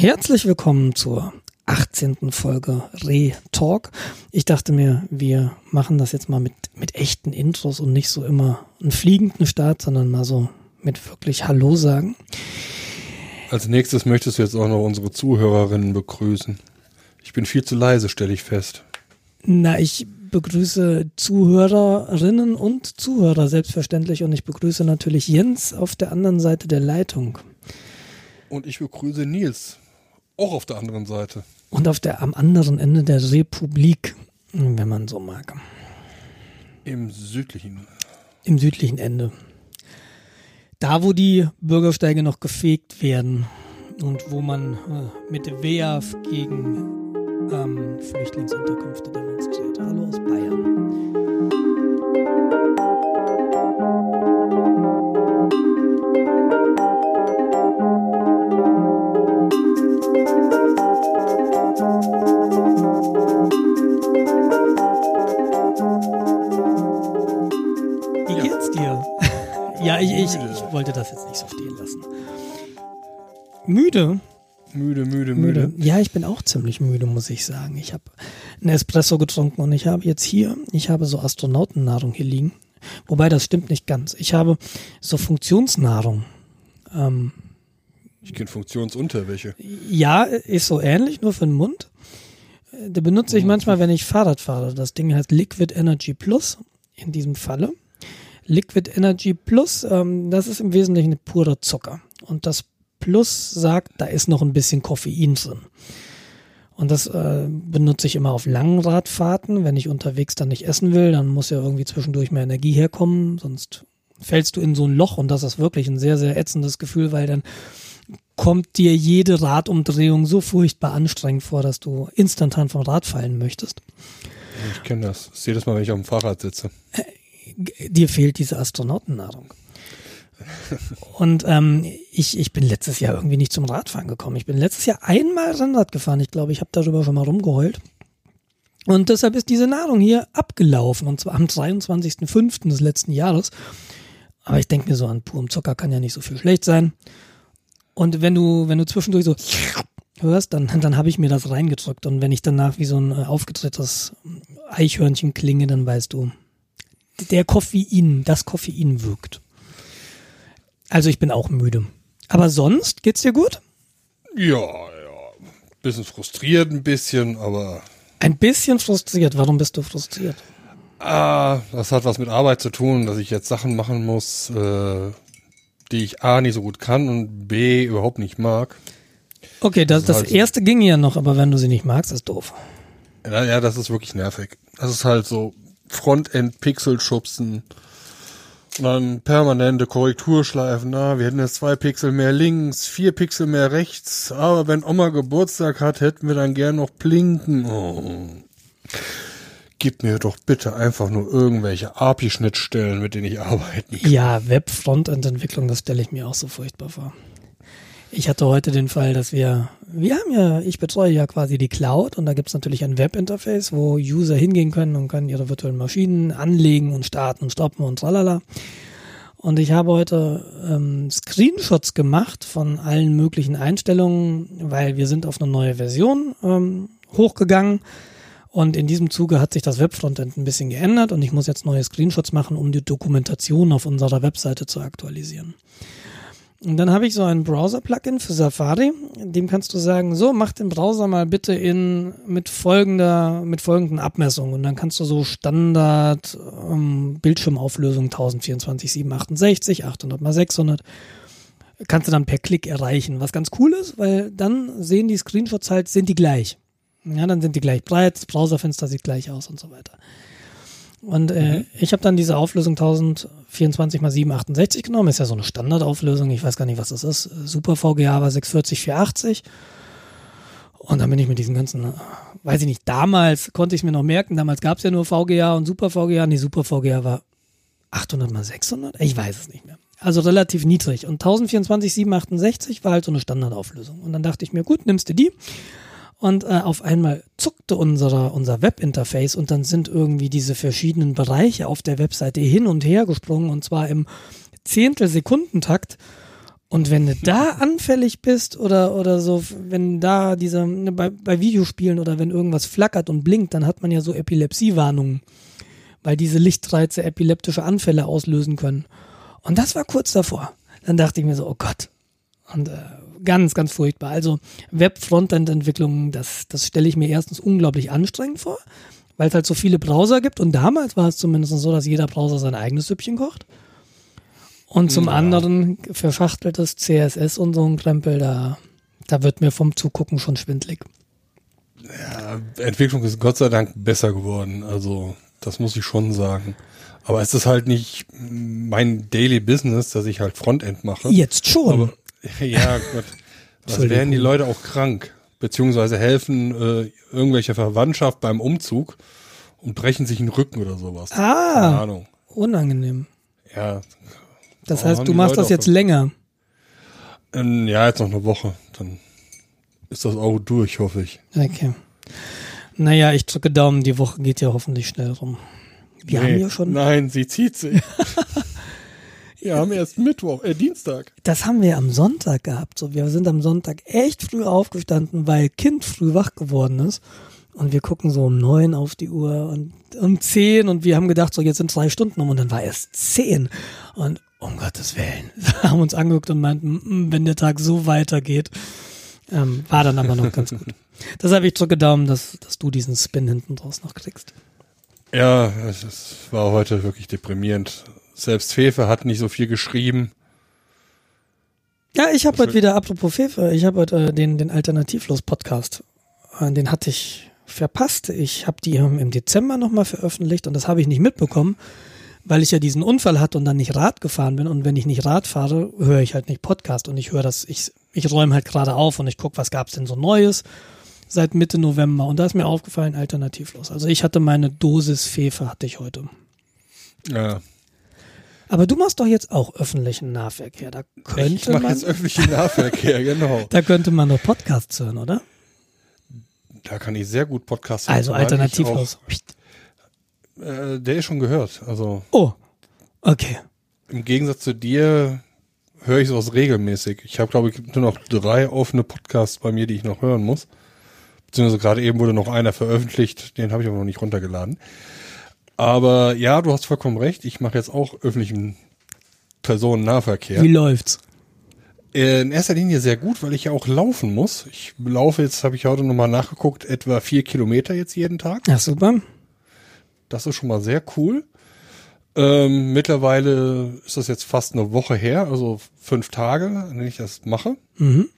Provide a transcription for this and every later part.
Herzlich willkommen zur 18. Folge Re-Talk. Ich dachte mir, wir machen das jetzt mal mit, mit echten Intros und nicht so immer einen fliegenden Start, sondern mal so mit wirklich Hallo sagen. Als nächstes möchtest du jetzt auch noch unsere Zuhörerinnen begrüßen. Ich bin viel zu leise, stelle ich fest. Na, ich begrüße Zuhörerinnen und Zuhörer selbstverständlich und ich begrüße natürlich Jens auf der anderen Seite der Leitung. Und ich begrüße Nils, auch auf der anderen Seite. Und auf der am anderen Ende der Republik, wenn man so mag. Im südlichen. Im südlichen Ende. Da, wo die Bürgersteige noch gefegt werden und wo man äh, mit WEAF gegen ähm, Flüchtlingsunterkünfte demonstriert. Hallo aus Bayern. Ich, ich, wollte das jetzt nicht so stehen lassen. Müde? Müde, müde, müde. Ja, ich bin auch ziemlich müde, muss ich sagen. Ich habe einen Espresso getrunken und ich habe jetzt hier, ich habe so Astronautennahrung hier liegen. Wobei das stimmt nicht ganz. Ich habe so Funktionsnahrung. Ähm, ich kenne Funktionsunterwäsche. Ja, ist so ähnlich, nur für den Mund. Der benutze ich manchmal, wenn ich Fahrrad fahre. Das Ding heißt Liquid Energy Plus in diesem Falle. Liquid Energy Plus, ähm, das ist im Wesentlichen purer Zucker. Und das Plus sagt, da ist noch ein bisschen Koffein drin. Und das äh, benutze ich immer auf langen Radfahrten. Wenn ich unterwegs dann nicht essen will, dann muss ja irgendwie zwischendurch mehr Energie herkommen, sonst fällst du in so ein Loch und das ist wirklich ein sehr, sehr ätzendes Gefühl, weil dann kommt dir jede Radumdrehung so furchtbar anstrengend vor, dass du instantan vom Rad fallen möchtest. Ich kenne das. Ich sehe das mal, wenn ich auf dem Fahrrad sitze. Dir fehlt diese Astronautennahrung. Und ähm, ich, ich bin letztes Jahr irgendwie nicht zum Radfahren gekommen. Ich bin letztes Jahr einmal Rennrad gefahren. Ich glaube, ich habe darüber schon mal rumgeheult. Und deshalb ist diese Nahrung hier abgelaufen. Und zwar am 23.05. des letzten Jahres. Aber ich denke mir so, an purem Zucker kann ja nicht so viel schlecht sein. Und wenn du, wenn du zwischendurch so hörst, dann, dann habe ich mir das reingedrückt. Und wenn ich danach wie so ein äh, aufgedrehtes Eichhörnchen klinge, dann weißt du, der Koffein, das Koffein wirkt. Also ich bin auch müde. Aber sonst geht's dir gut? Ja, ja. Bisschen frustriert ein bisschen, aber. Ein bisschen frustriert. Warum bist du frustriert? Ah, das hat was mit Arbeit zu tun, dass ich jetzt Sachen machen muss, äh, die ich A nicht so gut kann und B überhaupt nicht mag. Okay, das, das, das halt erste ging ja noch, aber wenn du sie nicht magst, ist doof. Ja, ja, das ist wirklich nervig. Das ist halt so Frontend-Pixel schubsen und dann permanente Korrekturschleifen. Na, wir hätten jetzt zwei Pixel mehr links, vier Pixel mehr rechts. Aber wenn Oma Geburtstag hat, hätten wir dann gern noch blinken. Oh. Gib mir doch bitte einfach nur irgendwelche API-Schnittstellen, mit denen ich arbeiten kann. Ja, Web-Frontend-Entwicklung, das stelle ich mir auch so furchtbar vor. Ich hatte heute den Fall, dass wir, wir haben ja, ich betreue ja quasi die Cloud und da gibt es natürlich ein Webinterface, wo User hingehen können und können ihre virtuellen Maschinen anlegen und starten und stoppen und tralala. Und ich habe heute ähm, Screenshots gemacht von allen möglichen Einstellungen, weil wir sind auf eine neue Version ähm, hochgegangen. Und in diesem Zuge hat sich das Webfrontend ein bisschen geändert und ich muss jetzt neue Screenshots machen, um die Dokumentation auf unserer Webseite zu aktualisieren. Und dann habe ich so ein Browser-Plugin für Safari. Dem kannst du sagen, so, mach den Browser mal bitte in mit folgender, mit folgenden Abmessungen. Und dann kannst du so Standard ähm, Bildschirmauflösung 1024 768, 800 mal 600 kannst du dann per Klick erreichen. Was ganz cool ist, weil dann sehen die Screenshots halt, sind die gleich. Ja, dann sind die gleich breit, das Browserfenster sieht gleich aus und so weiter. Und äh, mhm. ich habe dann diese Auflösung 1024 x 768 genommen. Ist ja so eine Standardauflösung. Ich weiß gar nicht, was das ist. Super VGA war 640 480. Und dann bin ich mit diesen ganzen, weiß ich nicht, damals konnte ich es mir noch merken. Damals gab es ja nur VGA und Super VGA. Nee, Super VGA war 800 mal 600? Ich weiß es nicht mehr. Also relativ niedrig. Und 1024 768 war halt so eine Standardauflösung. Und dann dachte ich mir, gut, nimmst du die und äh, auf einmal zuckte unser, unser Webinterface und dann sind irgendwie diese verschiedenen Bereiche auf der Webseite hin und her gesprungen und zwar im Zehntelsekundentakt. Und wenn du da anfällig bist oder, oder so, wenn da diese, ne, bei, bei Videospielen oder wenn irgendwas flackert und blinkt, dann hat man ja so Epilepsiewarnungen, weil diese Lichtreize epileptische Anfälle auslösen können. Und das war kurz davor. Dann dachte ich mir so, oh Gott. Und äh, ganz, ganz furchtbar. Also Web-Frontend-Entwicklung, das, das stelle ich mir erstens unglaublich anstrengend vor, weil es halt so viele Browser gibt. Und damals war es zumindest so, dass jeder Browser sein eigenes Süppchen kocht. Und zum Ja. anderen verschachteltes CSS und so ein Krempel, da, da wird mir vom Zugucken schon schwindlig. Ja, Entwicklung ist Gott sei Dank besser geworden. Also, das muss ich schon sagen. Aber es ist halt nicht mein Daily Business, dass ich halt Frontend mache. Jetzt schon. Aber, ja, Gott. Entschuldigung. werden die Leute auch krank. Beziehungsweise helfen äh, irgendwelche Verwandtschaft beim Umzug und brechen sich den Rücken oder sowas. Keine ah, Ahnung. unangenehm. Ja, Das heißt, du machst Leute das jetzt länger. ähm, ja, jetzt noch eine Woche. Dann ist das auch durch, hoffe ich. Okay. Naja, ich drücke Daumen, die Woche geht ja hoffentlich schnell rum. Wir haben ja schon, Nein, sie zieht sich. Wir haben erst Mittwoch, äh, Dienstag. das haben wir am Sonntag gehabt. So, wir sind am Sonntag echt früh aufgestanden, weil Kind früh wach geworden ist. Und wir gucken so um neun auf die Uhr und um zehn und wir haben gedacht, so jetzt sind drei Stunden um und dann war erst zehn. Und um Gottes Willen, wir haben uns angeguckt und meinten, "Mm, wenn der Tag so weitergeht, ähm, war dann aber noch ganz gut. Deshalb ich drücke Daumen, dass, dass du diesen Spin hinten draus noch kriegst. Ja, es, es war heute wirklich deprimierend. Selbst Fefe hat nicht so viel geschrieben. Ja, ich habe heute wieder, apropos Fefe, ich habe heute äh, den, den Alternativlos-Podcast, äh, den hatte ich verpasst. Ich habe die im Dezember nochmal veröffentlicht und das habe ich nicht mitbekommen, weil ich ja diesen Unfall hatte und dann nicht Rad gefahren bin. Und wenn ich nicht Rad fahre, höre ich halt nicht Podcast und ich höre das, ich, ich räume halt gerade auf und ich gucke, was gab's denn so Neues seit Mitte November. Und da ist mir aufgefallen, alternativlos. Also ich hatte meine Dosis Fefe, hatte ich heute. Ja, Aber du machst doch jetzt auch öffentlichen Nahverkehr. Da ich könnte mache man, jetzt öffentlichen Nahverkehr, genau. da könnte man doch Podcasts hören, oder? Da kann ich sehr gut Podcasts hören, Also ich alternativlos. Äh, der ist schon gehört. Also Oh, okay. im Gegensatz zu dir höre ich sowas regelmäßig. Ich habe, glaube ich, nur noch drei offene Podcasts bei mir, die ich noch hören muss. Beziehungsweise gerade eben wurde noch einer veröffentlicht, den habe ich aber noch nicht runtergeladen. Aber ja, du hast vollkommen recht. Ich mache jetzt auch öffentlichen Personennahverkehr. Wie läuft's? Äh, In erster Linie sehr gut, weil ich ja auch laufen muss. Ich laufe jetzt, habe ich heute nochmal nachgeguckt, etwa vier Kilometer jetzt jeden Tag. Ja, super. Das ist schon mal sehr cool. Ähm, mittlerweile ist das jetzt fast eine Woche her, also fünf Tage, an denen ich das mache. Mhm.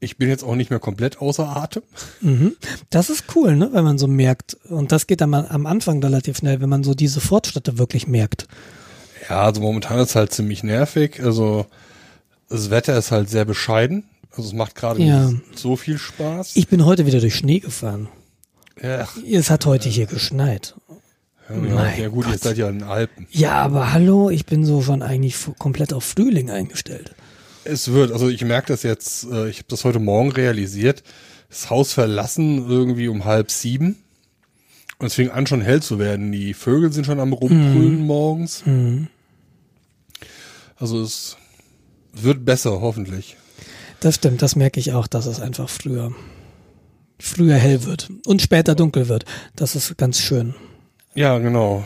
Ich bin jetzt auch nicht mehr komplett außer Atem. Mhm. Das ist cool, ne? wenn man so merkt. Und das geht dann am Anfang relativ schnell, wenn man so diese Fortschritte wirklich merkt. Ja, also momentan ist halt ziemlich nervig. Also das Wetter ist halt sehr bescheiden. Also es macht gerade Ja. nicht so viel Spaß. Ich bin heute wieder durch Schnee gefahren. ja, Es hat heute hier geschneit. ja. Mein ja gut, Gott. ihr seid ja in den Alpen. Ja, aber hallo, ich bin so schon eigentlich komplett auf Frühling eingestellt. Es wird, also ich merke das jetzt, äh, ich habe das heute Morgen realisiert, das Haus verlassen irgendwie um halb sieben. Und es fing an schon hell zu werden. Die Vögel sind schon am rumbrüllen morgens. Mhm. Also es wird besser, hoffentlich. Das stimmt, das merke ich auch, dass es einfach früher, früher hell wird und später dunkel wird. Das ist ganz schön. Ja, genau.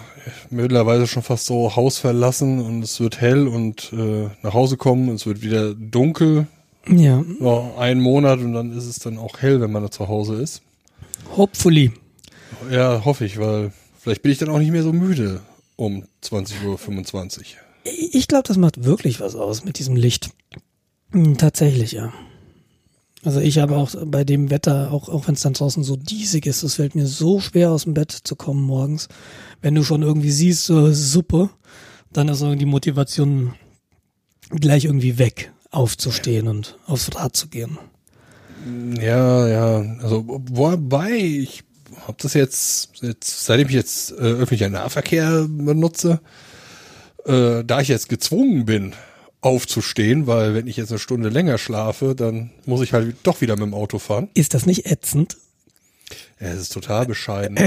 Mittlerweile schon fast so Haus verlassen und es wird hell und äh, nach Hause kommen und es wird wieder dunkel. Ja, Noch einen Monat und dann ist es dann auch hell, wenn man da zu Hause ist. hopefully. Ja, hoffe ich, weil vielleicht bin ich dann auch nicht mehr so müde um 20.25 Uhr. Ich glaube, das macht wirklich was aus mit diesem Licht. Hm, Tatsächlich, ja. Also ich habe auch bei dem Wetter, auch, auch wenn es dann draußen so diesig ist, es fällt mir so schwer aus dem Bett zu kommen morgens. Wenn du schon irgendwie siehst, so Suppe, dann ist so die Motivation gleich irgendwie weg, aufzustehen und aufs Rad zu gehen. Ja, ja, also wobei ich habe das jetzt, jetzt, seitdem ich jetzt äh, öffentlicher Nahverkehr benutze, äh, da ich jetzt gezwungen bin, aufzustehen, weil wenn ich jetzt eine Stunde länger schlafe, dann muss ich halt doch wieder mit dem Auto fahren. Ist das nicht ätzend? Ja, es ist total bescheiden.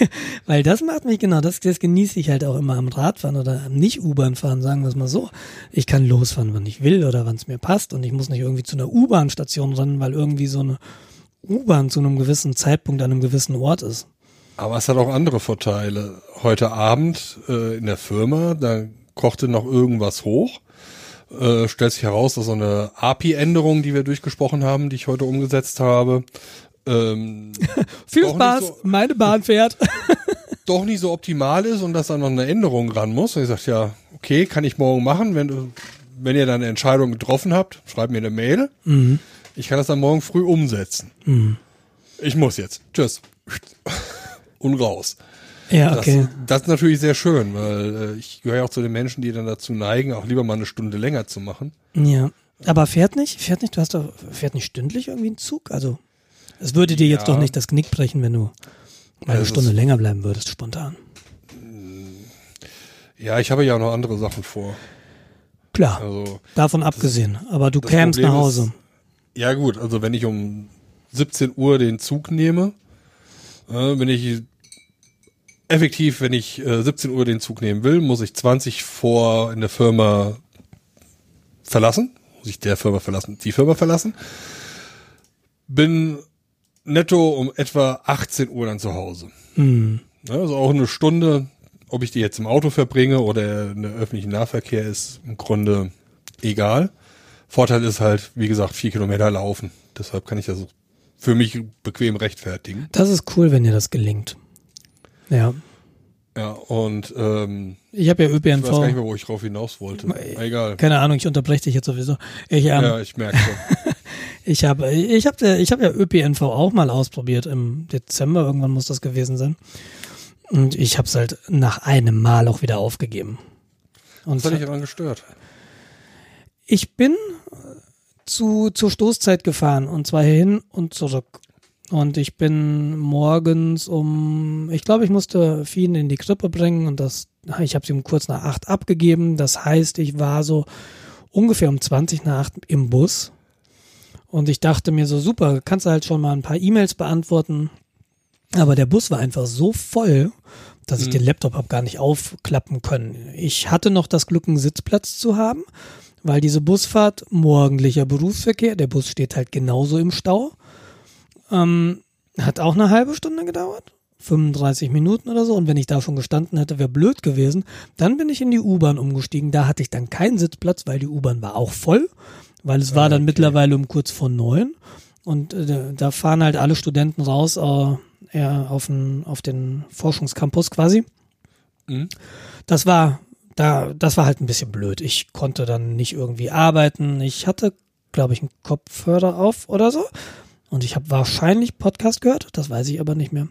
Weil das macht mich genau, das, das genieße ich halt auch immer am Radfahren oder am Nicht-U-Bahn-Fahren, sagen wir es mal so. Ich kann losfahren, wann ich will oder wann es mir passt und ich muss nicht irgendwie zu einer U-Bahn-Station rennen, weil irgendwie so eine U-Bahn zu einem gewissen Zeitpunkt an einem gewissen Ort ist. Aber es hat auch andere Vorteile. Heute Abend äh, in der Firma, da kochte noch irgendwas hoch. Äh, stellt sich heraus, dass so eine API-Änderung, die wir durchgesprochen haben, die ich heute umgesetzt habe, ähm, Viel Spaß, so- meine Bahn fährt. doch nicht so optimal ist und dass da noch eine Änderung ran muss. Und ich sagte, ja, okay, kann ich morgen machen. Wenn, du, wenn ihr dann eine Entscheidung getroffen habt, schreibt mir eine Mail. Ich kann das dann morgen früh umsetzen. Ich muss jetzt. Tschüss. Und raus. Ja, Das, okay. das ist natürlich sehr schön, weil äh, ich gehöre ja auch zu den Menschen, die dann dazu neigen, auch lieber mal eine Stunde länger zu machen. Ja. Aber fährt nicht? Fährt nicht? Du hast doch, fährt nicht stündlich irgendwie ein Zug? Also, es würde dir jetzt Ja. doch nicht das Knick brechen, wenn du mal eine Also Stunde länger bleiben würdest, spontan. Ja, ich habe ja auch noch andere Sachen vor. Klar, Also davon abgesehen. Aber du das kämst Problem nach Hause. ist- Ja gut, also wenn ich um 17 Uhr den Zug nehme, äh, wenn ich effektiv, wenn ich äh, 17 Uhr den Zug nehmen will, muss ich 20 vor in der Firma verlassen, muss ich der Firma verlassen, die Firma verlassen, bin netto um etwa 18 Uhr dann zu Hause. Hm. Ja, also auch eine Stunde, ob ich die jetzt im Auto verbringe oder in der öffentlichen Nahverkehr ist im Grunde egal. Vorteil ist halt, wie gesagt, vier Kilometer laufen. Deshalb kann ich das für mich bequem rechtfertigen. Das ist cool, wenn dir das gelingt. Ja. Ja, und ähm, Ich habe ja ich weiß gar nicht ÖPNV. mehr, wo ich drauf hinaus wollte. Egal. Keine Ahnung, ich unterbreche dich jetzt sowieso. Ich, ähm, Ja, ich merke schon. ich habe ich hab, ich hab ja ÖPNV auch mal ausprobiert im Dezember. Irgendwann muss das gewesen sein. Und ich habe es halt nach einem Mal auch wieder aufgegeben. Und Was hat dich daran gestört? Ich bin zu, zur Stoßzeit gefahren und zwar hin und zurück. Und ich bin morgens um, ich glaube, ich musste Fien in die Krippe bringen und das, ich habe sie um kurz nach acht abgegeben. Das heißt, ich war so ungefähr um 20 nach acht im Bus. Und ich dachte mir so, super, kannst du halt schon mal ein paar E-Mails beantworten. Aber der Bus war einfach so voll, dass ich den Laptop hab gar nicht aufklappen können. Ich hatte noch das Glück, einen Sitzplatz zu haben, weil diese Busfahrt morgendlicher Berufsverkehr, der Bus steht halt genauso im Stau, ähm, hat auch eine halbe Stunde gedauert. 35 Minuten oder so. Und wenn ich da schon gestanden hätte, wäre blöd gewesen. Dann bin ich in die U-Bahn umgestiegen. Da hatte ich dann keinen Sitzplatz, weil die U-Bahn war auch voll. Weil es war dann mittlerweile um kurz vor neun. Und äh, da fahren halt alle Studenten raus äh, ja, auf, den, auf den Forschungscampus quasi. Mhm. Das war, da, das war halt ein bisschen blöd. Ich konnte dann nicht irgendwie arbeiten. Ich hatte, glaube ich, einen Kopfhörer auf oder so. Und ich habe wahrscheinlich Podcast gehört, das weiß ich aber nicht mehr.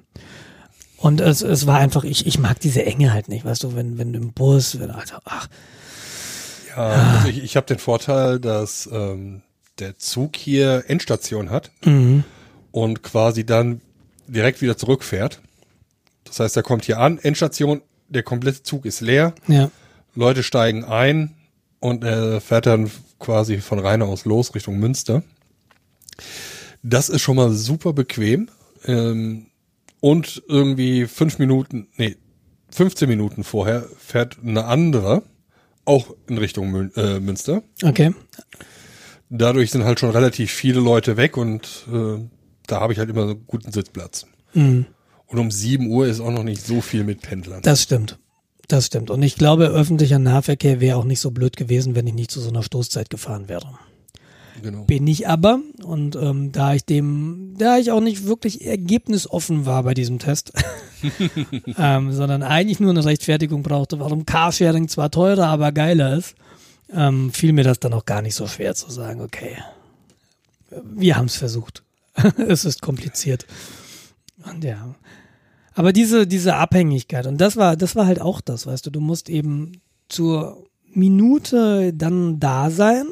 Und es, es war einfach, ich, ich mag diese Enge halt nicht, weißt du, wenn, wenn du im Bus, wenn, also, ach, Ja, also ich, ich habe den Vorteil, dass ähm, der Zug hier Endstation hat mhm. und quasi dann direkt wieder zurückfährt. Das heißt, er kommt hier an, Endstation, der komplette Zug ist leer, ja, Leute steigen ein und er fährt dann quasi von Rhein aus los Richtung Münster. Das ist schon mal super bequem. Ähm, und irgendwie fünf Minuten, nee, 15 Minuten vorher fährt eine andere auch in Richtung Mün äh, Münster. okay. Dadurch sind halt schon relativ viele Leute weg und äh, da habe ich halt immer einen guten Sitzplatz. Mhm. Und um 7 Uhr ist auch noch nicht so viel mit Pendlern. Das stimmt. Das stimmt. Und ich glaube, öffentlicher Nahverkehr wäre auch nicht so blöd gewesen, wenn ich nicht zu so einer Stoßzeit gefahren wäre. Genau. Bin ich aber. Und ähm, da ich dem, da ich auch nicht wirklich ergebnisoffen war bei diesem Test, ähm, sondern eigentlich nur eine Rechtfertigung brauchte, warum Carsharing zwar teurer, aber geiler ist, ähm, fiel mir das dann auch gar nicht so schwer zu sagen, okay, wir haben es versucht. es ist kompliziert. Und ja. Aber diese, diese Abhängigkeit, und das war, das war halt auch das, weißt du, du musst eben zur Minute dann da sein,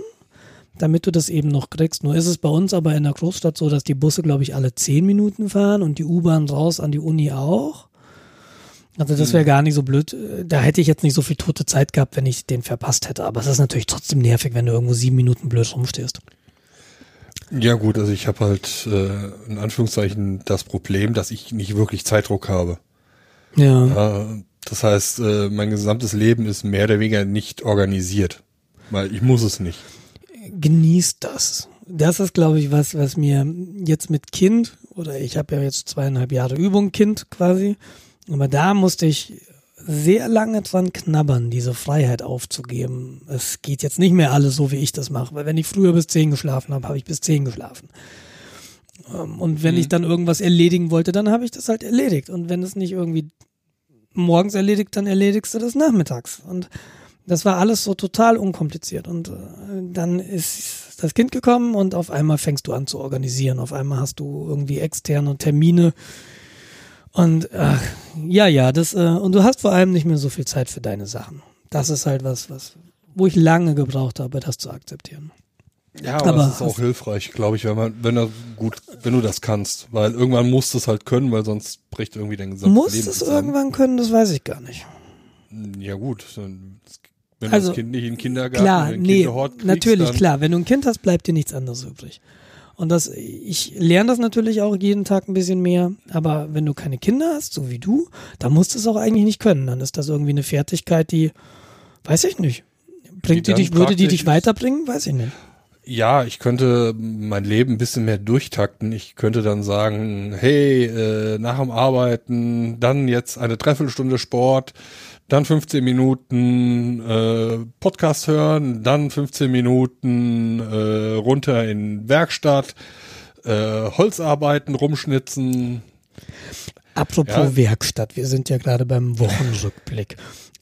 damit du das eben noch kriegst. Nur ist es bei uns aber in der Großstadt so, dass die Busse, glaube ich, alle zehn Minuten fahren und die U-Bahn raus an die Uni auch. Also das wäre gar nicht so blöd. Da hätte ich jetzt nicht so viel tote Zeit gehabt, wenn ich den verpasst hätte. Aber es ist natürlich trotzdem nervig, wenn du irgendwo sieben Minuten blöd rumstehst. Ja gut, also ich habe halt äh, in Anführungszeichen das Problem, dass ich nicht wirklich Zeitdruck habe. Ja. Äh, das heißt, äh, mein gesamtes Leben ist mehr oder weniger nicht organisiert, weil ich muss es nicht. Genießt das. Das ist, glaube ich, was, was mir jetzt mit Kind, oder ich habe ja jetzt zweieinhalb Jahre Übung Kind quasi, aber da musste ich sehr lange dran knabbern, diese Freiheit aufzugeben. Es geht jetzt nicht mehr alles so, wie ich das mache, weil wenn ich früher bis zehn geschlafen habe, habe ich bis zehn geschlafen. Ähm, Und wenn Mhm. ich dann irgendwas erledigen wollte, dann habe ich das halt erledigt. Und wenn es nicht irgendwie morgens erledigt, dann erledigst du das nachmittags. Und das war alles so total unkompliziert. Und äh, dann ist das Kind gekommen und auf einmal fängst du an zu organisieren. Auf einmal hast du irgendwie externe Termine. Und ach, ja, ja, das, äh, und du hast vor allem nicht mehr so viel Zeit für deine Sachen. Das ist halt was, was, wo ich lange gebraucht habe, das zu akzeptieren. Ja, aber, Aber es ist auch hilfreich, glaube ich, wenn man, wenn du gut, wenn du das kannst, weil irgendwann musst du es halt können, weil sonst bricht irgendwie dein gesamtes Muss Leben es zusammen. irgendwann können, das weiß ich gar nicht. Ja gut, dann, wenn Also, du das Kind nicht in den Kindergarten Klar, in nee, kriegst, natürlich, klar. Wenn du ein Kind hast, bleibt dir nichts anderes übrig. Und das, ich lerne das natürlich auch jeden Tag ein bisschen mehr, aber wenn du keine Kinder hast, so wie du, dann musst du es auch eigentlich nicht können. Dann ist das irgendwie eine Fertigkeit, die, weiß ich nicht. Bringt die, Die dich, würde die dich weiterbringen? Weiß ich nicht. Ja, ich könnte mein Leben ein bisschen mehr durchtakten. Ich könnte dann sagen, hey, äh, nach dem Arbeiten, dann jetzt eine Dreiviertelstunde Sport, dann 15 Minuten äh, Podcast hören, dann 15 Minuten äh, runter in Werkstatt, äh, Holzarbeiten, rumschnitzen. Apropos Ja. Werkstatt, wir sind ja gerade beim Wochenrückblick.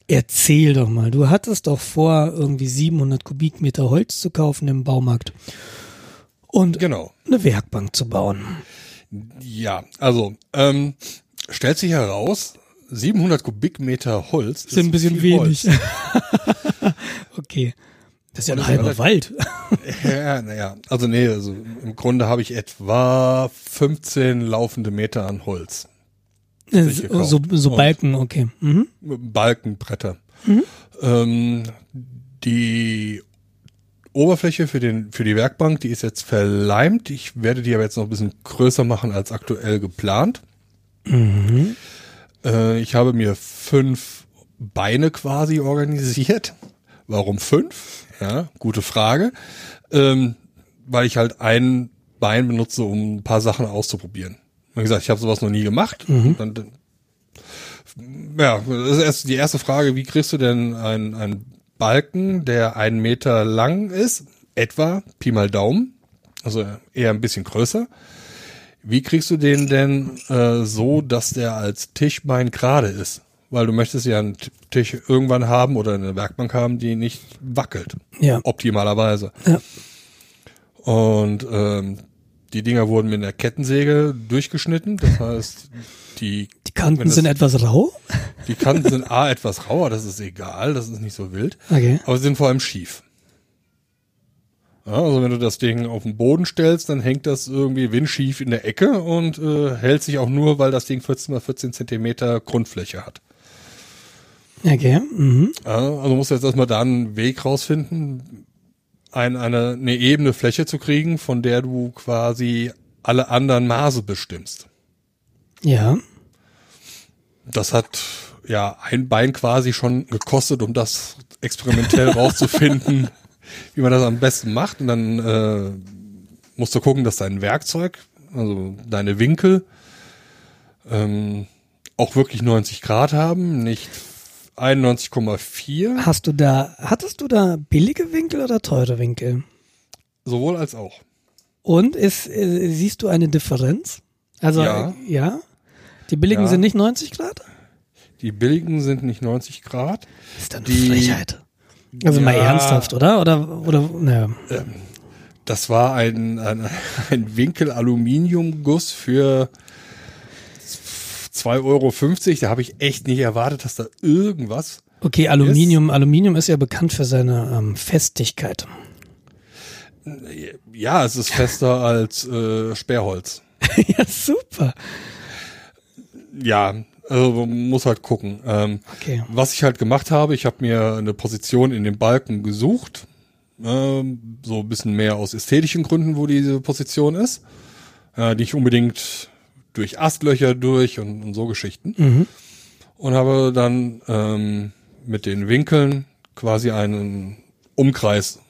Erzähl doch mal, du hattest doch vor, irgendwie 700 Kubikmeter Holz zu kaufen im Baumarkt und Genau. eine Werkbank zu bauen. Ja, also ähm, stellt sich heraus, 700 Kubikmeter Holz Sind ein bisschen wenig. Okay. Das ist ja ein halber relativ- Wald. Ja, naja, also nee, also im Grunde habe ich etwa 15 laufende Meter an Holz. sich so, so, Und- Balken, okay. Mhm. Balkenbretter. Ähm, die Oberfläche für den für die Werkbank, die ist jetzt verleimt. Ich werde die aber jetzt noch ein bisschen größer machen als aktuell geplant. Mhm. Äh, ich habe mir fünf Beine quasi organisiert. Warum fünf? Ja, gute Frage. Ähm, weil ich halt ein Bein benutze, um ein paar Sachen auszuprobieren. Wie gesagt, ich habe sowas noch nie gemacht. Dann, dann, ja, das ist erst die erste Frage, wie kriegst du denn einen, einen Balken, der einen Meter lang ist, etwa, Pi mal Daumen, also eher ein bisschen größer. Wie kriegst du den denn äh, so, dass der als Tischbein gerade ist? Weil du möchtest ja einen Tisch irgendwann haben oder eine Werkbank haben, die nicht wackelt. Ja. Optimalerweise. Ja. Und ähm, die Dinger wurden mit einer Kettensäge durchgeschnitten. Das heißt, die, Die Kanten das- sind etwas rau. die Kanten sind A etwas rauer, das ist egal, das ist nicht so wild. Okay. Aber sie sind vor allem schief. Also wenn du das Ding auf den Boden stellst, dann hängt das irgendwie windschief in der Ecke und äh, hält sich auch nur, weil das Ding 14 mal 14 Zentimeter Grundfläche hat. Okay. Mhm. Also musst du jetzt erstmal da einen Weg rausfinden, ein, eine, eine ebene Fläche zu kriegen, von der du quasi alle anderen Maße bestimmst. Ja. Das hat ja ein Bein quasi schon gekostet, um das experimentell rauszufinden, wie man das am besten macht. Und dann äh, musst du gucken, dass dein Werkzeug, also deine Winkel, ähm, auch wirklich 90 Grad haben, nicht 91,4, Hast du da, hattest du da billige Winkel oder teure Winkel? sowohl als auch. Und ist, äh, siehst du eine Differenz? Also, Ja. äh, ja? Die billigen Ja. sind nicht 90 Grad? Die billigen sind nicht 90 Grad. Ist dann Die- Frechheit. Also mal Ja. ernsthaft, oder? Oder, oder, naja. Das war ein, ein, ein Winkel-Aluminiumguss für 2,50 Euro. Da habe ich echt nicht erwartet, dass da irgendwas. Okay, Aluminium, Aluminium ist ja bekannt für seine ähm, Festigkeit. Ja, es ist fester als äh, Sperrholz. ja, super. Ja, also man muss halt gucken. Ähm, Okay. was ich halt gemacht habe, ich habe mir eine Position in dem Balken gesucht. Ähm, so ein bisschen mehr aus ästhetischen Gründen, wo diese Position ist. Äh, nicht unbedingt durch Astlöcher durch und, und so Geschichten. Mhm. Und habe dann ähm, mit den Winkeln quasi einen Umkreis.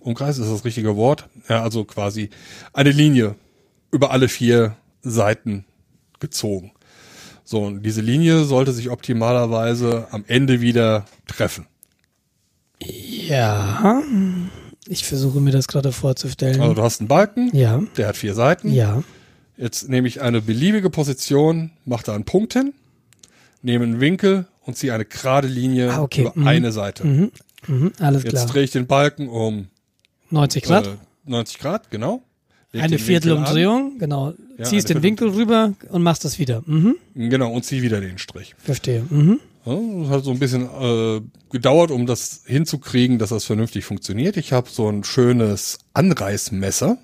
Umkreis ist das richtige Wort. Ja, also quasi eine Linie über alle vier Seiten gezogen. So, und diese Linie sollte sich optimalerweise am Ende wieder treffen. Ja. Ich versuche mir das gerade vorzustellen. Also du hast einen Balken, ja. der hat vier Seiten. Ja. Jetzt nehme ich eine beliebige Position, mache da einen Punkt hin, nehme einen Winkel und ziehe eine gerade Linie Ah, okay. über Mhm. eine Seite. Mhm. Mhm. Alles Jetzt klar. drehe ich den Balken um 90 Grad. Äh, 90 Grad, genau. Eine an. Viertelumdrehung, genau. Ja, Ziehst den Winkel rüber und machst das wieder. Mhm. Genau, und ziehe wieder den Strich. Verstehe. Mhm. Ja, das hat so ein bisschen äh, gedauert, um das hinzukriegen, dass das vernünftig funktioniert. Ich habe so ein schönes Anreißmesser.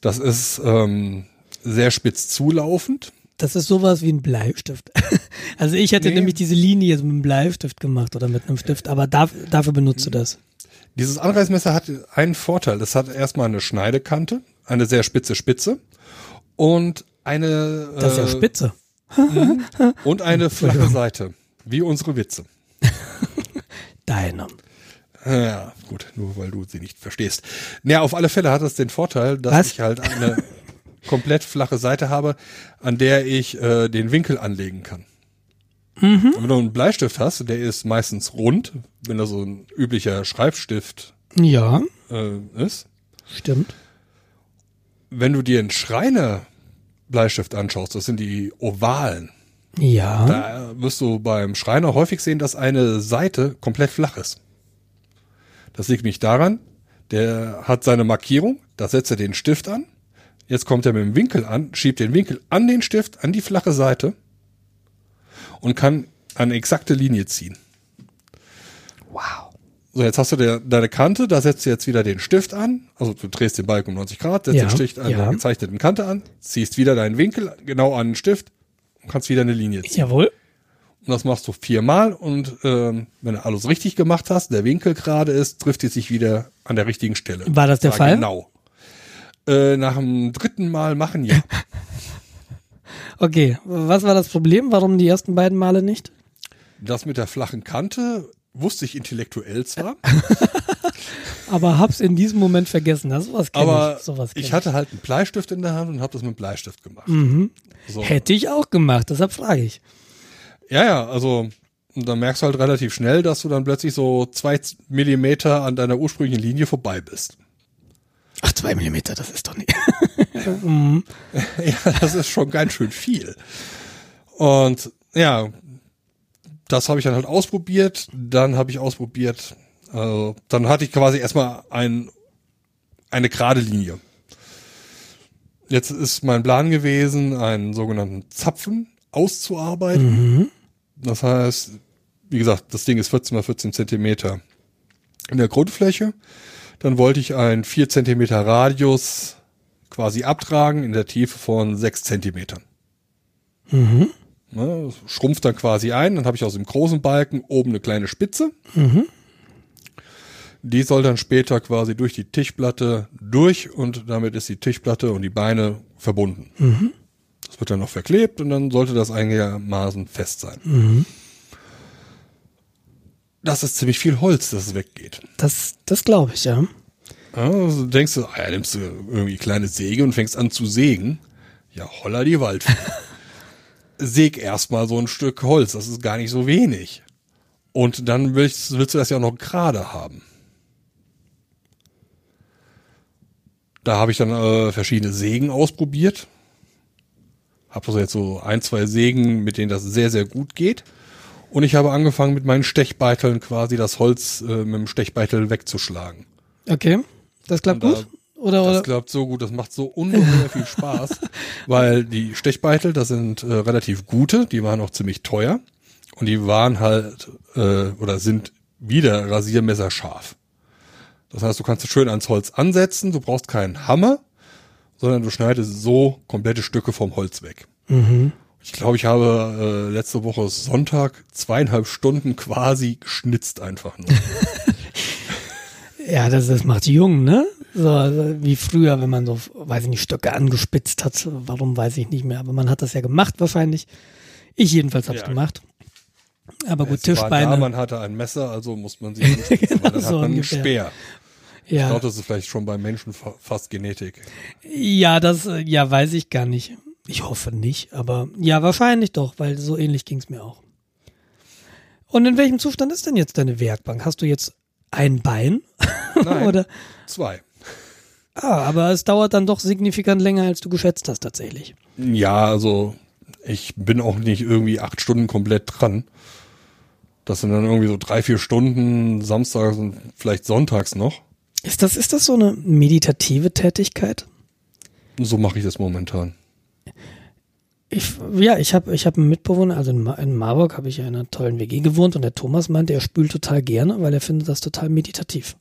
Das ist ähm, sehr spitz zulaufend. Das ist sowas wie ein Bleistift. Also ich hätte Nee. nämlich diese Linie jetzt mit einem Bleistift gemacht oder mit einem Stift, aber da, dafür benutzt du das. Dieses Anreißmesser hat einen Vorteil. Das hat erstmal eine Schneidekante, eine sehr spitze Spitze und eine Das ist ja äh, spitze. und eine flache Seite, wie unsere Witze. Deine. Ja, gut, nur weil du sie nicht verstehst. Naja, auf alle Fälle hat das den Vorteil, dass Was? ich halt eine komplett flache Seite habe, an der ich äh, den Winkel anlegen kann. Und wenn du einen Bleistift hast, der ist meistens rund, wenn das so ein üblicher Schreibstift Ja, äh, ist. stimmt. Wenn du dir einen Schreiner Bleistift anschaust, das sind die ovalen. Ja. Da wirst du beim Schreiner häufig sehen, dass eine Seite komplett flach ist. Das liegt nicht daran, der hat seine Markierung, da setzt er den Stift an, jetzt kommt er mit dem Winkel an, schiebt den Winkel an den Stift, an die flache Seite und kann eine exakte Linie ziehen. Wow. So, jetzt hast du der, deine Kante, da setzt du jetzt wieder den Stift an, also du drehst den Balken um 90 Grad, setzt Ja, den Stift an ja. der gezeichneten Kante an, ziehst wieder deinen Winkel genau an den Stift und kannst wieder eine Linie ziehen. Jawohl. Und das machst du viermal und ähm, wenn du alles richtig gemacht hast, der Winkel gerade ist, trifft es sich wieder an der richtigen Stelle. War das der Fall? Genau. Äh, nach dem dritten Mal machen ja. Okay, was war das Problem? Warum die ersten beiden Male nicht? Das mit der flachen Kante wusste ich intellektuell zwar, Aber hab's in diesem Moment vergessen. Das sowas aber ich. Sowas ich hatte halt einen Bleistift in der Hand und habe das mit dem Bleistift gemacht. Mhm. So. Hätte ich auch gemacht, deshalb frage ich. Ja, ja, also dann merkst du halt relativ schnell, dass du dann plötzlich so zwei Millimeter an deiner ursprünglichen Linie vorbei bist. Ach, zwei Millimeter, das ist doch nicht. Ja, das ist schon ganz schön viel. Und ja, das habe ich dann halt ausprobiert. Dann habe ich ausprobiert, äh, dann hatte ich quasi erstmal ein, eine gerade Linie. Jetzt ist mein Plan gewesen, einen sogenannten Zapfen auszuarbeiten. Das heißt, wie gesagt, das Ding ist 14 mal 14 Zentimeter in der Grundfläche. Dann wollte ich einen 4 Zentimeter Radius quasi abtragen in der Tiefe von 6 Zentimetern. Ne, das schrumpft dann quasi ein. Dann habe ich aus dem großen Balken oben eine kleine Spitze. Die soll dann später quasi durch die Tischplatte durch und damit ist die Tischplatte und die Beine verbunden. Das wird dann noch verklebt und dann sollte das einigermaßen fest sein. Das ist ziemlich viel Holz, das weggeht. Das, das glaube ich, ja. Ja, also denkst du, ah, ja, nimmst du irgendwie kleine Säge und fängst an zu sägen. Ja, holla die Waldfee. Säg erstmal so ein Stück Holz, das ist gar nicht so wenig. Und dann willst, willst du das ja auch noch gerade haben. Da habe ich dann äh, verschiedene Sägen ausprobiert. Habe also jetzt so ein, zwei Sägen, mit denen das sehr, sehr gut geht. Und ich habe angefangen mit meinen Stechbeiteln quasi das Holz äh, mit dem Stechbeitel wegzuschlagen. Okay, das klappt Und da- gut? Oder, Das oder? klappt so gut, das macht so ungeheuer viel Spaß, weil die Stechbeitel, das sind äh, relativ gute, die waren auch ziemlich teuer und die waren halt äh, oder sind wieder Rasiermesser scharf. Das heißt, du kannst es schön ans Holz ansetzen, du brauchst keinen Hammer, sondern du schneidest so komplette Stücke vom Holz weg. Ich glaube, ich habe äh, letzte Woche Sonntag zweieinhalb Stunden quasi geschnitzt einfach nur. Ja, das, das macht jung, ne? So also wie früher, wenn man so, weiß ich nicht, Stöcke angespitzt hat. Warum, weiß ich nicht mehr. Aber man hat das ja gemacht wahrscheinlich. Ich jedenfalls hab's Ja. gemacht. Aber gut, Es war Tischbeine. Da, man hatte ein Messer, also muss man sich weil dann so hat man einen. Speer. Ich ja. glaube, das ist vielleicht schon bei Menschen fa fast Genetik. ja, das, äh, ja, weiß ich gar nicht. Ich hoffe nicht, aber ja, wahrscheinlich doch, weil so ähnlich ging's mir auch. Und in welchem Zustand ist denn jetzt deine Werkbank? Hast du jetzt ein Bein? Nein, Oder? zwei. Ah, aber es dauert dann doch signifikant länger, als du geschätzt hast, tatsächlich. Ja, also ich bin auch nicht irgendwie acht Stunden komplett dran. Das sind dann irgendwie so drei, vier Stunden, samstags und vielleicht sonntags noch. Ist das, ist das so eine meditative Tätigkeit? So mache ich das momentan. Ich, ja, ich habe ich hab einen Mitbewohner, also in, Ma in Marburg habe ich in einer tollen WG gewohnt und der Thomas meinte, er spült total gerne, weil er findet das total meditativ.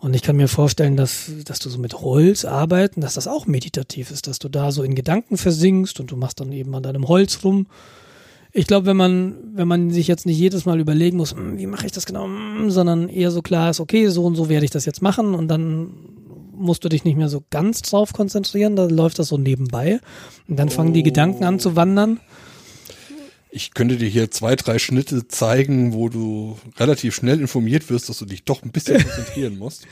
Und ich kann mir vorstellen, dass, dass du so mit Holz arbeiten, dass das auch meditativ ist, dass du da so in Gedanken versinkst und du machst dann eben an deinem Holz rum. Ich glaube, wenn man, wenn man sich jetzt nicht jedes Mal überlegen muss, "Hm, wie mache ich das genau, Hm", sondern eher so klar ist, okay, so und so werde ich das jetzt machen und dann musst du dich nicht mehr so ganz drauf konzentrieren, da läuft das so nebenbei und dann fangen die Gedanken an zu wandern. Ich könnte dir hier zwei, drei Schnitte zeigen, wo du relativ schnell informiert wirst, dass du dich doch ein bisschen konzentrieren musst.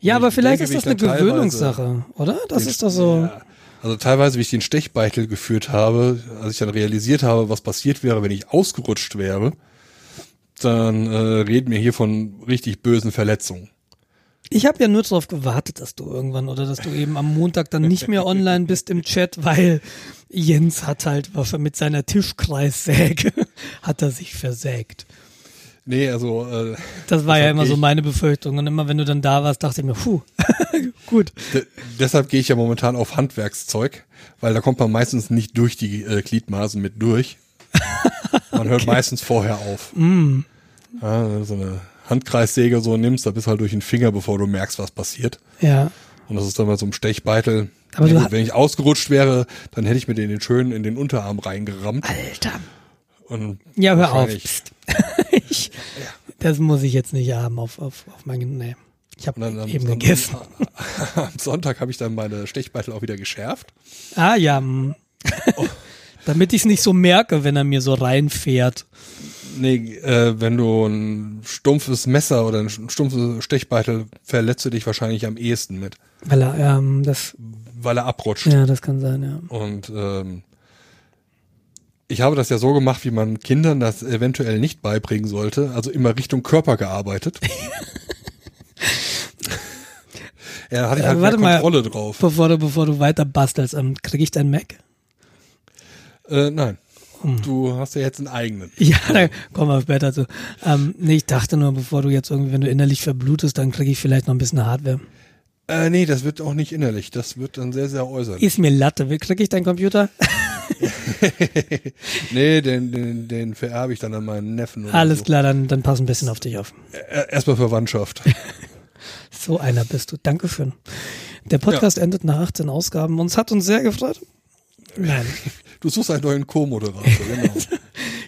Ja, ich aber vielleicht denke, ist das eine Gewöhnungssache, oder? Das ist doch so. Ja. Also teilweise, wie ich den Stechbeitel geführt habe, als ich dann realisiert habe, was passiert wäre, wenn ich ausgerutscht wäre, dann äh, reden wir hier von richtig bösen Verletzungen. Ich habe ja nur darauf gewartet, dass du irgendwann oder dass du eben am Montag dann nicht mehr online bist im Chat, weil Jens hat halt er mit seiner Tischkreissäge hat er sich versägt. Nee, also äh, Das war ja immer so meine Befürchtung und immer wenn du dann da warst, dachte ich mir, puh, gut. de deshalb gehe ich ja momentan auf Handwerkszeug, weil da kommt man meistens nicht durch die äh, Gliedmaßen mit durch. Man hört meistens vorher auf. Mm. Ja, so eine Handkreissäge so nimmst, da bist du halt durch den Finger, bevor du merkst, was passiert. Ja. Und das ist dann bei so einem Stechbeitel. Aber Ja, du gut, wenn ich ausgerutscht wäre, dann hätte ich mir den schön in den Unterarm reingerammt. Alter. Und Ja, hör auf. ich, das muss ich jetzt nicht haben auf, auf, auf meinen, nee. Ich habe eben am- gegessen. Am Sonntag habe ich dann meine Stechbeitel auch wieder geschärft. Ah ja. mm. Damit ich es nicht so merke, wenn er mir so reinfährt. Nee, äh, wenn du ein stumpfes Messer oder ein stumpfes Stechbeitel verletzt du dich wahrscheinlich am ehesten mit, Weil er, ähm, das, weil er abrutscht. ja, das kann sein, ja. Und ähm, ich habe das ja so gemacht, wie man Kindern das eventuell nicht beibringen sollte, also immer Richtung Körper gearbeitet. ja, da hatte ich Äh, halt warte mehr mal. Kontrolle drauf. Bevor du, bevor du weiter bastelst, ähm, krieg ich dein Mac? Äh, nein. Hm. Du hast ja jetzt einen eigenen. Ja, da kommen wir später zu. Ähm, nee, ich dachte nur, bevor du jetzt irgendwie, wenn du innerlich verblutest, dann kriege ich vielleicht noch ein bisschen Hardware. Äh, nee, das wird auch nicht innerlich. Das wird dann sehr, sehr äußerlich. Ist mir Latte. Wie krieg ich deinen Computer? nee, den, den, den vererbe ich dann an meinen Neffen. Alles so. klar, dann, dann pass ein bisschen auf dich auf. Erstmal Verwandtschaft. So einer bist du. Dankeschön. Der Podcast endet nach 18 Ausgaben und es hat uns sehr gefreut. Nein. Du suchst einen neuen Co-Moderator, genau.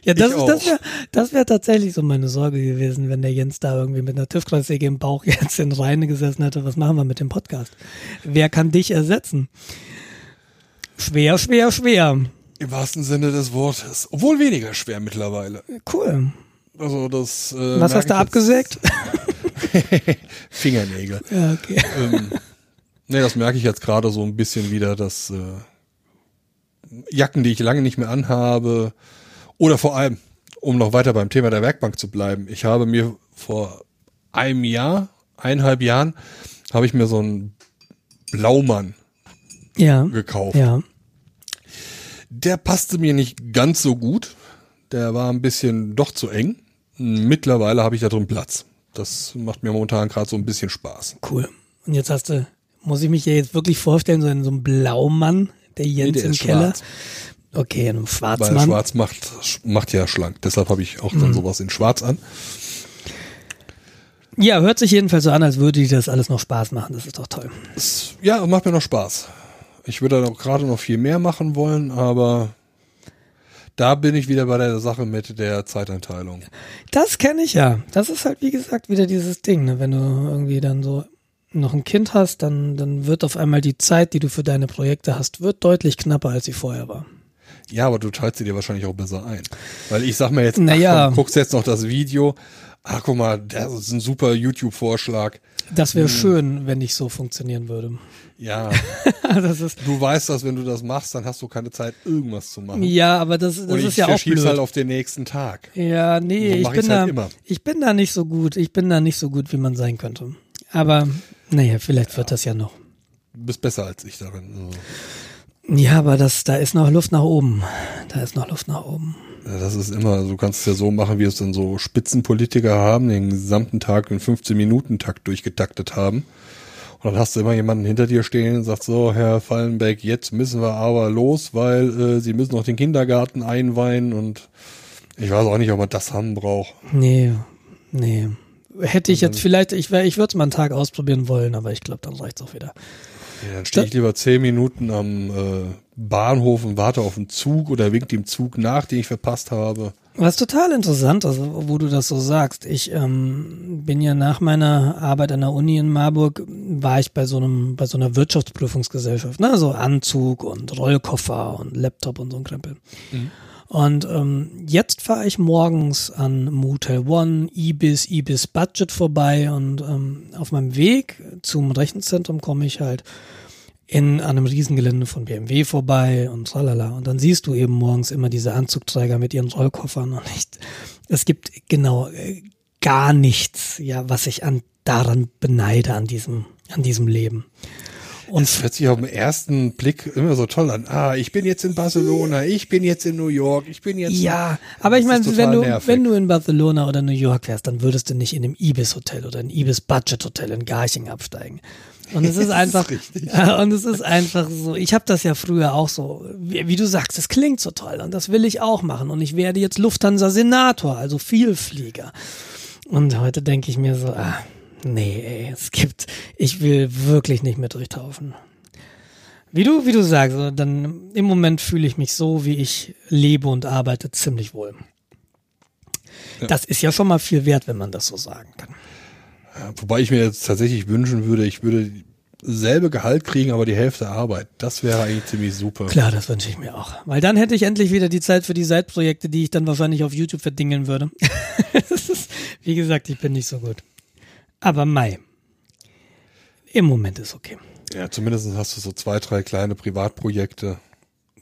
Ja, das, ist, das wäre das wär tatsächlich so meine Sorge gewesen, wenn der Jens da irgendwie mit einer TÜV-Kreissäge im Bauch jetzt in Reine gesessen hätte. Was machen wir mit dem Podcast? Wer kann dich ersetzen? Schwer, schwer, schwer. Im wahrsten Sinne des Wortes. Obwohl weniger schwer mittlerweile. Cool. Also das. Äh, Was hast du abgesägt? Fingernägel. ja, okay. ähm, nee, das merke ich jetzt gerade so ein bisschen wieder, dass äh, Jacken, die ich lange nicht mehr anhabe, oder vor allem, um noch weiter beim Thema der Werkbank zu bleiben, ich habe mir vor einem Jahr, eineinhalb Jahren, habe ich mir so einen Blaumann Ja. gekauft. Ja. Der passte mir nicht ganz so gut. Der war ein bisschen doch zu eng. Mittlerweile habe ich da drin Platz. Das macht mir momentan gerade so ein bisschen Spaß. Cool. Und jetzt hast du, muss ich mich ja jetzt wirklich vorstellen, so in so einem Blaumann, der Jens der im Keller. schwarz. Okay, in einem Weil Schwarzmann. schwarz macht, macht ja schlank. Deshalb habe ich auch dann sowas in schwarz an. Ja, hört sich jedenfalls so an, als würde dir das alles noch Spaß machen. Das ist doch toll. Es, ja, macht mir noch Spaß. Ich würde da auch gerade noch viel mehr machen wollen, aber da bin ich wieder bei der Sache mit der Zeiteinteilung. Das kenne ich ja. Das ist halt, wie gesagt, wieder dieses Ding, ne? wenn du irgendwie dann so noch ein Kind hast, dann, dann wird auf einmal die Zeit, die du für deine Projekte hast, wird deutlich knapper, als sie vorher war. Ja, aber du teilst sie dir wahrscheinlich auch besser ein. Weil ich sag mir jetzt, naja. ach, komm, guckst jetzt noch das Video. Ach, guck mal, das ist ein super YouTube-Vorschlag. Das wäre hm. schön, wenn ich so funktionieren würde. Ja. das ist du weißt, dass wenn du das machst, dann hast du keine Zeit, irgendwas zu machen. Ja, aber das, das ist ja auch blöd. halt auf den nächsten Tag. Ja, nee, ich bin halt da, immer. ich bin da nicht so gut. Ich bin da nicht so gut, wie man sein könnte. Aber, naja, vielleicht ja. wird das ja noch. Du bist besser als ich darin. Also. Ja, aber das, da ist noch Luft nach oben. Da ist noch Luft nach oben. Ja, das ist immer, du kannst es ja so machen, wie es dann so Spitzenpolitiker haben, den gesamten Tag in 15-Minuten-Takt durchgetaktet haben. Und dann hast du immer jemanden hinter dir stehen und sagst so, Herr Fallenbeck, jetzt müssen wir aber los, weil äh, Sie müssen noch den Kindergarten einweihen und ich weiß auch nicht, ob man das haben braucht. Nee, nee. Hätte ich jetzt vielleicht, ich, ich würde es mal einen Tag ausprobieren wollen, aber ich glaube, dann reicht's auch wieder. Ja, dann stehe ich lieber zehn Minuten am äh, Bahnhof und warte auf den Zug oder wink dem Zug nach, den ich verpasst habe. Was total interessant ist, wo du das so sagst. Ich ähm, bin ja nach meiner Arbeit an der Uni in Marburg, war ich bei so einem, bei so einer Wirtschaftsprüfungsgesellschaft, ne, so Anzug und Rollkoffer und Laptop und so ein Krempel. Mhm. Und ähm, jetzt fahre ich morgens an Motel One, Ibis, Ibis Budget vorbei und ähm, auf meinem Weg zum Rechenzentrum komme ich halt in einem Riesengelände von BMW vorbei und tralala. Und dann siehst du eben morgens immer diese Anzugträger mit ihren Rollkoffern und nicht. Es gibt genau äh, gar nichts, ja, was ich an daran beneide an diesem an diesem Leben. Und es hört sich auf den ersten Blick immer so toll an. Ah, ich bin jetzt in Barcelona, ich bin jetzt in New York, ich bin jetzt. Ja, aber ich meine, wenn du, nervig. wenn du in Barcelona oder New York wärst, dann würdest du nicht in einem Ibis-Hotel oder ein Ibis-Budget-Hotel in Garching absteigen. Und es ist einfach, ja, und es ist einfach so. Ich habe das ja früher auch so, wie, wie, du sagst, es klingt so toll und das will ich auch machen. Und ich werde jetzt Lufthansa-Senator, also Vielflieger. Und heute denke ich mir so, ah, Nee, ey, es gibt, ich will wirklich nicht mehr durchtaufen. Wie du, wie du sagst, dann im Moment fühle ich mich so, wie ich lebe und arbeite, ziemlich wohl. Ja. Das ist ja schon mal viel wert, wenn man das so sagen kann. Ja, wobei ich mir jetzt tatsächlich wünschen würde, ich würde selbe Gehalt kriegen, aber die Hälfte Arbeit. Das wäre eigentlich ziemlich super. Klar, das wünsche ich mir auch. Weil dann hätte ich endlich wieder die Zeit für die Seitprojekte, die ich dann wahrscheinlich auf YouTube verdingeln würde. ist, wie gesagt, ich bin nicht so gut. Aber Mai. Im Moment ist okay. Ja, zumindest hast du so zwei, drei kleine Privatprojekte.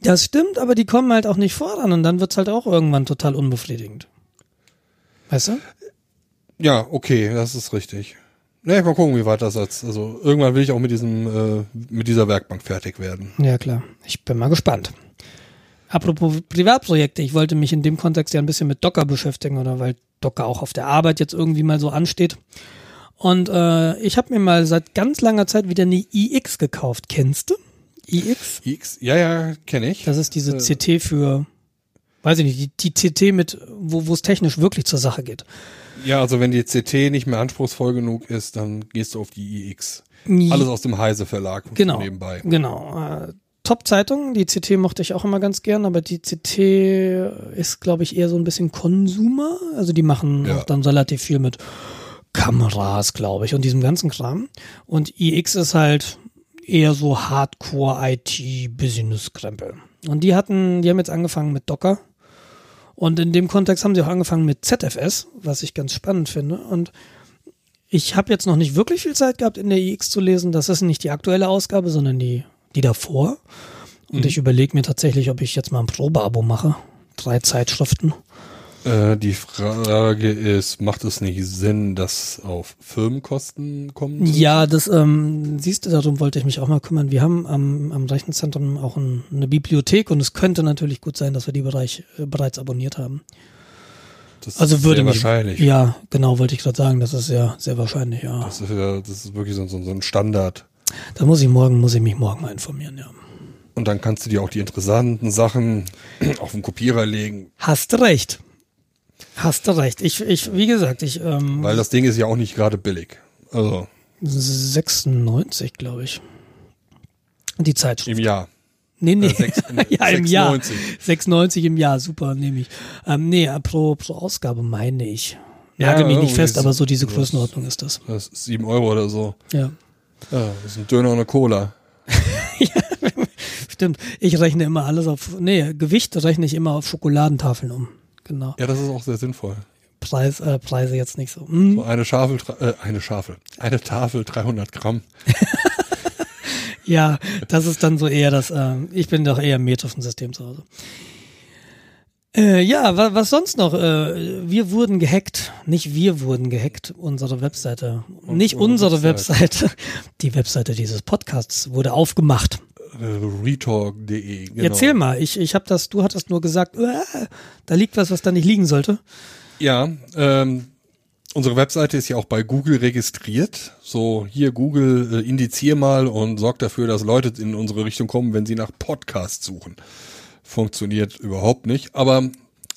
Das stimmt, aber die kommen halt auch nicht voran und dann wird's halt auch irgendwann total unbefriedigend. Weißt du? Ja, okay, das ist richtig. Ja, mal gucken, wie weit das jetzt. Also irgendwann will ich auch mit diesem, äh, mit dieser Werkbank fertig werden. Ja, klar. Ich bin mal gespannt. Apropos Privatprojekte, ich wollte mich in dem Kontext ja ein bisschen mit Docker beschäftigen, oder weil Docker auch auf der Arbeit jetzt irgendwie mal so ansteht. Und äh, ich habe mir mal seit ganz langer Zeit wieder eine iX gekauft. Kennst du? iX? iX, ja, ja, kenne ich. Das ist diese äh, CT für, weiß ich nicht, die, die CT mit, wo wo es technisch wirklich zur Sache geht. Ja, also wenn die CT nicht mehr anspruchsvoll genug ist, dann gehst du auf die iX. Alles aus dem Heise Verlag genau, nebenbei. Genau. Äh, Top-Zeitung, die CT mochte ich auch immer ganz gern, aber die CT ist, glaube ich, eher so ein bisschen Konsumer. Also die machen ja. auch dann relativ viel mit Kameras, glaube ich, und diesem ganzen Kram. Und iX ist halt eher so Hardcore-IT-Business-Krempel. Und die hatten, die haben jetzt angefangen mit Docker. Und in dem Kontext haben sie auch angefangen mit ZFS, was ich ganz spannend finde. Und ich habe jetzt noch nicht wirklich viel Zeit gehabt, in der iX zu lesen. Das ist nicht die aktuelle Ausgabe, sondern die, die davor. Und mhm. ich überlege mir tatsächlich, ob ich jetzt mal ein Probeabo mache. Drei Zeitschriften. Äh, die Frage ist, macht es nicht Sinn, dass auf Firmenkosten kommt? Ja, das ähm, siehst du, darum wollte ich mich auch mal kümmern. Wir haben am, am Rechenzentrum auch ein, eine Bibliothek und es könnte natürlich gut sein, dass wir die Bereich äh, bereits abonniert haben. Das also würde sehr mich, wahrscheinlich. Ja, genau, wollte ich gerade sagen. Das ist ja sehr wahrscheinlich, ja. Das ist, ja, das ist wirklich so, so, so ein Standard. Da muss ich morgen, muss ich mich morgen mal informieren, ja. Und dann kannst du dir auch die interessanten Sachen auf den Kopierer legen. Hast recht. Hast du recht. Ich, ich, wie gesagt, ich. Ähm, Weil das Ding ist ja auch nicht gerade billig. Also. 96, glaube ich. Die Zeitschrift. Im Jahr. Nee, nee. Äh, sechs- ja, im Jahr. 6,90. 6,90 im Jahr, super, nehme ich. Ähm, nee, pro, pro Ausgabe meine ich. Ja, Nagel mich nicht fest, aber so diese das- Größenordnung ist das. Das ist sieben Euro oder so. Ja. Ja, das ist ein Döner und eine Cola. Stimmt. Ich rechne immer alles auf, nee, Gewicht rechne ich immer auf Schokoladentafeln um. Genau. Ja, das ist auch sehr sinnvoll. Preis, äh, Preise jetzt nicht so. Hm. So eine Schafel, äh, eine Schafel, eine Tafel 300 Gramm. Ja, das ist dann so eher das, äh, ich bin doch eher im Metrofen-System zu Hause. Äh, ja, wa was sonst noch? Äh, wir wurden gehackt. Nicht wir wurden gehackt, unsere Webseite. Nicht unsere unsere Webseite. Die Webseite dieses Podcasts wurde aufgemacht. Retalk.de. Genau. Erzähl mal, ich, ich hab das, du hattest nur gesagt, äh, da liegt was, was da nicht liegen sollte. Ja, ähm, unsere Webseite ist ja auch bei Google registriert. So, hier Google, äh, indizier mal und sorg dafür, dass Leute in unsere Richtung kommen, wenn sie nach Podcasts suchen. Funktioniert überhaupt nicht, aber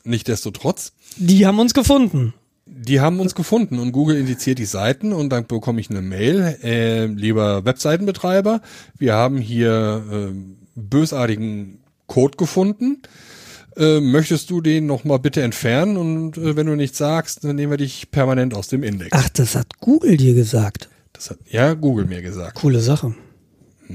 nichtdestotrotz. Die haben uns gefunden. Die haben uns gefunden und Google indiziert die Seiten und dann bekomme ich eine Mail, äh, lieber Webseitenbetreiber, wir haben hier äh, bösartigen Code gefunden. Äh, möchtest du den nochmal bitte entfernen und äh, wenn du nichts sagst, dann nehmen wir dich permanent aus dem Index. Ach, das hat Google dir gesagt. Das hat ja Google mir gesagt. Coole Sache.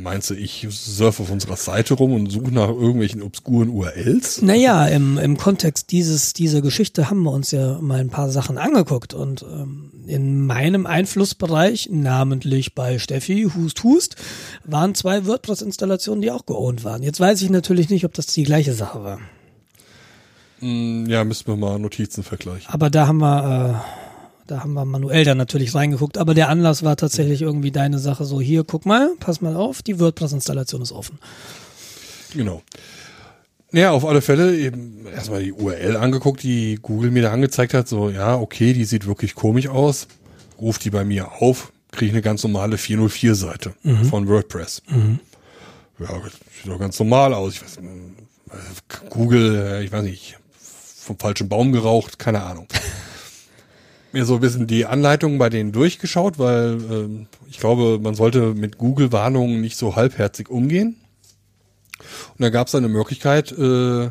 Meinst du, ich surfe auf unserer Seite rum und suche nach irgendwelchen obskuren URLs? Naja, im, im Kontext dieses, dieser Geschichte haben wir uns ja mal ein paar Sachen angeguckt und ähm, in meinem Einflussbereich, namentlich bei Steffi, Hust Hust, waren zwei WordPress-Installationen, die auch geowned waren. Jetzt weiß ich natürlich nicht, ob das die gleiche Sache war. Hm, ja, müssen wir mal Notizen vergleichen. Aber da haben wir, äh, da haben wir manuell dann natürlich reingeguckt. Aber der Anlass war tatsächlich irgendwie deine Sache so, hier, guck mal, pass mal auf, die WordPress-Installation ist offen. Genau. Ja, auf alle Fälle eben erstmal die URL angeguckt, die Google mir da angezeigt hat. So, ja, okay, die sieht wirklich komisch aus. Ruft die bei mir auf, kriege ich eine ganz normale 404-Seite von WordPress. Ja, das sieht doch ganz normal aus. Ich weiß, äh, Google, äh, ich weiß nicht, vom falschen Baum geraucht, keine Ahnung. Mir so ein bisschen die Anleitungen bei denen durchgeschaut, weil ähm, ich glaube, man sollte mit Google-Warnungen nicht so halbherzig umgehen. Und da gab es eine Möglichkeit, äh,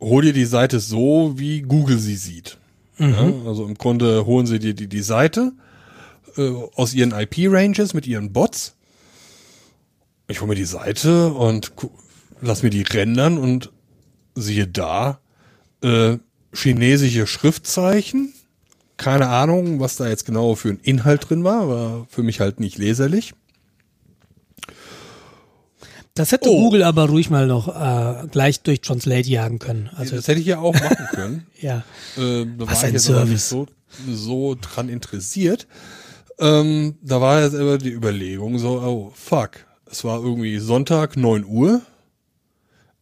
hol dir die Seite so, wie Google sie sieht. Ja, also im Grunde holen sie dir die, die Seite äh, aus ihren IP-Ranges mit ihren Bots. Ich hole mir die Seite und lass mir die rendern und siehe da, äh, chinesische Schriftzeichen. Keine Ahnung, was da jetzt genau für ein Inhalt drin war, war für mich halt nicht leserlich. Das hätte Oh. Google aber ruhig mal noch äh, gleich durch Translate jagen können. Also das hätte ich ja auch machen können. ja. Äh, da Was war ein ich Service. so, so dran interessiert. Ähm, da war jetzt aber die Überlegung so, oh fuck, es war irgendwie Sonntag, 9 Uhr.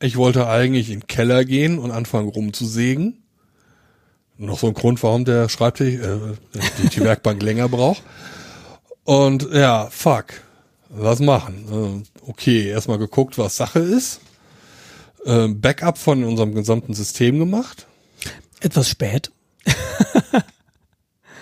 Ich wollte eigentlich in den Keller gehen und anfangen rumzusägen. Noch so ein Grund, warum der Schreibtisch, äh, die, die Werkbank länger braucht. Und ja, fuck, was machen? Äh, okay, erstmal geguckt, was Sache ist. Äh, Backup von unserem gesamten System gemacht. Etwas spät.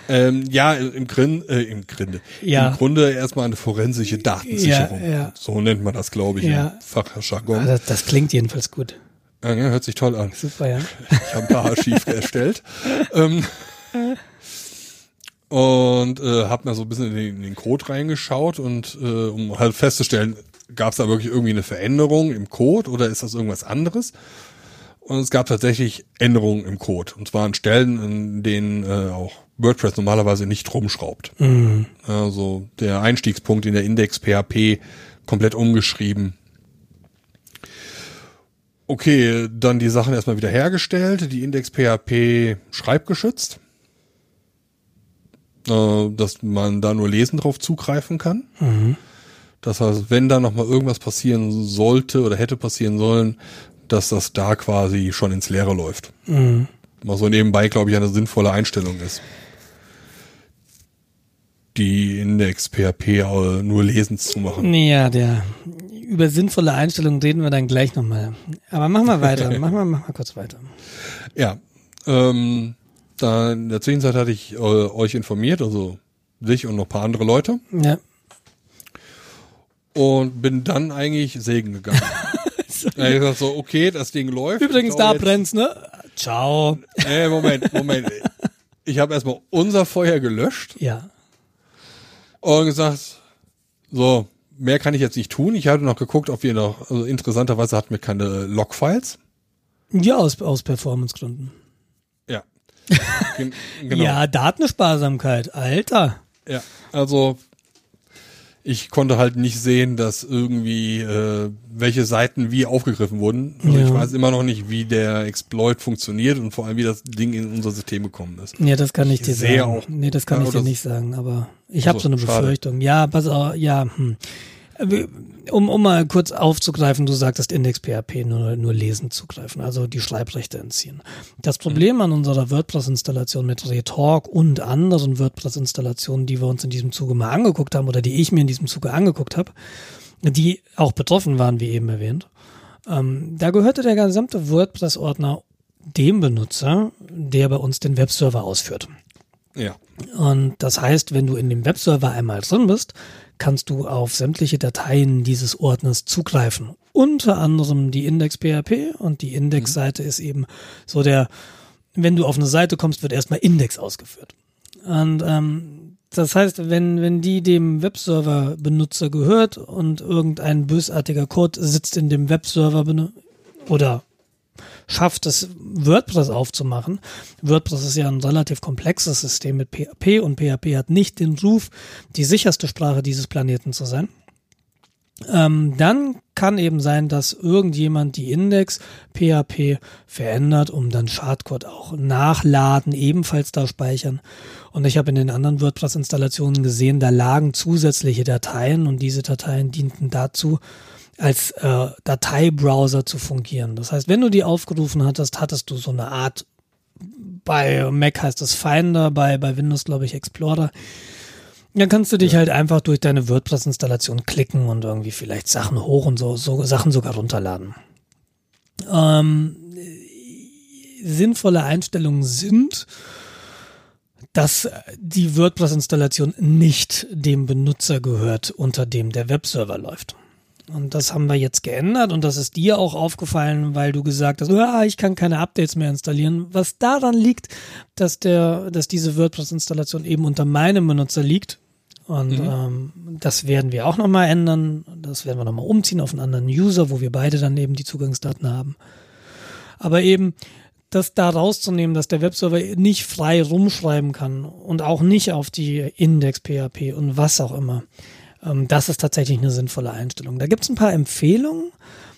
Ähm, ja, im, Grin, äh, im Grinde. Ja. Im Grunde erstmal eine forensische Datensicherung. Ja, ja. So nennt man das, glaube ich, Ja. im Fachjargon. Das, das klingt jedenfalls gut. Ja, hört sich toll an. Super, ja. Ich habe ein paar Archiv erstellt. Ähm, und äh, habe mir so ein bisschen in den, in den Code reingeschaut und äh, um halt festzustellen, gab es da wirklich irgendwie eine Veränderung im Code oder ist das irgendwas anderes? Und es gab tatsächlich Änderungen im Code. Und zwar an Stellen, in denen äh, auch WordPress normalerweise nicht rumschraubt. Also der Einstiegspunkt in der Index PHP komplett umgeschrieben. Okay, dann die Sachen erstmal wieder hergestellt, die Index PHP schreibgeschützt, äh, dass man da nur lesen drauf zugreifen kann. Das heißt, wenn da nochmal irgendwas passieren sollte oder hätte passieren sollen, dass das da quasi schon ins Leere läuft. Mal so nebenbei, glaube ich, eine sinnvolle Einstellung ist. Die Index PHP äh, nur lesend zu machen. Ja, der über sinnvolle Einstellungen reden wir dann gleich nochmal. Aber mach mal weiter, mach mal, mach mal kurz weiter. Ja, ähm, da in der Zwischenzeit hatte ich äh, euch informiert, also dich und noch ein paar andere Leute. Ja. und bin dann eigentlich Segen gegangen. ja, ich gesagt so, okay, das Ding läuft. Übrigens, da brennt's, ne? Ciao. Nee, Moment, Moment. Ich habe erstmal unser Feuer gelöscht. Ja. Und gesagt, so, mehr kann ich jetzt nicht tun. Ich hatte noch geguckt, ob wir noch, also interessanterweise hatten wir keine Logfiles. Ja, aus, aus Performancegründen. Ja. genau. Ja, Datensparsamkeit, Alter. Ja, also ich konnte halt nicht sehen, dass irgendwie äh, welche Seiten wie aufgegriffen wurden. Also ja. ich weiß immer noch nicht, wie der Exploit funktioniert und vor allem, wie das Ding in unser System gekommen ist. Ja, das kann ich, ich dir sagen. Auch, nee, das kann ja, ich dir nicht sagen, aber ich habe so eine Befürchtung. Schade. Ja, pass auf, ja, hm. Um, um mal kurz aufzugreifen, du sagtest Index PHP nur, nur lesen zugreifen, also die Schreibrechte entziehen. Das Problem an unserer WordPress-Installation mit Retalk und anderen WordPress-Installationen, die wir uns in diesem Zuge mal angeguckt haben oder die ich mir in diesem Zuge angeguckt habe, die auch betroffen waren, wie eben erwähnt, ähm, da gehörte der gesamte WordPress-Ordner dem Benutzer, der bei uns den Webserver ausführt. Ja. Und das heißt, wenn du in dem Webserver einmal drin bist, kannst du auf sämtliche Dateien dieses Ordners zugreifen. Unter anderem die Index.php und die Index-Seite ist eben so der, wenn du auf eine Seite kommst, wird erstmal Index ausgeführt. Und ähm, das heißt, wenn, wenn die dem Webserver-Benutzer gehört und irgendein bösartiger Code sitzt in dem Webserver oder schafft es, WordPress aufzumachen. WordPress ist ja ein relativ komplexes System mit PHP und PHP hat nicht den Ruf, die sicherste Sprache dieses Planeten zu sein. Ähm, dann kann eben sein, dass irgendjemand die Index PHP verändert, um dann Schadcode auch nachladen, ebenfalls da speichern. Und ich habe in den anderen WordPress-Installationen gesehen, da lagen zusätzliche Dateien und diese Dateien dienten dazu, als äh, Dateibrowser zu fungieren. Das heißt, wenn du die aufgerufen hattest, hattest du so eine Art, bei Mac heißt es Finder, bei, bei Windows glaube ich Explorer. Dann kannst du dich ja. halt einfach durch deine WordPress-Installation klicken und irgendwie vielleicht Sachen hoch und so, so Sachen sogar runterladen. Ähm, sinnvolle Einstellungen sind, dass die WordPress-Installation nicht dem Benutzer gehört, unter dem der Webserver läuft. Und das haben wir jetzt geändert und das ist dir auch aufgefallen, weil du gesagt hast, ah, ich kann keine Updates mehr installieren. Was daran liegt, dass der, dass diese WordPress-Installation eben unter meinem Benutzer liegt. Und mhm. ähm, das werden wir auch nochmal ändern. Das werden wir nochmal umziehen auf einen anderen User, wo wir beide dann eben die Zugangsdaten haben. Aber eben, das da rauszunehmen, dass der Webserver nicht frei rumschreiben kann und auch nicht auf die Index-PHP und was auch immer. Ähm, das ist tatsächlich eine sinnvolle Einstellung. Da gibt es ein paar Empfehlungen.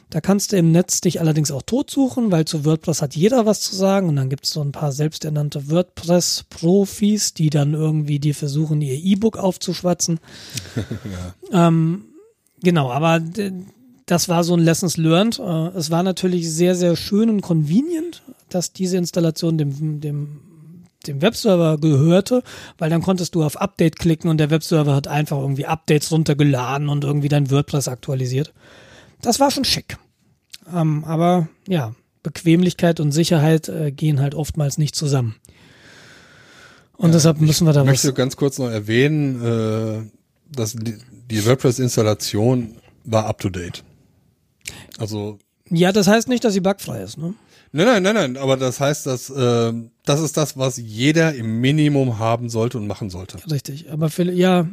Da kannst du im Netz dich allerdings auch tot suchen, weil zu WordPress hat jeder was zu sagen und dann gibt es so ein paar selbsternannte WordPress-Profis, die dann irgendwie dir versuchen, ihr E-Book aufzuschwatzen. ja. ähm, genau, aber das war so ein Lessons learned. Äh, es war natürlich sehr, sehr schön und convenient, dass diese Installation dem, dem dem Webserver gehörte, weil dann konntest du auf Update klicken und der Webserver hat einfach irgendwie Updates runtergeladen und irgendwie dein WordPress aktualisiert. Das war schon schick. Ähm, aber ja, Bequemlichkeit und Sicherheit äh, gehen halt oftmals nicht zusammen. Und ja, deshalb müssen wir da was. Ich möchte ganz kurz noch erwähnen, äh, dass die, die WordPress-Installation war up to date. Also. Ja, das heißt nicht, dass sie bugfrei ist, ne? Nein, nein, nein, nein, aber das heißt, dass äh, das ist das, was jeder im Minimum haben sollte und machen sollte. Richtig, aber für, ja,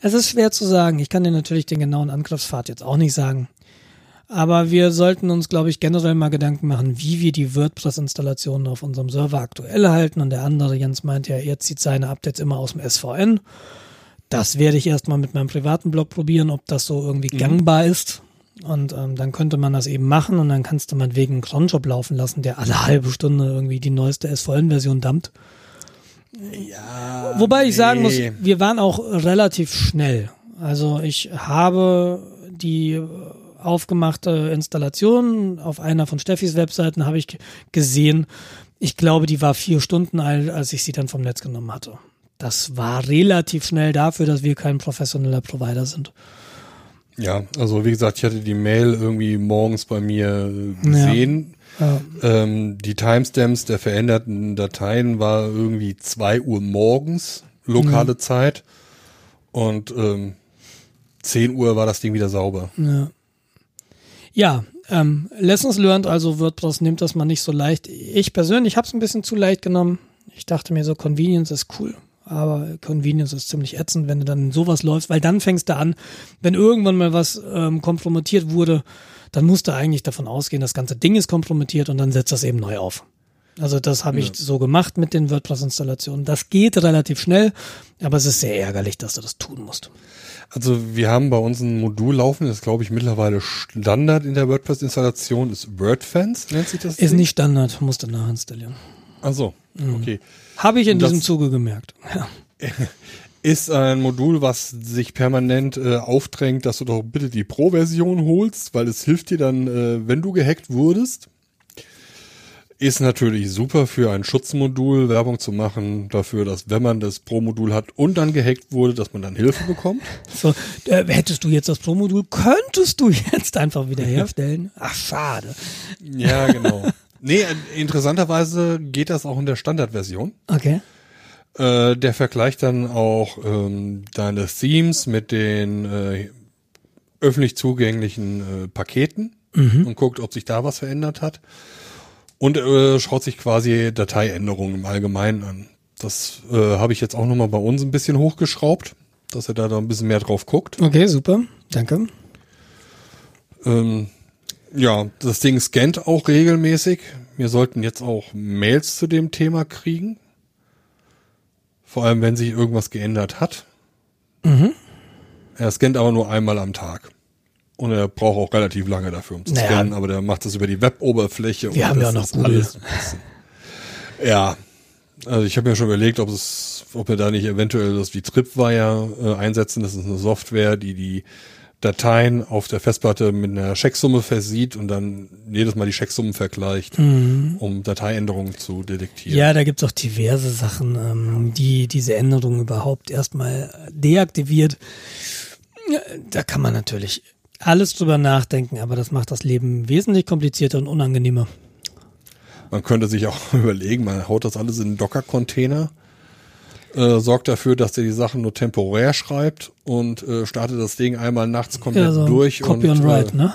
es ist schwer zu sagen. Ich kann dir natürlich den genauen Angriffspfad jetzt auch nicht sagen. Aber wir sollten uns, glaube ich, generell mal Gedanken machen, wie wir die WordPress-Installationen auf unserem Server aktuell halten. Und der andere, Jens, meint ja, er zieht seine Updates immer aus dem SVN. Das werde ich erstmal mit meinem privaten Blog probieren, ob das so irgendwie mhm. gangbar ist. Und ähm, dann könnte man das eben machen und dann kannst du meinetwegen einen Cronjob laufen lassen, der alle halbe Stunde irgendwie die neueste SVN-Version dumpt. Ja. Wobei ich nee. sagen muss, wir waren auch relativ schnell. Also ich habe die aufgemachte Installation auf einer von Steffis Webseiten habe ich gesehen. Ich glaube, die war vier Stunden alt, als ich sie dann vom Netz genommen hatte. Das war relativ schnell dafür, dass wir kein professioneller Provider sind. Ja, also wie gesagt, ich hatte die Mail irgendwie morgens bei mir gesehen. Ja. Ähm, die Timestamps der veränderten Dateien war irgendwie zwei Uhr morgens, lokale mhm. Zeit. Und ähm, 10 Uhr war das Ding wieder sauber. Ja. Ja, ähm, Lessons learned, also WordPress nimmt das mal nicht so leicht. Ich persönlich habe es ein bisschen zu leicht genommen. Ich dachte mir so, Convenience ist cool. Aber Convenience ist ziemlich ätzend, wenn du dann sowas läufst, weil dann fängst du an, wenn irgendwann mal was ähm, kompromittiert wurde, dann musst du eigentlich davon ausgehen, das ganze Ding ist kompromittiert und dann setzt das eben neu auf. Also das habe ich Ja. so gemacht mit den WordPress-Installationen. Das geht relativ schnell, aber es ist sehr ärgerlich, dass du das tun musst. Also wir haben bei uns ein Modul laufen, das ist glaube ich mittlerweile Standard in der WordPress-Installation, ist WordFans, nennt sich das? Ist Ding? nicht Standard, musst du nachinstallieren. Ach so, okay. Habe ich in Das- diesem Zuge gemerkt. Ja. Ist ein Modul, was sich permanent äh, aufdrängt, dass du doch bitte die Pro-Version holst, weil es hilft dir dann, äh, wenn du gehackt wurdest. Ist natürlich super für ein Schutzmodul, Werbung zu machen, dafür, dass wenn man das Pro-Modul hat und dann gehackt wurde, dass man dann Hilfe bekommt. So, äh, hättest du jetzt das Pro-Modul, könntest du jetzt einfach wieder herstellen? Ach, schade. Ja, genau. nee, interessanterweise geht das auch in der Standardversion. Okay. Äh, der vergleicht dann auch ähm, deine Themes mit den äh, öffentlich zugänglichen äh, Paketen und guckt, ob sich da was verändert hat. Und äh, schaut sich quasi Dateiänderungen im Allgemeinen an. Das äh, habe ich jetzt auch nochmal bei uns ein bisschen hochgeschraubt, dass er da, da ein bisschen mehr drauf guckt. Okay, super. Danke. Ähm, ja, das Ding scannt auch regelmäßig. Wir sollten jetzt auch Mails zu dem Thema kriegen. Vor allem, wenn sich irgendwas geändert hat. Er scannt aber nur einmal am Tag. Und er braucht auch relativ lange dafür, um zu Naja. scannen, aber der macht das über die Web-Oberfläche. Wir und haben ja noch Google. Ja, also ich habe mir schon überlegt, ob es, ob wir da nicht eventuell das wie Tripwire äh, einsetzen. Das ist eine Software, die die Dateien auf der Festplatte mit einer Checksumme versieht und dann jedes Mal die Checksummen vergleicht, um Dateiänderungen zu detektieren. Ja, da gibt's auch diverse Sachen, ähm, die diese Änderung überhaupt erstmal deaktiviert. Da kann man natürlich alles drüber nachdenken, aber das macht das Leben wesentlich komplizierter und unangenehmer. Man könnte sich auch überlegen, man haut das alles in einen Docker-Container, äh, sorgt dafür, dass der die Sachen nur temporär schreibt und äh, startet das Ding einmal nachts komplett Ja, so durch. Copy und, and Write, äh, ne?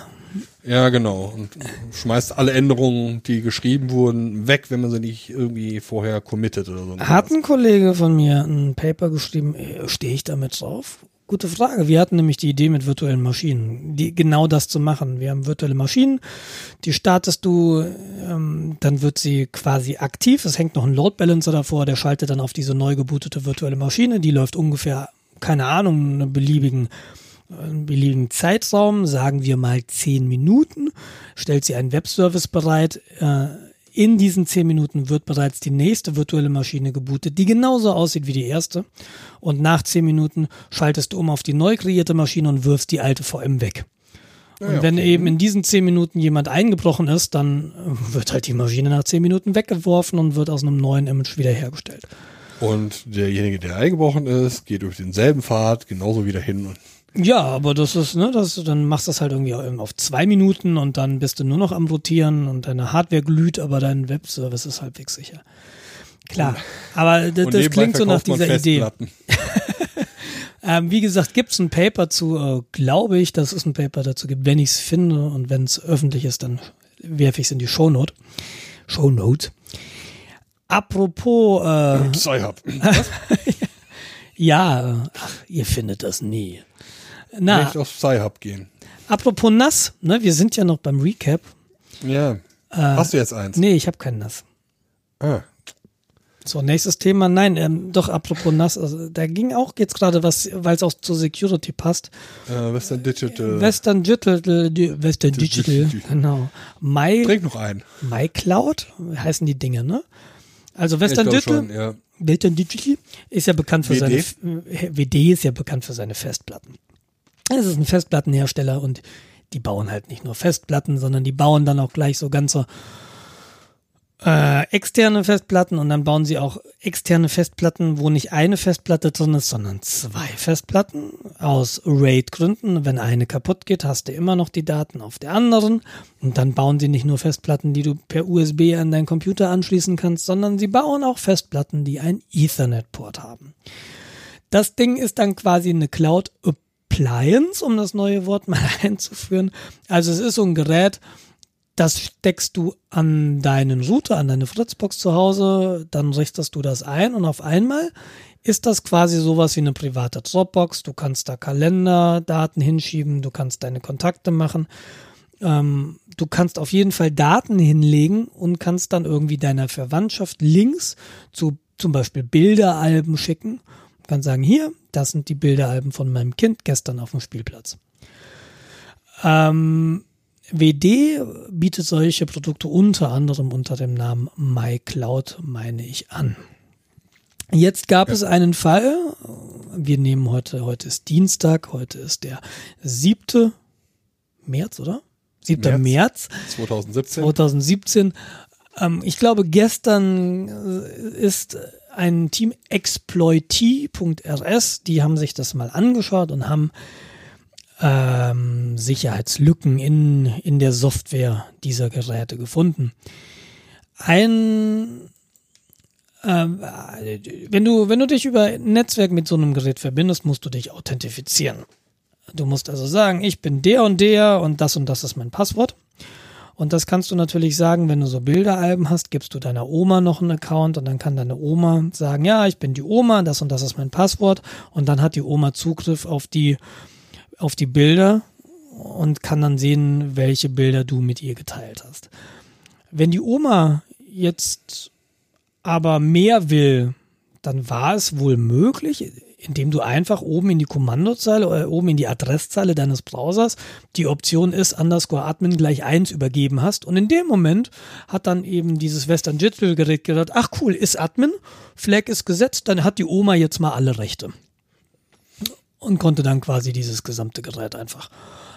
Ja, genau. Und schmeißt alle Änderungen, die geschrieben wurden, weg, wenn man sie nicht irgendwie vorher committet oder so. Hat ein Kollege von mir ein Paper geschrieben, stehe ich damit drauf? Gute Frage. Wir hatten nämlich die Idee mit virtuellen Maschinen, die, genau das zu machen. Wir haben virtuelle Maschinen, die startest du, ähm, dann wird sie quasi aktiv. Es hängt noch ein Load Balancer davor, der schaltet dann auf diese neu gebootete virtuelle Maschine. Die läuft ungefähr, keine Ahnung, einen beliebigen, einen beliebigen Zeitraum, sagen wir mal zehn Minuten, stellt sie einen Webservice bereit. Äh, in diesen zehn Minuten wird bereits die nächste virtuelle Maschine gebootet, die genauso aussieht wie die erste. Und nach zehn Minuten schaltest du um auf die neu kreierte Maschine und wirfst die alte VM weg. Und ja, wenn eben in diesen zehn Minuten jemand eingebrochen ist, dann äh, wird halt die Maschine nach zehn Minuten weggeworfen und wird aus einem neuen Image wiederhergestellt. Und derjenige, der eingebrochen ist, geht durch denselben Pfad genauso wieder hin. Und Ja, aber das ist, ne, das, dann machst du das halt irgendwie auf zwei Minuten und dann bist du nur noch am Rotieren und deine Hardware glüht, aber dein Webservice ist halbwegs sicher. Klar, aber das, und das klingt so nach dieser Idee. Ähm, wie gesagt, gibt's ein Paper zu, äh, glaube ich, dass es ein Paper dazu gibt. Wenn ich's finde und wenn es öffentlich ist, dann werfe ich es in die Shownote. Shownote. Apropos, äh, Sci-Hub. ja, ach, ihr findet das nie. Na, Nicht auf Sci-Hub gehen. apropos nass, ne, wir sind ja noch beim Recap. Ja. Hast du jetzt eins? Nee, ich habe kein nass. Ah. So, nächstes Thema. Nein, ähm, doch, apropos nass, also, da ging auch jetzt gerade was, weil es auch zur Security passt. Äh, Western Digital. Western Digital, Western Digital, genau. My, Trink noch einen. MyCloud heißen die Dinge, ne? Also Western ich Digital, schon, ja. Western Digital ist ja bekannt für WD? seine, äh, WD ist ja bekannt für seine Festplatten. Es ist ein Festplattenhersteller und die bauen halt nicht nur Festplatten, sondern die bauen dann auch gleich so ganze äh, externe Festplatten und dann bauen sie auch externe Festplatten, wo nicht eine Festplatte drin ist, sondern zwei Festplatten aus RAID-Gründen. Wenn eine kaputt geht, hast du immer noch die Daten auf der anderen und dann bauen sie nicht nur Festplatten, die du per USB an deinen Computer anschließen kannst, sondern sie bauen auch Festplatten, die einen Ethernet-Port haben. Das Ding ist dann quasi eine Cloud Appliance, um das neue Wort mal einzuführen. Also es ist so ein Gerät, das steckst du an deinen Router, an deine Fritzbox zu Hause, dann richtest du das ein und auf einmal ist das quasi sowas wie eine private Dropbox. Du kannst da Kalenderdaten hinschieben, du kannst deine Kontakte machen. Ähm, du kannst auf jeden Fall Daten hinlegen und kannst dann irgendwie deiner Verwandtschaft Links zu zum Beispiel Bilderalben schicken. Du kannst sagen, hier, das sind die Bilderalben von meinem Kind gestern auf dem Spielplatz. Ähm, WD bietet solche Produkte unter anderem unter dem Namen MyCloud, meine ich, an. Jetzt gab ja. es einen Fall. Wir nehmen heute, heute ist Dienstag, heute ist der siebte März, oder? 7. März, März 2017. 2017. Ähm, ich glaube, gestern äh, ist ein Team exploity.rs, die haben sich das mal angeschaut und haben ähm, Sicherheitslücken in, in der Software dieser Geräte gefunden. Ein ähm, wenn du, wenn du dich über Netzwerk mit so einem Gerät verbindest, musst du dich authentifizieren. Du musst also sagen, ich bin der und der und das und das ist mein Passwort. Und das kannst du natürlich sagen, wenn du so Bilderalben hast, gibst du deiner Oma noch einen Account und dann kann deine Oma sagen, ja, ich bin die Oma, das und das ist mein Passwort. Und dann hat die Oma Zugriff auf die, auf die Bilder und kann dann sehen, welche Bilder du mit ihr geteilt hast. Wenn die Oma jetzt aber mehr will, dann war es wohl möglich, indem du einfach oben in die Kommandozeile oder oben in die Adresszeile deines Browsers die Option ist underscore admin gleich eins übergeben hast. Und in dem Moment hat dann eben dieses Western Digital Gerät gedacht, ach cool, ist Admin, Flag ist gesetzt, dann hat die Oma jetzt mal alle Rechte. Und konnte dann quasi dieses gesamte Gerät einfach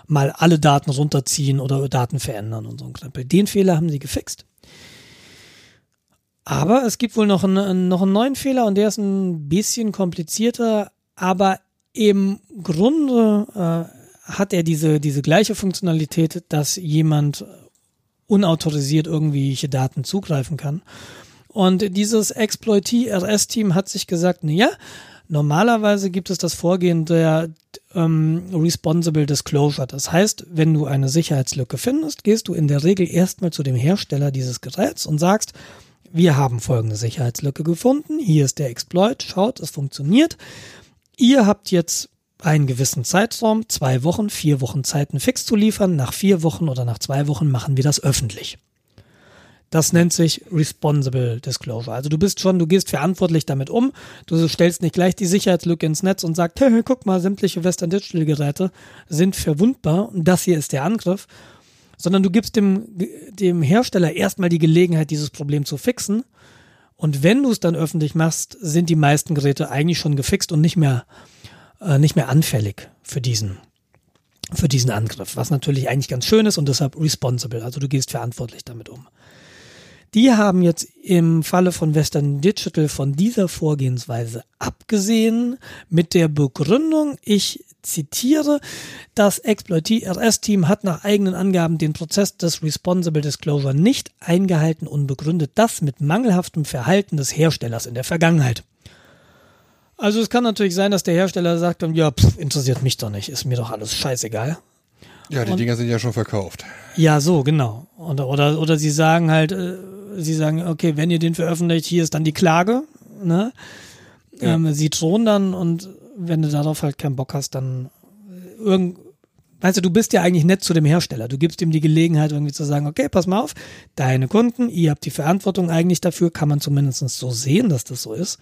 mal alle Daten runterziehen oder Daten verändern und so ein Krempel. Den Fehler haben sie gefixt. Aber es gibt wohl noch einen, noch einen neuen Fehler und der ist ein bisschen komplizierter, aber im Grunde äh, hat er diese, diese gleiche Funktionalität, dass jemand unautorisiert irgendwelche Daten zugreifen kann. Und dieses Exploitee-RS-Team hat sich gesagt, naja, normalerweise gibt es das Vorgehen der ähm, Responsible Disclosure. Das heißt, wenn du eine Sicherheitslücke findest, gehst du in der Regel erstmal zu dem Hersteller dieses Geräts und sagst, wir haben folgende Sicherheitslücke gefunden. Hier ist der Exploit. Schaut, es funktioniert. Ihr habt jetzt einen gewissen Zeitraum, zwei Wochen, vier Wochen Zeit, einen Fix zu liefern. Nach vier Wochen oder nach zwei Wochen machen wir das öffentlich. Das nennt sich Responsible Disclosure. Also du bist schon, du gehst verantwortlich damit um. Du stellst nicht gleich die Sicherheitslücke ins Netz und sagst, hey, guck mal, sämtliche Western Digital Geräte sind verwundbar und das hier ist der Angriff, sondern du gibst dem, dem Hersteller erstmal die Gelegenheit, dieses Problem zu fixen. Und wenn du es dann öffentlich machst, sind die meisten Geräte eigentlich schon gefixt und nicht mehr, äh, nicht mehr anfällig für diesen, für diesen Angriff, was natürlich eigentlich ganz schön ist und deshalb responsible. Also du gehst verantwortlich damit um. Die haben jetzt im Falle von Western Digital von dieser Vorgehensweise abgesehen mit der Begründung, ich zitiere, das Exploitee-RS-Team hat nach eigenen Angaben den Prozess des Responsible Disclosure nicht eingehalten und begründet das mit mangelhaftem Verhalten des Herstellers in der Vergangenheit. Also es kann natürlich sein, dass der Hersteller sagt, ja, pff, interessiert mich doch nicht, ist mir doch alles scheißegal. Ja, die und, Dinger sind ja schon verkauft. Ja, so, genau. Oder, oder, oder sie sagen halt, äh, sie sagen, okay, wenn ihr den veröffentlicht, hier ist dann die Klage, ne? Ja. Ähm, sie drohen dann und wenn du darauf halt keinen Bock hast, dann äh, irgend, weißt du, du bist ja eigentlich nett zu dem Hersteller. Du gibst ihm die Gelegenheit, irgendwie zu sagen, okay, pass mal auf, deine Kunden, ihr habt die Verantwortung eigentlich dafür, kann man zumindest so sehen, dass das so ist.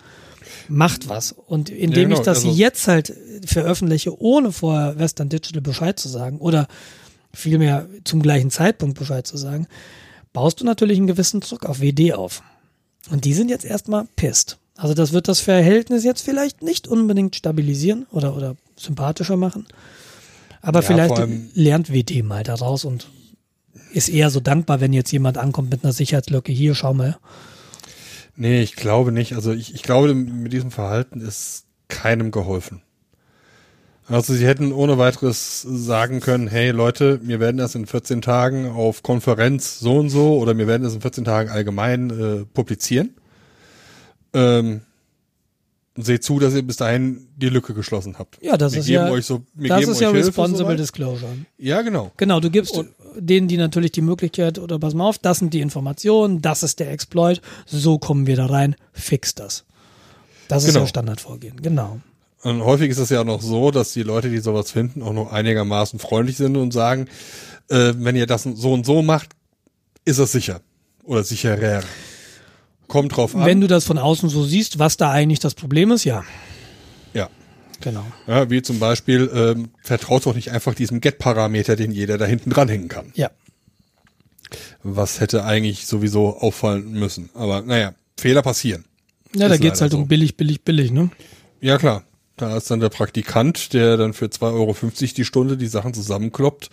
Macht was. Und indem ja, genau, ich das also jetzt halt veröffentliche, ohne vorher Western Digital Bescheid zu sagen oder vielmehr zum gleichen Zeitpunkt Bescheid zu sagen, baust du natürlich einen gewissen Druck auf WD auf. Und die sind jetzt erstmal pisst. Also das wird das Verhältnis jetzt vielleicht nicht unbedingt stabilisieren oder, oder sympathischer machen. Aber ja, vielleicht lernt WD mal daraus und ist eher so dankbar, wenn jetzt jemand ankommt mit einer Sicherheitslücke. Hier, schau mal. Nee, ich glaube nicht. Also ich, ich glaube, mit diesem Verhalten ist keinem geholfen. Also sie hätten ohne weiteres sagen können, hey Leute, wir werden das in 14 Tagen auf Konferenz so und so oder wir werden das in 14 Tagen allgemein äh, publizieren. Ähm, seht zu, dass ihr bis dahin die Lücke geschlossen habt. Ja, das wir ist geben ja, euch so, das ist ja Hilfe Responsible soweit. Disclosure. Ja, genau. Genau, du gibst Und- denen, die natürlich die Möglichkeit, oder pass mal auf, das sind die Informationen, das ist der Exploit, so kommen wir da rein, fix das. Das ist Genau. ja Standardvorgehen, genau. Und häufig ist es ja noch so, dass die Leute, die sowas finden, auch noch einigermaßen freundlich sind und sagen, äh, wenn ihr das so und so macht, ist es sicher. Oder sicherer. Kommt drauf an. Wenn du das von außen so siehst, was da eigentlich das Problem ist, ja, ja. genau. ja. Wie zum Beispiel, ähm, vertraut doch nicht einfach diesem Get-Parameter, den jeder da hinten dranhängen kann. Ja, Was hätte eigentlich sowieso auffallen müssen. Aber naja, Fehler passieren. ja da Ist geht's halt leider um so. billig, billig, billig, ne? Ja, klar. Da ist dann der Praktikant, der dann für 2,50 Euro die Stunde die Sachen zusammenkloppt,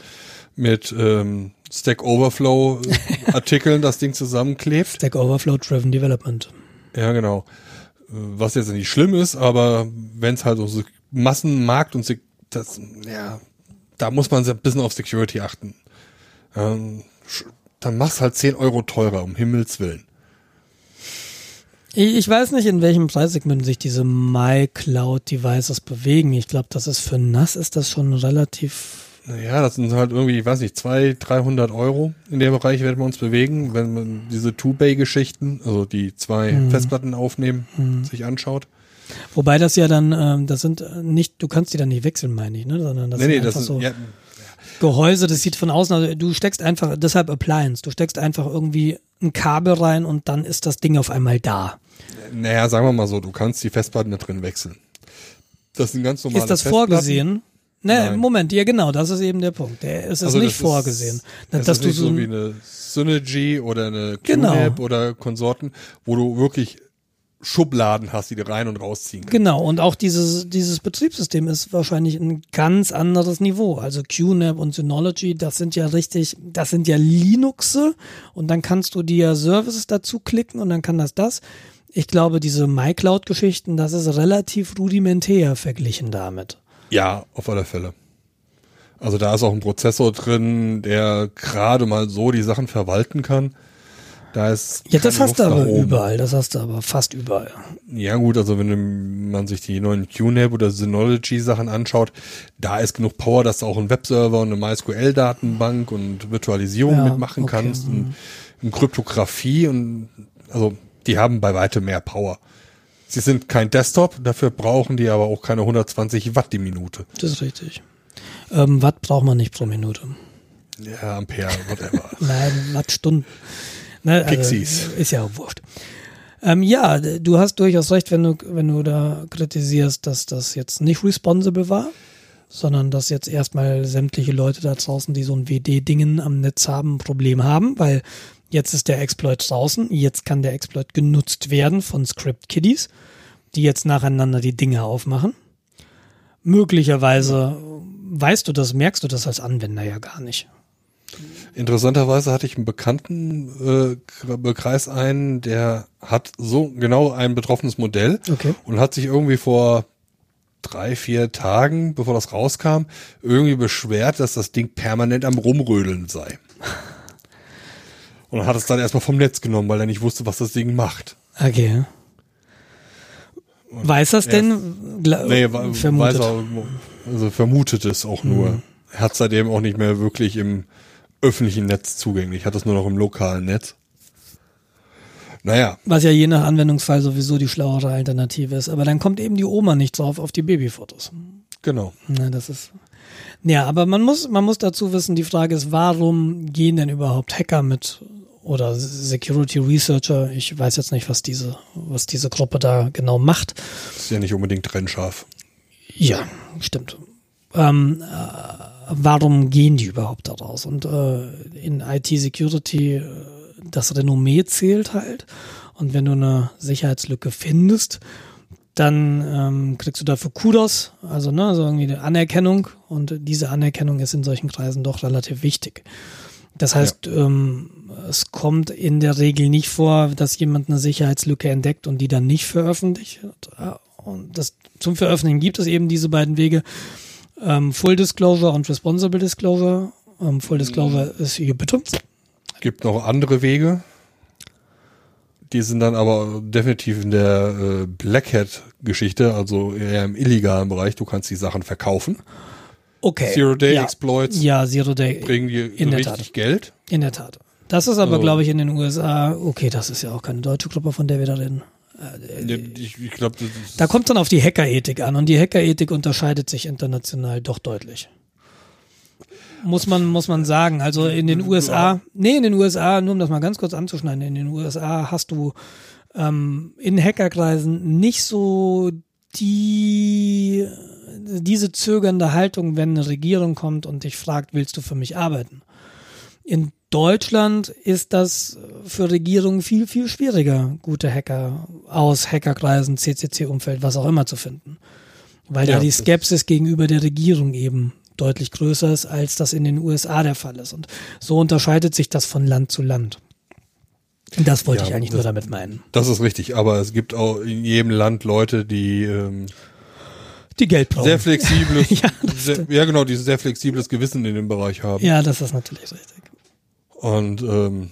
mit ähm, Stack Overflow äh, Artikeln das Ding zusammenklebt. Stack Overflow Driven Development. Ja, genau. Was jetzt nicht schlimm ist, aber wenn es halt so Se- Massenmarkt und das, ja, da muss man so ein bisschen auf Security achten. Ähm, dann mach's halt 10 Euro teurer, um Himmels Willen. Ich, ich weiß nicht, in welchem Preissegment sich diese MyCloud-Devices bewegen. Ich glaube, das ist für NAS ist das schon relativ Naja, das sind halt irgendwie, ich weiß nicht, 200, 300 Euro. In dem Bereich werden wir uns bewegen, wenn man diese Two-Bay-Geschichten, also die zwei Mhm. Festplatten aufnehmen, sich anschaut. Wobei das ja dann, ähm, das sind äh, nicht, du kannst die dann nicht wechseln, meine ich, ne? Sondern das nee, sind nee, das einfach ist, so ja, Gehäuse, das sieht von außen, also du steckst einfach, deshalb Appliance, du steckst einfach irgendwie ein Kabel rein und dann ist das Ding auf einmal da. naja, sagen wir mal so, du kannst die Festplatten da drin wechseln. Das sind ganz normale ist das Festplatten. vorgesehen? Ne. Moment, ja genau, das ist eben der Punkt. Der, es ist Also nicht das vorgesehen. Das dass ist du nicht so so wie eine Synergy oder eine Genau. QNAP oder Konsorten, wo du wirklich Schubladen hast, die du rein und rausziehen kannst. Genau, und auch dieses, dieses Betriebssystem ist wahrscheinlich ein ganz anderes Niveau. Also QNAP und Synology, das sind ja richtig, das sind ja Linuxe und dann kannst du dir Services dazu klicken und dann kann das das. Ich glaube, diese MyCloud-Geschichten, das ist relativ rudimentär verglichen damit. Ja, auf alle Fälle. Also da ist auch ein Prozessor drin, der gerade mal so die Sachen verwalten kann. Da ist Ja, das hast du Luft aber überall, das hast du aber fast überall. Ja gut, also wenn man sich die neuen QNAP oder Synology Sachen anschaut, da ist genug Power, dass du auch einen Webserver und eine MySQL-Datenbank und Virtualisierung Ja, mitmachen okay, mhm. kannst und, und Kryptographie und also die haben bei weitem mehr Power. Sie sind kein Desktop, dafür brauchen die aber auch keine 120 Watt die Minute. Das ist richtig. Ähm, Watt braucht man nicht pro Minute. Ja, Ampere, whatever. Nein, Wattstunden. Ne, also, Pixies. Ist ja auch wurscht. Ähm, ja, du hast durchaus recht, wenn du, wenn du da kritisierst, dass das jetzt nicht responsible war, sondern dass jetzt erstmal sämtliche Leute da draußen, die so ein WD-Dingen am Netz haben, ein Problem haben, weil jetzt ist der Exploit draußen, jetzt kann der Exploit genutzt werden von Script-Kiddies, die jetzt nacheinander die Dinge aufmachen. Möglicherweise weißt du das, merkst du das als Anwender ja gar nicht. Interessanterweise hatte ich einen bekannten äh, Kreis einen, der hat so genau ein betroffenes Modell Okay. und hat sich irgendwie vor drei, vier Tagen, bevor das rauskam, irgendwie beschwert, dass das Ding permanent am Rumrödeln sei. Und hat es dann erstmal vom Netz genommen, weil er nicht wusste, was das Ding macht. Okay. Weiß das denn? Nee, vermutet. er, also vermutet es auch nur. Er hat seitdem auch nicht mehr wirklich im öffentlichen Netz zugänglich, hat es nur noch im lokalen Netz. Naja, Was ja je nach Anwendungsfall sowieso die schlauere Alternative ist. Aber dann kommt eben die Oma nicht drauf auf die Babyfotos. genau. Na, das ist. Ja, aber man muss, man muss dazu wissen, die Frage ist, warum gehen denn überhaupt Hacker mit oder Security Researcher? Ich weiß jetzt nicht, was diese, was diese Gruppe da genau macht. Ist ja nicht unbedingt trennscharf. Ja, stimmt. Ähm, äh, warum gehen die überhaupt da raus? Und äh, in IT-Security, äh, das Renommee zählt halt. Und wenn du eine Sicherheitslücke findest, dann ähm, kriegst du dafür Kudos, also ne, also irgendwie eine Anerkennung. Und diese Anerkennung ist in solchen Kreisen doch relativ wichtig. Das heißt, ähm, es kommt in der Regel nicht vor, dass jemand eine Sicherheitslücke entdeckt und die dann nicht veröffentlicht. Und das, zum Veröffentlichen gibt es eben diese beiden Wege. Ähm, Full Disclosure und Responsible Disclosure. Ähm, Full Disclosure ist hier bitte. Gibt noch andere Wege. Die sind dann aber definitiv in der äh, Black Hat-Geschichte, also eher im illegalen Bereich. Du kannst die Sachen verkaufen. Okay. Zero-Day-Exploits Ja, Zero Day. bringen dir in der richtig Tat. Geld. In der Tat. Das ist aber, Oh. glaube ich, in den USA, okay, das ist ja auch keine deutsche Gruppe, von der wir da reden. Ich, ich glaube, das ist Da kommt dann auf die Hackerethik an und die Hackerethik unterscheidet sich international doch deutlich. Muss man, muss man sagen. Also in den USA, nee, in den USA, nur um das mal ganz kurz anzuschneiden, in den USA hast du ähm, in Hackerkreisen nicht so die, diese zögernde Haltung, wenn eine Regierung kommt und dich fragt, willst du für mich arbeiten? In Deutschland ist das für Regierungen viel, viel schwieriger, gute Hacker aus Hackerkreisen, CCC-Umfeld, was auch immer zu finden. Weil Ja, da die Skepsis gegenüber der Regierung eben deutlich größer ist, als das in den USA der Fall ist. Und so unterscheidet sich das von Land zu Land. Das wollte Ja, ich eigentlich das- nur damit meinen. Das ist richtig, aber es gibt auch in jedem Land Leute, die ähm, Die Geld brauchen. sehr flexibles, Ja, sehr, ja genau, die sehr flexibles Gewissen in dem Bereich haben. ja, das ist natürlich richtig. Und ähm,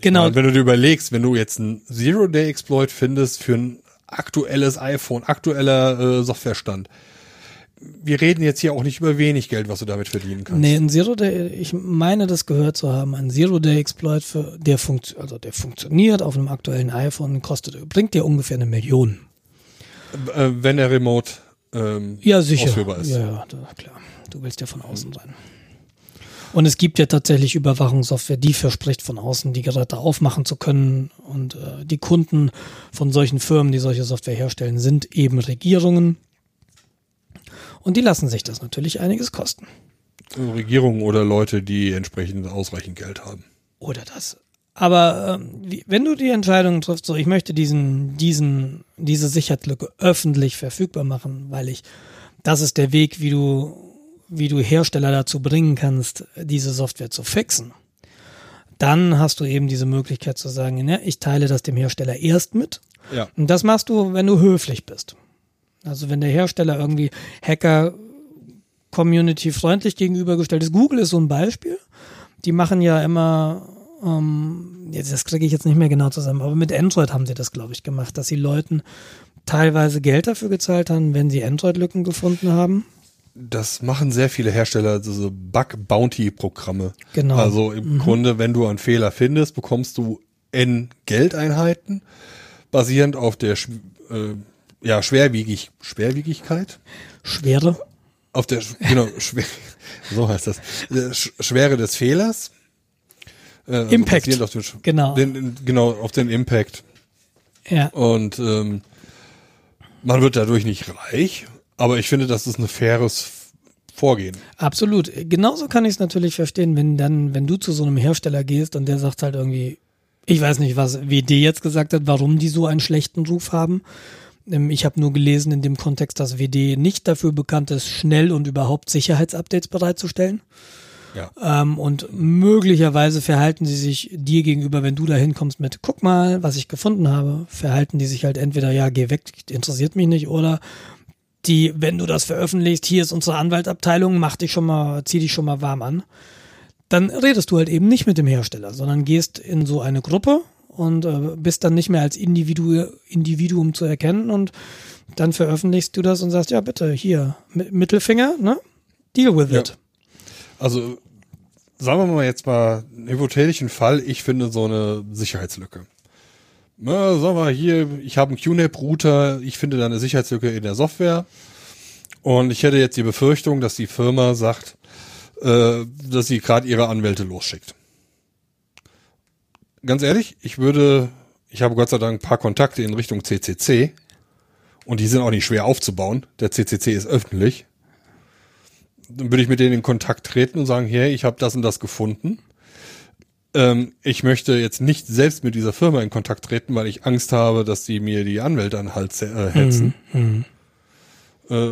Genau. wenn du dir überlegst, wenn du jetzt einen Zero-Day-Exploit findest für ein aktuelles iPhone, aktueller äh, Softwarestand, wir reden jetzt hier auch nicht über wenig Geld, was du damit verdienen kannst. Nee, ein Zero Day, ich meine das gehört zu haben, ein Zero Day Exploit für der funkt, also der funktioniert auf einem aktuellen iPhone, kostet, bringt dir ungefähr eine Million. Äh, wenn er remote ähm, Ja, sicher. ausführbar ist. Ja, ja, klar. Du willst ja von außen rein. Und es gibt ja tatsächlich Überwachungssoftware, die verspricht von außen die Geräte aufmachen zu können. Und äh, die Kunden von solchen Firmen, die solche Software herstellen, sind eben Regierungen. Und die lassen sich das natürlich einiges kosten. Regierungen oder Leute, die entsprechend ausreichend Geld haben. Oder das. Aber wie, wenn du die Entscheidung triffst, so ich möchte diesen, diesen, diese Sicherheitslücke öffentlich verfügbar machen, weil ich, das ist der Weg, wie du, wie du Hersteller dazu bringen kannst, diese Software zu fixen. Dann hast du eben diese Möglichkeit zu sagen, ne, ich teile das dem Hersteller erst mit. Ja. Und das machst du, wenn du höflich bist. Also wenn der Hersteller irgendwie Hacker community freundlich gegenübergestellt ist. Google ist so ein Beispiel. Die machen ja immer, ähm, jetzt, das kriege ich jetzt nicht mehr genau zusammen, aber mit Android haben sie das, glaube ich, gemacht, dass sie Leuten teilweise Geld dafür gezahlt haben, wenn sie Android-Lücken gefunden haben. Das machen sehr viele Hersteller, diese Bug-Bounty-Programme. Genau. Also im Grunde, wenn du einen Fehler findest, bekommst du N Geldeinheiten, basierend auf der äh, ja, Schwerwiegig Schwerwiegigkeit. Schwere. Auf der, genau, schwer, so heißt das. Äh, Sch Schwere des Fehlers. Äh, also Impact. basierend Auf den, Genau. Den, genau, auf den Impact. Ja. Und ähm, man wird dadurch nicht reich, aber ich finde, das ist ein faires Vorgehen. Absolut. Genauso kann ich es natürlich verstehen, wenn dann, wenn du zu so einem Hersteller gehst und der sagt halt irgendwie, ich weiß nicht, was WD jetzt gesagt hat, warum die so einen schlechten Ruf haben. Ähm, Ich habe nur gelesen in dem Kontext, dass WD nicht dafür bekannt ist, schnell und überhaupt Sicherheitsupdates bereitzustellen. Ja. Ähm, und möglicherweise verhalten sie sich dir gegenüber, wenn du da hinkommst mit, guck mal, was ich gefunden habe, verhalten die sich halt entweder, ja, geh weg, interessiert mich nicht, oder die, wenn du das veröffentlichst, hier ist unsere Anwaltabteilung, mach dich schon mal, zieh dich schon mal warm an. Dann redest du halt eben nicht mit dem Hersteller, sondern gehst in so eine Gruppe und äh, bist dann nicht mehr als Individu Individuum zu erkennen und dann veröffentlichst du das und sagst, ja bitte, hier, Mi- Mittelfinger, ne? Deal with Ja. it. Also sagen wir mal jetzt mal einen hypothetischen Fall, ich finde so eine Sicherheitslücke. Na, sagen wir hier, ich habe einen QNAP-Router, ich finde da eine Sicherheitslücke in der Software und ich hätte jetzt die Befürchtung, dass die Firma sagt, äh, dass sie gerade ihre Anwälte losschickt. Ganz ehrlich, ich würde, ich habe Gott sei Dank ein paar Kontakte in Richtung CCC und die sind auch nicht schwer aufzubauen. Der CCC ist öffentlich dann würde ich mit denen in Kontakt treten und sagen, hey, ich habe das und das gefunden. Ähm, ich möchte jetzt nicht selbst mit dieser Firma in Kontakt treten, weil ich Angst habe, dass die mir die Anwälte an den Hals äh, hetzen. Äh,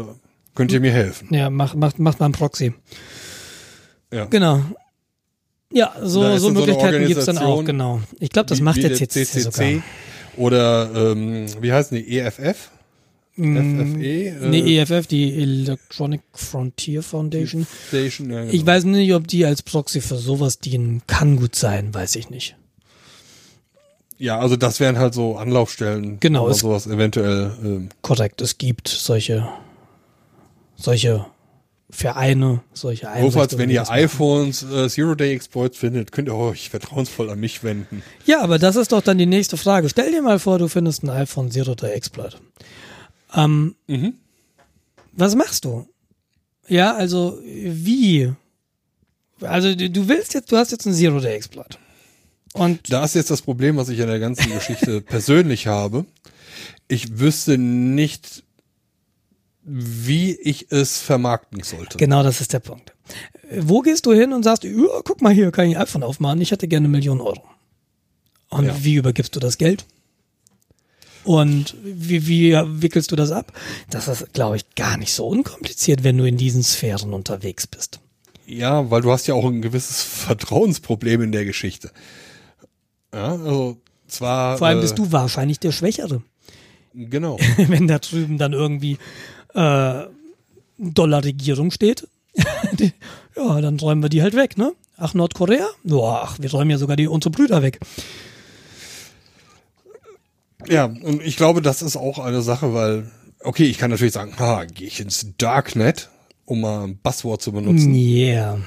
könnt ihr mir helfen? Ja, macht macht macht mal ein Proxy. Ja. Genau. Ja, so, so dann so Möglichkeiten gibt's dann auch, genau. Ich glaube, das Wie- macht wie der CCC, sogar. Oder ähm, wie heißen die? EFF? Mm, FFE? Äh, Nee, EFF, die Electronic Frontier Foundation. Station, ja, genau. Ich weiß nicht, ob die als Proxy für sowas dienen. Kann gut sein, weiß ich nicht. Ja, also das wären halt so Anlaufstellen, Genau, es- sowas eventuell ähm, Korrekt, es gibt solche, solche Vereine, solche Notfalls, Einrichtungen. wenn die ihr iPhones äh, Zero-Day-Exploits findet, könnt ihr euch vertrauensvoll an mich wenden. Ja, aber das ist doch dann die nächste Frage. Stell dir mal vor, du findest ein iPhone Zero Day Exploit. Ähm, Mhm. Was machst du? Ja, also wie? Also du willst jetzt, du hast jetzt ein Zero Day Exploit. Und Da ist jetzt das Problem, was ich in der ganzen Geschichte persönlich habe. Ich wüsste nicht, wie ich es vermarkten sollte. genau das ist der Punkt. Wo gehst du hin und sagst, guck mal hier, kann ich ein iPhone aufmachen, ich hätte gerne eine Million Euro. Und Ja. wie übergibst du das Geld? Und wie, wie wickelst du das ab? Das ist, glaube ich, gar nicht so unkompliziert, wenn du in diesen Sphären unterwegs bist. Ja, weil du hast ja auch ein gewisses Vertrauensproblem in der Geschichte. Ja, also zwar. Vor allem äh, bist du wahrscheinlich der Schwächere, Genau. wenn da drüben dann irgendwie äh, Dollar-Regierung steht. Die- ja, dann räumen wir die halt weg, ne? Ach, Nordkorea? Ach, wir räumen ja sogar die unsere Brüder weg. Ja, und ich glaube, das ist auch eine Sache, weil, okay, ich kann natürlich sagen, ha, gehe ich ins Darknet, um mal ein Buzzword zu benutzen, Yeah.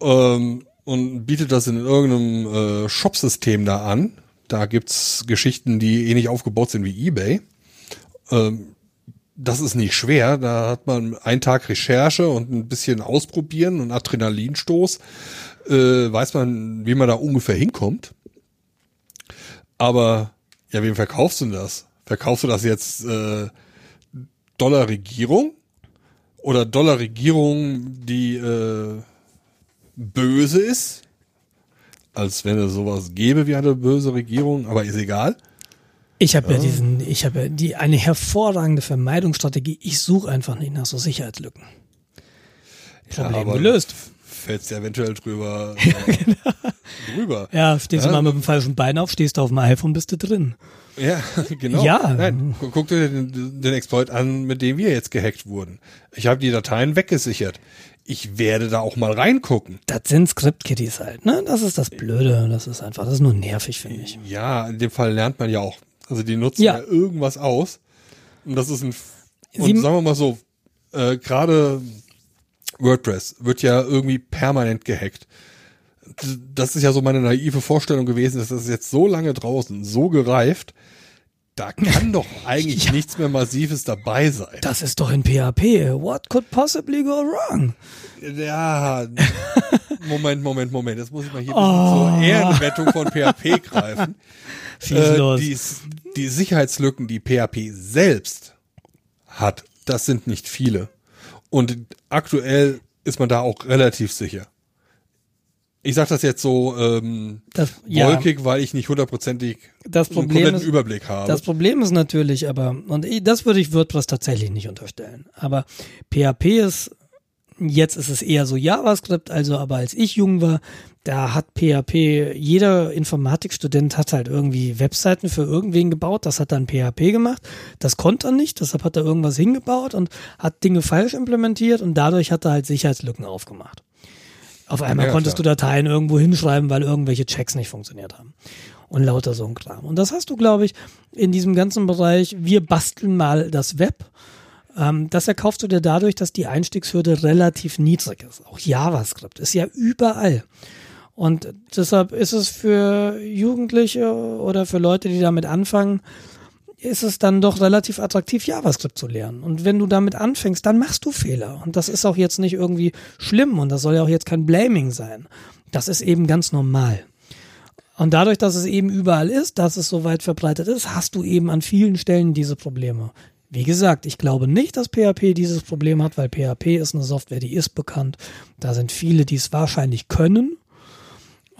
ähm, und biete das in irgendeinem äh, Shopsystem da an. Da gibt's Geschichten, die ähnlich aufgebaut sind wie eBay. Ähm, das ist nicht schwer. Da hat man einen Tag Recherche und ein bisschen ausprobieren und Adrenalinstoß. Äh, weiß man, wie man da ungefähr hinkommt. Aber ja, wem verkaufst du denn das? Verkaufst du das jetzt äh, Dollar-Regierung? Oder Dollar-Regierung, die äh, böse ist? Als wenn es sowas gäbe wie eine böse Regierung, aber ist egal. Ich habe ja diesen, ich habe ja die eine hervorragende Vermeidungsstrategie. Ich suche einfach nicht nach so Sicherheitslücken. Problem aber gelöst. Fällst ja eventuell drüber. Äh, drüber. Ja, stehst du Ja. mal mit dem falschen Bein auf, stehst du auf dem iPhone, bist du drin. Ja, genau. Ja. Nein, gu- guck dir den, den Exploit an, mit dem wir jetzt gehackt wurden. Ich habe die Dateien weggesichert. Ich werde da auch mal reingucken. Das sind Script-Kitties halt, ne? Das ist das Blöde. Das ist einfach, das ist nur nervig, finde ich. Ja, in dem Fall lernt man ja auch. Also die nutzen Ja. ja, irgendwas aus. Und das ist ein. Und Sie- sagen wir mal so, äh, gerade WordPress wird ja irgendwie permanent gehackt. Das ist ja so meine naive Vorstellung gewesen, dass das jetzt so lange draußen, so gereift, da kann doch eigentlich nichts mehr Massives dabei sein. Das ist doch in PHP. What could possibly go wrong? Ja, Moment, Moment, Moment. Jetzt muss ich mal hier Oh. zur Ehrenrettung von PHP greifen. Schieß Äh, los. die, die Sicherheitslücken, die PHP selbst hat, das sind nicht viele. Und aktuell ist man da auch relativ sicher. Ich sage das jetzt so ähm, Das, ja, wolkig, weil ich nicht hundertprozentig das Problem kompletten ist, Überblick habe. Das Problem ist natürlich aber, und das würde ich WordPress tatsächlich nicht unterstellen, aber PHP ist, jetzt ist es eher so JavaScript, also aber als ich jung war, da hat PHP, jeder Informatikstudent hat halt irgendwie Webseiten für irgendwen gebaut, das hat dann PHP gemacht, das konnte er nicht, deshalb hat er irgendwas hingebaut und hat Dinge falsch implementiert und dadurch hat er halt Sicherheitslücken aufgemacht. Auf einmal Ja, konntest klar. du Dateien irgendwo hinschreiben, weil irgendwelche Checks nicht funktioniert haben. Und lauter so ein Kram. Und das hast du, glaube ich, in diesem ganzen Bereich, wir basteln mal das Web. Ähm, das erkaufst du dir dadurch, dass die Einstiegshürde relativ niedrig ist. Auch JavaScript ist ja überall. Und deshalb ist es für Jugendliche oder für Leute, die damit anfangen, ist es dann doch relativ attraktiv, JavaScript zu lernen. Und wenn du damit anfängst, dann machst du Fehler. Und das ist auch jetzt nicht irgendwie schlimm und das soll ja auch jetzt kein Blaming sein. Das ist eben ganz normal. Und dadurch, dass es eben überall ist, dass es so weit verbreitet ist, hast du eben an vielen Stellen diese Probleme. Wie gesagt, ich glaube nicht, dass PHP dieses Problem hat, weil PHP ist eine Software, die ist bekannt. Da sind viele, die es wahrscheinlich können.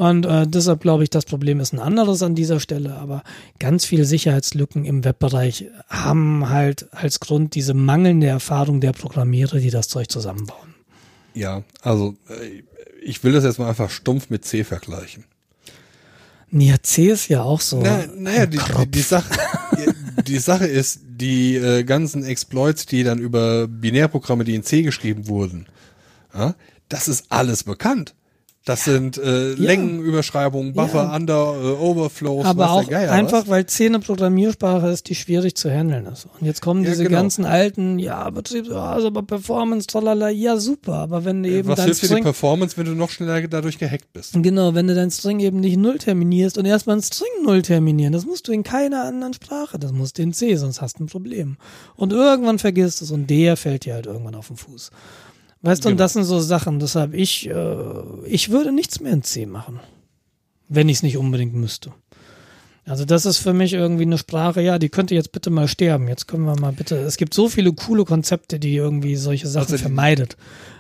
Und äh, deshalb glaube ich, das Problem ist ein anderes an dieser Stelle. Aber ganz viele Sicherheitslücken im Webbereich haben halt als Grund diese mangelnde Erfahrung der Programmierer, die das Zeug zusammenbauen. ja, also äh, ich will das jetzt mal einfach stumpf mit C vergleichen. Ja, C ist ja auch so. Na, naja, die, die, die, Sache, die, die Sache ist, die äh, ganzen Exploits, die dann über Binärprogramme, die in C geschrieben wurden, ja, das ist alles bekannt. Das sind äh, Längenüberschreibungen, Buffer, Ja. Under, äh, Overflows, Aber auch Geier einfach, was. weil C eine Programmiersprache ist, die schwierig zu handeln ist. Und jetzt kommen diese genau. ganzen alten, ja, Betriebs, ja, also aber Performance, tralala, ja, super. Aber wenn du eben Was dein hilft dir die String, Performance, wenn du noch schneller dadurch gehackt bist? genau, wenn du dein String eben nicht null terminierst und erstmal ein String null terminieren, das musst du in keiner anderen Sprache, das musst du in C, sonst hast du ein Problem. Und irgendwann vergisst es und der fällt dir halt irgendwann auf den Fuß. Weißt du, und Genau. das sind so Sachen, deshalb ich, äh, ich würde nichts mehr in C machen. Wenn ich es nicht unbedingt müsste. Also das ist für mich irgendwie eine Sprache, ja, die könnte jetzt bitte mal sterben. Jetzt können wir mal bitte, es gibt so viele coole Konzepte, die irgendwie solche Sachen Also vermeidet.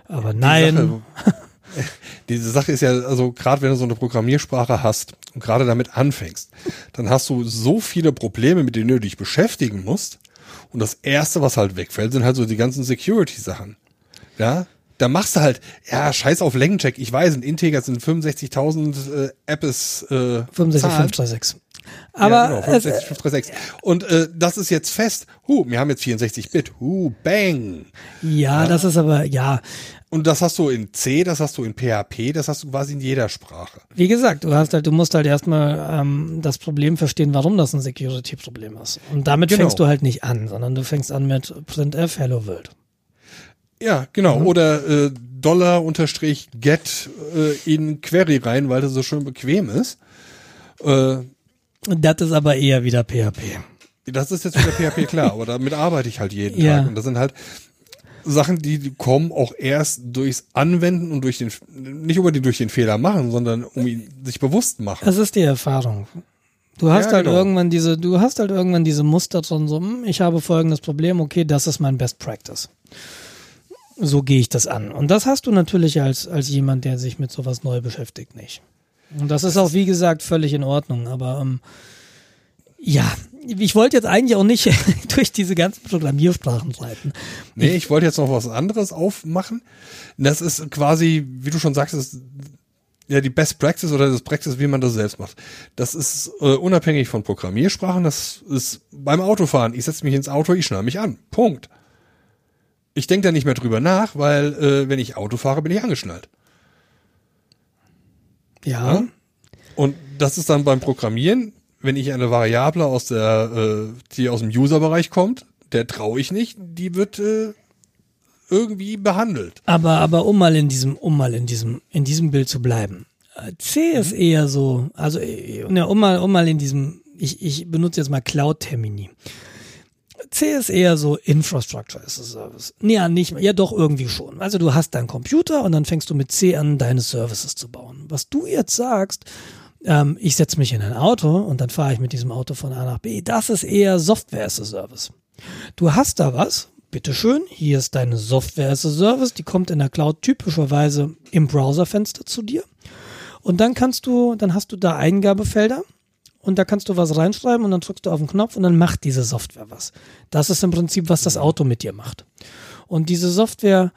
Aber nein, Sache, diese Sache ist ja, also gerade wenn du so eine Programmiersprache hast und gerade damit anfängst, dann hast du so viele Probleme, mit denen du dich beschäftigen musst. Und das erste, was halt wegfällt, sind halt so die ganzen Security-Sachen. Ja, da machst du halt, ja, scheiß auf Längencheck. Ich weiß, ein Integer sind 65.000 äh, Apps äh, 65536. Aber ja, genau, es, 65, Und äh, das ist jetzt fest. Huh, wir haben jetzt 64 Bit. Huh, bang. ja, das ist aber, ja, Und das hast du in C, das hast du in PHP, das hast du quasi in jeder Sprache. wie gesagt, du hast halt, du musst halt erstmal ähm, das Problem verstehen, warum das ein Security-Problem ist. Und damit Genau. fängst du halt nicht an, sondern du fängst an mit printf Hello World. Ja, genau. Oder äh, Dollar unterstrich get äh, in Query rein, weil das so schön bequem ist. Äh, Das ist aber eher wieder PHP. das ist jetzt wieder PHP klar, aber damit arbeite ich halt jeden Ja. Tag. Und das sind halt Sachen, die kommen auch erst durchs Anwenden und durch den, nicht unbedingt durch den Fehler machen, sondern um ihn sich bewusst machen. Das ist die Erfahrung. Du hast Ja, halt genau. irgendwann diese, du hast halt irgendwann diese Muster drin, so, hm, ich habe folgendes Problem, okay, das ist mein Best Practice. So gehe ich das an. Und das hast du natürlich als, als jemand, der sich mit sowas neu beschäftigt, nicht. Und das ist auch, wie gesagt, völlig in Ordnung. Aber ähm, ja, ich wollte jetzt eigentlich auch nicht durch diese ganzen Programmiersprachen reiten. Nee, ich wollte jetzt noch was anderes aufmachen. Das ist quasi, wie du schon sagst, ist ja die Best Practice oder das Practice, wie man das selbst macht. Das ist äh, unabhängig von Programmiersprachen. Das ist beim Autofahren. Ich setze mich ins Auto, ich schnall mich an. Punkt. Ich denke da nicht mehr drüber nach, weil äh, wenn ich Auto fahre, bin ich angeschnallt. Ja, Ja? Und das ist dann beim Programmieren, wenn ich eine Variable aus der, äh, die aus dem User-Bereich kommt, der traue ich nicht, die wird äh, irgendwie behandelt. Aber, aber um mal in diesem, um mal in diesem, in diesem Bild zu bleiben. Äh, C ist eher so, also, äh, ne, um mal, um mal in diesem, ich, ich benutze jetzt mal Cloud-Termini. C ist eher so Infrastructure as a Service. Ja, nicht, ja doch irgendwie schon. Also du hast deinen Computer und dann fängst du mit C an, deine Services zu bauen. Was du jetzt sagst, ähm, ich setze mich in ein Auto und dann fahre ich mit diesem Auto von A nach B, das ist eher Software as a Service. Du hast da was, bitteschön, hier ist deine Software as a Service, die kommt in der Cloud typischerweise im Browserfenster zu dir. Und dann kannst du, dann hast du da Eingabefelder und da kannst du was reinschreiben und dann drückst du auf den Knopf und dann macht diese Software was. Das ist im Prinzip, was das Auto mit dir macht. Und diese Software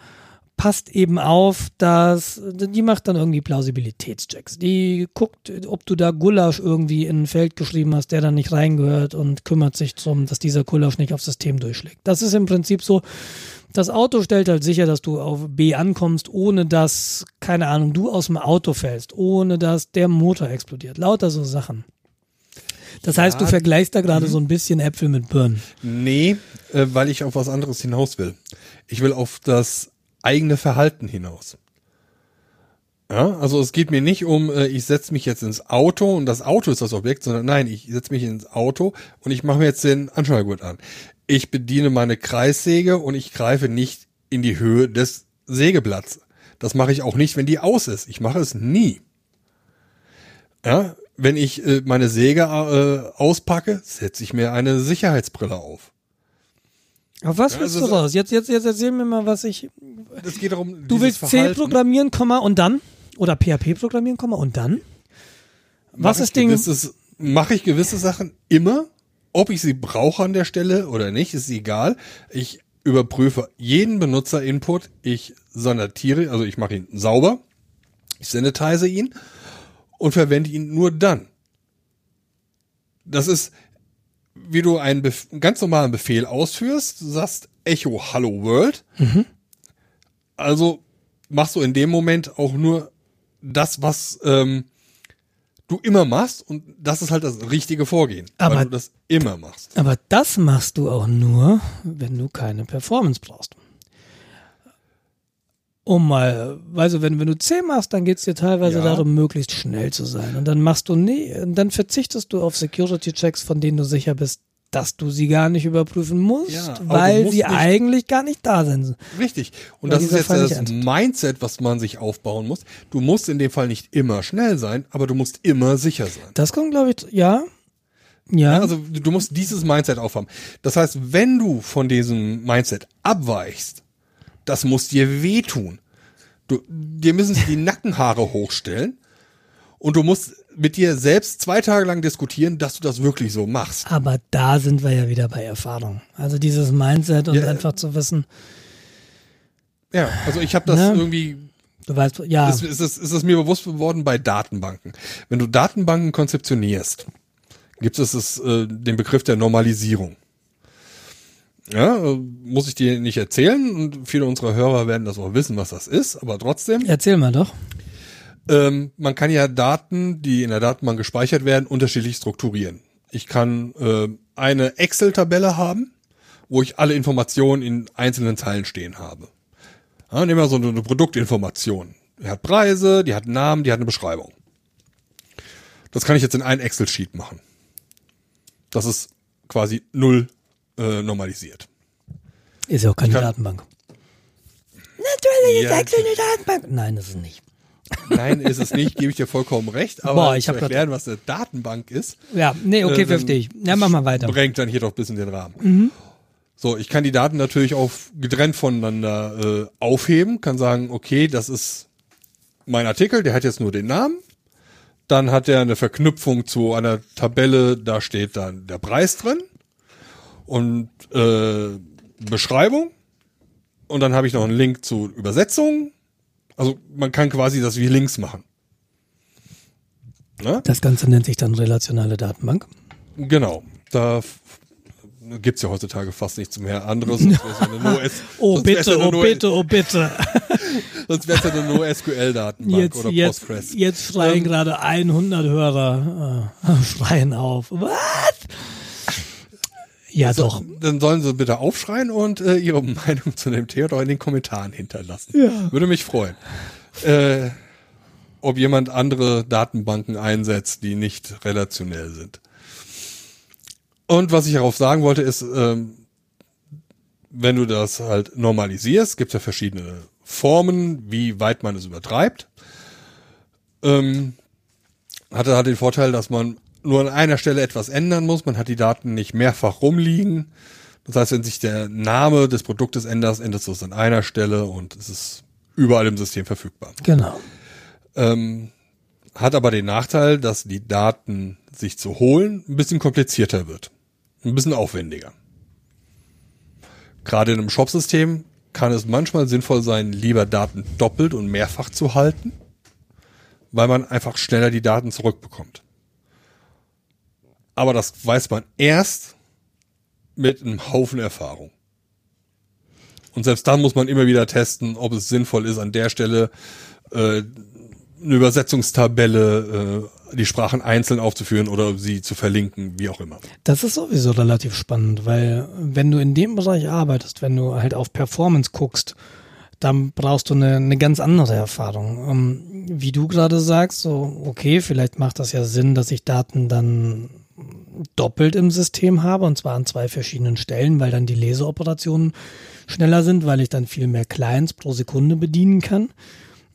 passt eben auf, dass die macht dann irgendwie Plausibilitätschecks. Die guckt, ob du da Gulasch irgendwie in ein Feld geschrieben hast, der dann nicht reingehört und kümmert sich drum, dass dieser Gulasch nicht aufs System durchschlägt. Das ist im Prinzip so, das Auto stellt halt sicher, dass du auf B ankommst, ohne dass, keine Ahnung, du aus dem Auto fällst, ohne dass der Motor explodiert. Lauter so Sachen. Das heißt, du vergleichst da gerade so ein bisschen Äpfel mit Birnen. Nee, äh, weil ich auf was anderes hinaus will. Ich will auf das eigene Verhalten hinaus. Ja, also es geht mir nicht um, äh, ich setze mich jetzt ins Auto und das Auto ist das Objekt, sondern nein, ich setze mich ins Auto und ich mache mir jetzt den Anschnallgurt an. Ich bediene meine Kreissäge und ich greife nicht in die Höhe des Sägeblatts. Das mache ich auch nicht, wenn die aus ist. Ich mache es nie. Ja, wenn ich äh, meine Säge äh, auspacke, setze ich mir eine Sicherheitsbrille auf. Auf was Ja, willst also du raus? Jetzt, jetzt, jetzt erzähl mir mal, was ich. Es geht darum, Du willst C Verhalten. programmieren, Komma und dann? Oder PHP programmieren, Komma und dann? Was Mach ist Ding? Mache ich gewisse Sachen immer, ob ich sie brauche an der Stelle oder nicht, ist egal. Ich überprüfe jeden Benutzer-Input, ich sortiere, also ich mache ihn sauber, ich sanitize ihn und verwende ihn nur dann. Das ist, wie du einen, Bef einen ganz normalen Befehl ausführst, du sagst Echo Hello World. Also machst du in dem Moment auch nur das, was ähm, du immer machst und das ist halt das richtige Vorgehen, Aber- weil du das immer machst. Aber das machst du auch nur, wenn du keine Performance brauchst. Um mal, weißt du, wenn, wenn du 10 machst, dann geht's dir teilweise Ja. darum, möglichst schnell zu sein. Und dann machst du nie, dann verzichtest du auf Security-Checks, von denen du sicher bist, dass du sie gar nicht überprüfen musst, Ja, weil musst sie eigentlich gar nicht da sind. Richtig. Und Weil das ist jetzt Fall das. Mindset, was man sich aufbauen muss. Du musst in dem Fall nicht immer schnell sein, aber du musst immer sicher sein. Das kommt, glaube ich, ja. Ja. Ja, also du musst dieses Mindset aufhaben. Das heißt, wenn du von diesem Mindset abweichst, das muss dir wehtun. Du, dir müssen die Nackenhaare hochstellen und du musst mit dir selbst zwei Tage lang diskutieren, dass du das wirklich so machst. aber da sind wir ja wieder bei Erfahrung. Also dieses Mindset und Ja. einfach zu wissen, Ja, also ich habe das Ne? irgendwie du weißt, ja, ist, ist, es, ist es mir bewusst geworden bei Datenbanken. Wenn du Datenbanken konzeptionierst, gibt es das, äh, den Begriff der Normalisierung. Ja, äh, muss ich dir nicht erzählen und viele unserer Hörer werden das auch wissen, was das ist, aber trotzdem, erzähl mal doch. ähm, man kann ja Daten, die in der Datenbank gespeichert werden, unterschiedlich strukturieren. Ich kann äh, eine Excel-Tabelle haben, wo ich alle Informationen in einzelnen Zeilen stehen habe. Ja, nehmen wir so eine Produktinformation. Die hat Preise, die hat einen Namen, die hat eine Beschreibung. Das kann ich jetzt in ein Excel-Sheet machen. Das ist quasi null äh, normalisiert. Ist ja auch keine kann- Datenbank. Natürlich ist Ja. Excel eine Datenbank. Nein, ist es nicht. Nein, ist es nicht, gebe ich dir vollkommen recht. Aber Boah, ich zu erklären, was eine Datenbank ist, Ja, nee, okay, Äh, verstehe ich. Ja, mach mal weiter. Bringt dann hier doch bis in den Rahmen. So, ich kann die Daten natürlich auch getrennt voneinander äh, aufheben, kann sagen, okay, das ist mein Artikel, der hat jetzt nur den Namen. Dann hat er eine Verknüpfung zu einer Tabelle, da steht dann der Preis drin und äh, Beschreibung. Und dann habe ich noch einen Link zu Übersetzung. Also man kann quasi das wie Links machen. Ne? Das Ganze nennt sich dann relationale Datenbank. Genau. Da f- gibt's ja heutzutage fast nichts mehr anderes. Oh wär's bitte, oh bitte, oh bitte. Sonst wäre es ja eine NoSQL-Datenbank Jetzt, oder jetzt, Postgres. jetzt schreien Ähm, gerade 100 Hörer, äh, schreien auf. Was? Ja, doch. Dann sollen sie bitte aufschreien und äh, ihre Meinung zu dem Thema doch in den Kommentaren hinterlassen. Ja. Würde mich freuen. Äh, ob jemand andere Datenbanken einsetzt, die nicht relationell sind. Und was ich darauf sagen wollte, ist, ähm, wenn du das halt normalisierst, gibt es ja verschiedene Formen, wie weit man es übertreibt. Ähm, hat er halt den Vorteil, dass man nur an einer Stelle etwas ändern muss. Man hat die Daten nicht mehrfach rumliegen. Das heißt, wenn sich der Name des Produktes ändert, ändert es an einer Stelle und es ist überall im System verfügbar. Genau. Ähm, hat aber den Nachteil, dass die Daten sich zu holen ein bisschen komplizierter wird. Ein bisschen aufwendiger. Gerade in einem Shop-System kann es manchmal sinnvoll sein, lieber Daten doppelt und mehrfach zu halten, weil man einfach schneller die Daten zurückbekommt. Aber das weiß man erst mit einem Haufen Erfahrung. Und selbst dann muss man immer wieder testen, ob es sinnvoll ist, an der Stelle äh, eine Übersetzungstabelle, äh, die Sprachen einzeln aufzuführen oder sie zu verlinken, wie auch immer. Das ist sowieso relativ spannend, weil wenn du in dem Bereich arbeitest, wenn du halt auf Performance guckst, dann brauchst du eine, eine ganz andere Erfahrung. Ähm, wie du gerade sagst, so, okay, vielleicht macht das ja Sinn, dass ich Daten dann doppelt im System habe, und zwar an zwei verschiedenen Stellen, weil dann die Leseoperationen schneller sind, weil ich dann viel mehr Clients pro Sekunde bedienen kann.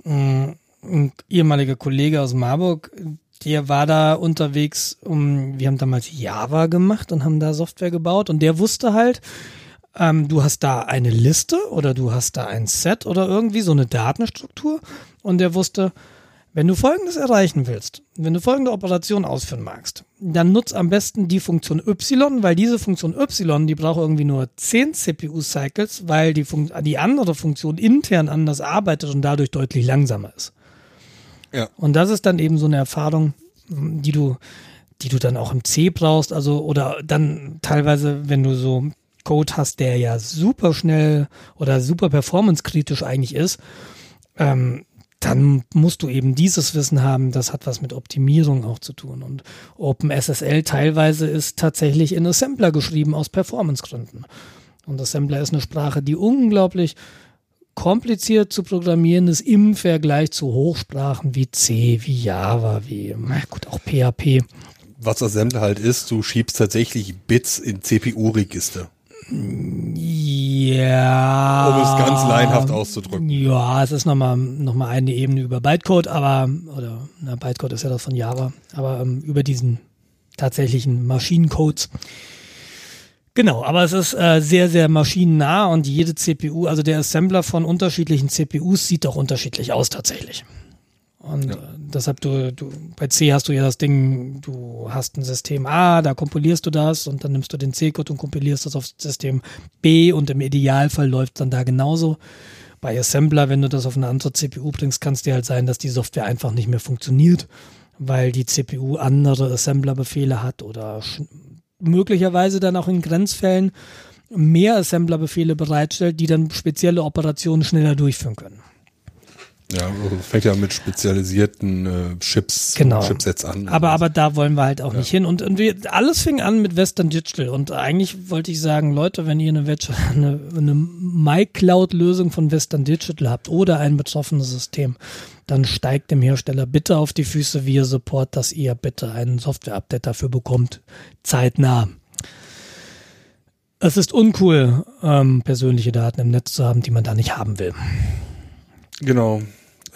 Mm, Ein ehemaliger Kollege aus Marburg, der war da unterwegs, um, wir haben damals Java gemacht und haben da Software gebaut und der wusste halt, ähm, du hast da eine Liste oder du hast da ein Set oder irgendwie so eine Datenstruktur und der wusste, wenn du Folgendes erreichen willst, wenn du folgende Operation ausführen magst, dann nutz am besten die Funktion Y, weil diese Funktion Y, die braucht irgendwie nur 10 CPU-Cycles, weil die, Fun die andere Funktion intern anders arbeitet und dadurch deutlich langsamer ist. Ja. Und das ist dann eben so eine Erfahrung, die du, die du dann auch im C brauchst, also oder dann teilweise, wenn du so Code hast, der ja super schnell oder super performancekritisch eigentlich ist, ähm, dann musst du eben dieses Wissen haben, das hat was mit Optimierung auch zu tun. Und OpenSSL teilweise ist tatsächlich in Assembler geschrieben aus Performancegründen. Und Assembler ist eine Sprache, die unglaublich kompliziert zu programmieren ist im Vergleich zu Hochsprachen wie C, wie Java, wie, na gut, auch PHP. Was Assembler halt ist, du schiebst tatsächlich Bits in CPU-Register. Ja. Um es ganz laienhaft auszudrücken. Ja, es ist nochmal noch mal eine Ebene über Bytecode, aber, oder, na, Bytecode ist ja das von Java, aber ähm, über diesen tatsächlichen Maschinencodes. Genau, aber es ist äh, sehr, sehr maschinennah und jede CPU, also der Assembler von unterschiedlichen CPUs sieht auch unterschiedlich aus tatsächlich. Und ja. äh, deshalb du, du, bei C hast du ja das Ding, du hast ein System A, da kompilierst du das und dann nimmst du den C-Code und kompilierst das auf System B und im Idealfall läuft dann da genauso. Bei Assembler, wenn du das auf eine andere CPU bringst, kann es dir halt sein, dass die Software einfach nicht mehr funktioniert, weil die CPU andere Assembler-Befehle hat oder möglicherweise dann auch in Grenzfällen mehr Assemblerbefehle bereitstellt, die dann spezielle Operationen schneller durchführen können. Ja, fängt ja mit spezialisierten äh, Chips, genau. Chipsets an. Aber, aber da wollen wir halt auch ja. nicht hin. Und, und wir, alles fing an mit Western Digital. Und eigentlich wollte ich sagen, Leute, wenn ihr eine, eine, eine MyCloud-Lösung von Western Digital habt oder ein betroffenes System, dann steigt dem Hersteller bitte auf die Füße via Support, dass ihr bitte einen Software-Update dafür bekommt. Zeitnah. Es ist uncool, ähm, persönliche Daten im Netz zu haben, die man da nicht haben will. Genau.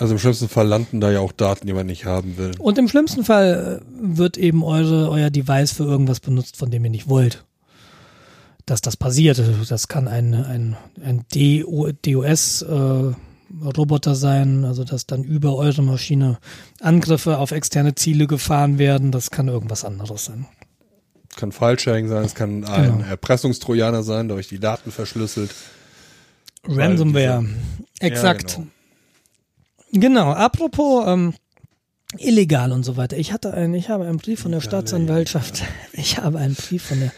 Also im schlimmsten Fall landen da ja auch Daten, die man nicht haben will. Und im schlimmsten Fall äh, wird eben eure, euer Device für irgendwas benutzt, von dem ihr nicht wollt. Dass das passiert. Das kann ein, ein, ein DOS-Roboter äh, sein, also dass dann über eure Maschine Angriffe auf externe Ziele gefahren werden. Das kann irgendwas anderes sein. Kann File-Sharing sein, es kann ein genau. Erpressungstrojaner sein, der euch die Daten verschlüsselt. Ransomware. Exakt. Ja, genau. Genau, apropos ähm, illegal und so weiter. Ich hatte einen, ich habe einen Brief von der Staatsanwaltschaft. Ich habe einen Brief von der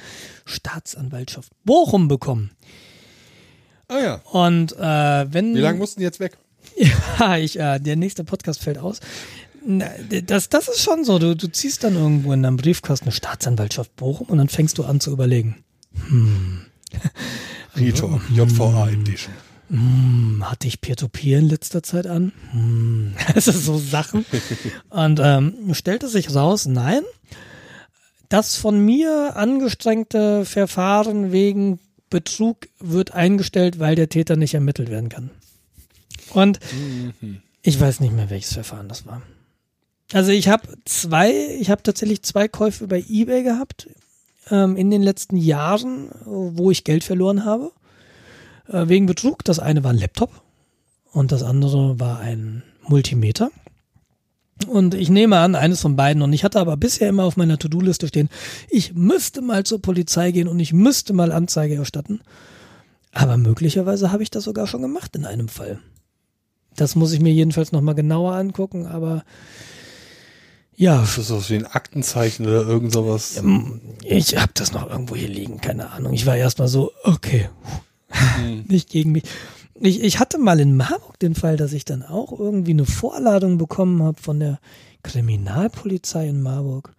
Staatsanwaltschaft Bochum bekommen. Ah ja. Und äh, wenn. Wie lange mussten die jetzt weg? Ja, ich, äh, der nächste Podcast fällt aus. Das, das ist schon so. Du, du ziehst dann irgendwo in deinem Briefkasten eine Staatsanwaltschaft Bochum und dann fängst du an zu überlegen. Hm. Rito, JVA Edition. Hm, hatte ich Peer-to-Peer -Peer in letzter Zeit an? Hm, also so Sachen. Und ähm, stellte sich raus, nein, das von mir angestrengte Verfahren wegen Betrug wird eingestellt, weil der Täter nicht ermittelt werden kann. Und mhm. ich weiß nicht mehr, welches Verfahren das war. Also ich habe zwei, ich habe tatsächlich zwei Käufe bei eBay gehabt ähm, in den letzten Jahren, wo ich Geld verloren habe äh, wegen Betrug. Das eine war ein Laptop und das andere war ein Multimeter. Und ich nehme an, eines von beiden. Und ich hatte aber bisher immer auf meiner To-Do-Liste stehen, ich müsste mal zur Polizei gehen und ich müsste mal Anzeige erstatten. Aber möglicherweise habe ich das sogar schon gemacht in einem Fall. Das muss ich mir jedenfalls nochmal genauer angucken, aber ja. Ist das so wie ein Aktenzeichen oder irgend sowas? Ähm, ich habe das noch irgendwo hier liegen, keine Ahnung. Ich war erstmal so, okay, mhm. nicht gegen mich. Ich, ich hatte mal in Marburg den Fall, dass ich dann auch irgendwie eine Vorladung bekommen habe von der Kriminalpolizei in Marburg.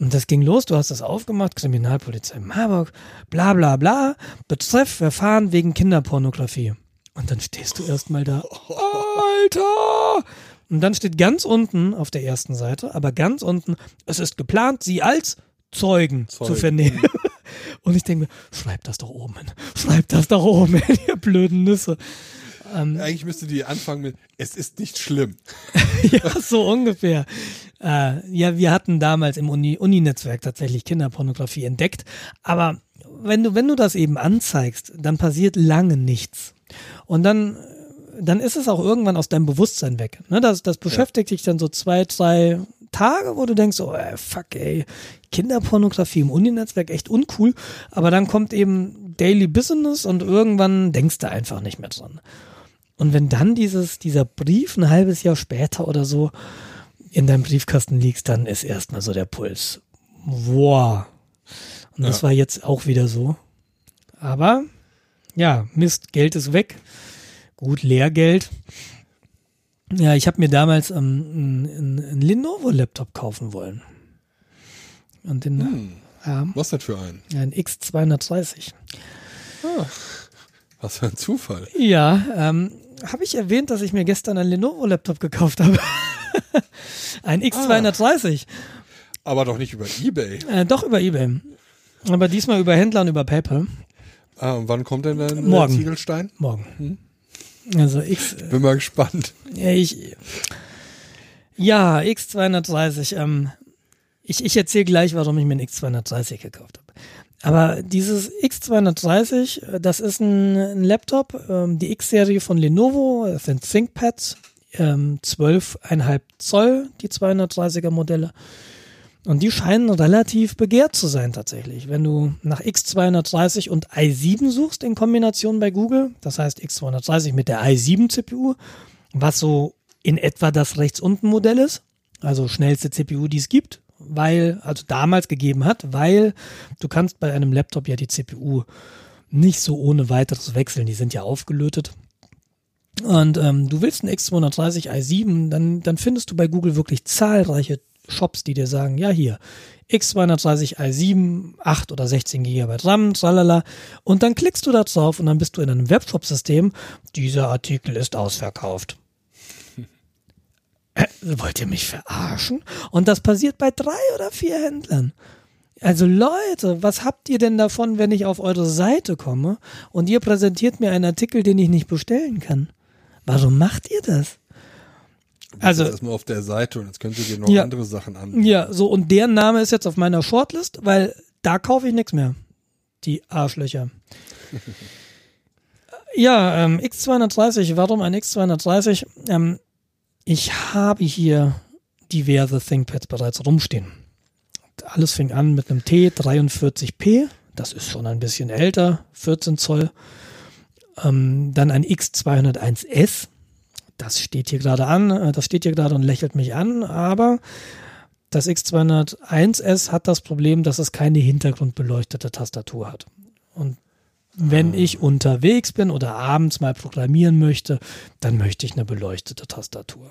Und das ging los, du hast das aufgemacht, Kriminalpolizei Marburg, bla bla bla, Betreff Verfahren wegen Kinderpornografie. Und dann stehst du erstmal da, Alter! Und dann steht ganz unten auf der ersten Seite, aber ganz unten, es ist geplant, sie als Zeugen, Zeugen. zu vernehmen. Und ich denke mir, schreib das doch oben hin. Schreib das doch oben hin, ihr blöden Nüsse. Ähm, Eigentlich müsste die anfangen mit, es ist nicht schlimm. ja, so ungefähr. Äh, ja, wir hatten damals im Uni-Netzwerk tatsächlich Kinderpornografie entdeckt. Aber wenn du, wenn du das eben anzeigst, dann passiert lange nichts. Und dann dann ist es auch irgendwann aus deinem Bewusstsein weg. Ne, das, das beschäftigt ja. dich dann so zwei, drei Tage, wo du denkst, oh ey, fuck ey, Kinderpornografie im Uni-Netzwerk echt uncool. Aber dann kommt eben Daily Business und irgendwann denkst du einfach nicht mehr dran. Und wenn dann dieses, dieser Brief ein halbes Jahr später oder so in deinem Briefkasten liegt, dann ist erstmal so der Puls. Wow. Und das ja. war jetzt auch wieder so. Aber ja, Mist, Geld ist weg. Gut, Lehrgeld. Ja, ich habe mir damals ähm, einen, einen Lenovo-Laptop kaufen wollen. Und den, Hm. ja, Was denn für ein? ein X230. Was für ein Zufall. Ja, ähm, habe ich erwähnt, dass ich mir gestern einen Lenovo-Laptop gekauft habe? ein X230. Aber doch nicht über Ebay. Äh, doch über Ebay. Aber diesmal über Händler und über PayPal. Ah, und wann kommt denn dann Morgen. der Ziegelstein? Morgen. Also X, Bin mal gespannt. Ja, ich, ja, X230. Ähm, ich ich erzähle gleich, warum ich mir einen X230 gekauft habe. Aber dieses X230, äh, das ist ein, ein Laptop, ähm, die X-Serie von Lenovo, das sind ThinkPads, ähm, 12,5 Zoll, die 230er Modelle. Und die scheinen relativ begehrt zu sein tatsächlich. Wenn du nach X230 und i7 suchst in Kombination bei Google, das heißt X230 mit der i7 CPU, was so in etwa das rechts unten Modell ist, also schnellste CPU, die es gibt, weil, also damals gegeben hat, weil du kannst bei einem Laptop ja die CPU nicht so ohne weiteres wechseln, die sind ja aufgelötet. Und ähm, du willst einen X230 i7, dann, dann findest du bei Google wirklich zahlreiche Shops, die dir sagen, ja hier, X230 i7, 8 oder 16 GB RAM, tralala. Und dann klickst du da drauf und dann bist du in einem Webshop-System. Dieser Artikel ist ausverkauft. Äh, wollt ihr mich verarschen? Und das passiert bei drei oder vier Händlern. Also Leute, was habt ihr denn davon, wenn ich auf eure Seite komme und ihr präsentiert mir einen Artikel, den ich nicht bestellen kann? Warum macht ihr das? Also- erstmal auf der Seite und jetzt könnt ihr dir noch Ja. andere Sachen an. Ja, so und der Name ist jetzt auf meiner Shortlist, weil da kaufe ich nichts mehr. Die Arschlöcher. ja, ähm, X230, warum ein X230? Ähm, ich habe hier diverse ThinkPads bereits rumstehen. Alles fing an mit einem T43P, das ist schon ein bisschen älter, 14 Zoll. Ähm, dann ein X201S, das steht hier gerade an, äh, das steht hier gerade und lächelt mich an, aber das X201S hat das Problem, dass es keine hintergrundbeleuchtete Tastatur hat. Und wenn ich unterwegs bin oder abends mal programmieren möchte, dann möchte ich eine beleuchtete Tastatur.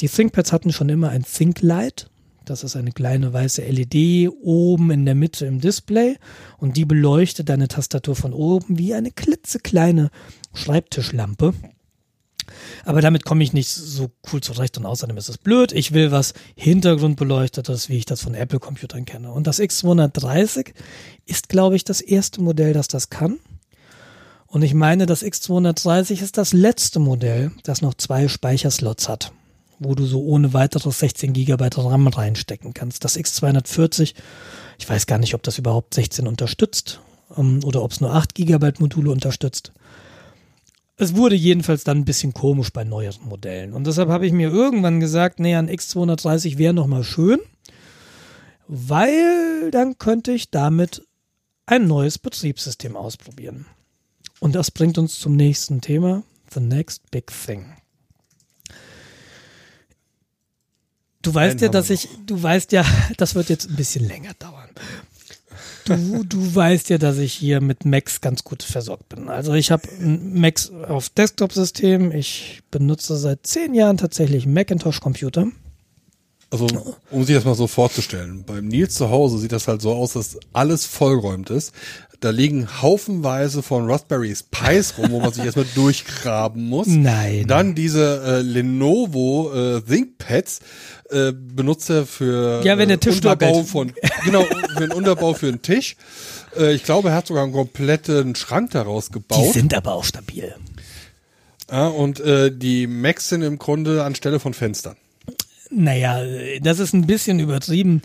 Die ThinkPads hatten schon immer ein ThinkLight. Das ist eine kleine weiße LED oben in der Mitte im Display und die beleuchtet deine Tastatur von oben wie eine klitzekleine Schreibtischlampe. Aber damit komme ich nicht so cool zurecht und außerdem ist es blöd. Ich will was Hintergrundbeleuchtetes, wie ich das von Apple-Computern kenne. Und das X230 ist, glaube ich, das erste Modell, das das kann. Und ich meine, das X230 ist das letzte Modell, das noch zwei Speicherslots hat, wo du so ohne weiteres 16 GB RAM reinstecken kannst. Das X240, ich weiß gar nicht, ob das überhaupt 16 unterstützt ähm, oder ob es nur 8 GB Module unterstützt. Es wurde jedenfalls dann ein bisschen komisch bei neueren Modellen. Und deshalb habe ich mir irgendwann gesagt, nee, ein X230 wäre nochmal schön, weil dann könnte ich damit ein neues Betriebssystem ausprobieren. Und das bringt uns zum nächsten Thema, the next big thing. Du weißt Einen ja, dass ich, du weißt ja, das wird jetzt ein bisschen länger dauern. Du, du weißt ja, dass ich hier mit Macs ganz gut versorgt bin. Also ich habe Macs auf Desktop-System. Ich benutze seit zehn Jahren tatsächlich Macintosh-Computer. Also, um sich das mal so vorzustellen, beim Nils zu Hause sieht das halt so aus, dass alles vollgeräumt ist. Da liegen haufenweise von Raspberries Pis rum, wo man sich erstmal durchgraben muss. Nein. Dann diese äh, Lenovo äh, ThinkPads äh, benutzt er für Ja, wenn der äh, Tisch Unterbau von genau für den Unterbau für einen Tisch. Äh, ich glaube, er hat sogar einen kompletten Schrank daraus Die gebaut. sind aber auch stabil. Ja, und äh, die Macs sind im Grunde anstelle von Fenstern. Naja, das ist ein bisschen übertrieben.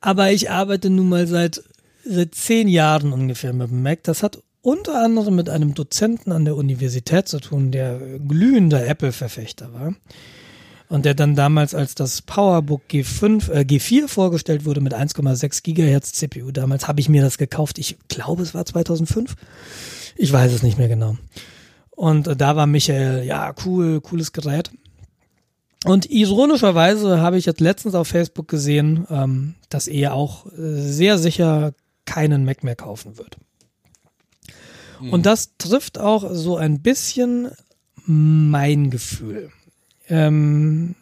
Aber ich arbeite nun mal seit, seit zehn Jahren ungefähr mit dem Mac. Das hat unter anderem mit einem Dozenten an der Universität zu tun, der glühender Apple-Verfechter war. Und der dann damals, als das PowerBook G5, äh, G4 vorgestellt wurde mit 1,6 Gigahertz CPU, damals habe ich mir das gekauft. Ich glaube, es war 2005. Ich weiß es nicht mehr genau. Und äh, da war Michael, ja, cool, cooles Gerät. Und ironischerweise habe ich jetzt letztens auf Facebook gesehen, ähm, dass er auch äh, sehr sicher keinen Mac mehr kaufen wird. Und das trifft auch so ein bisschen mein Gefühl. ähm,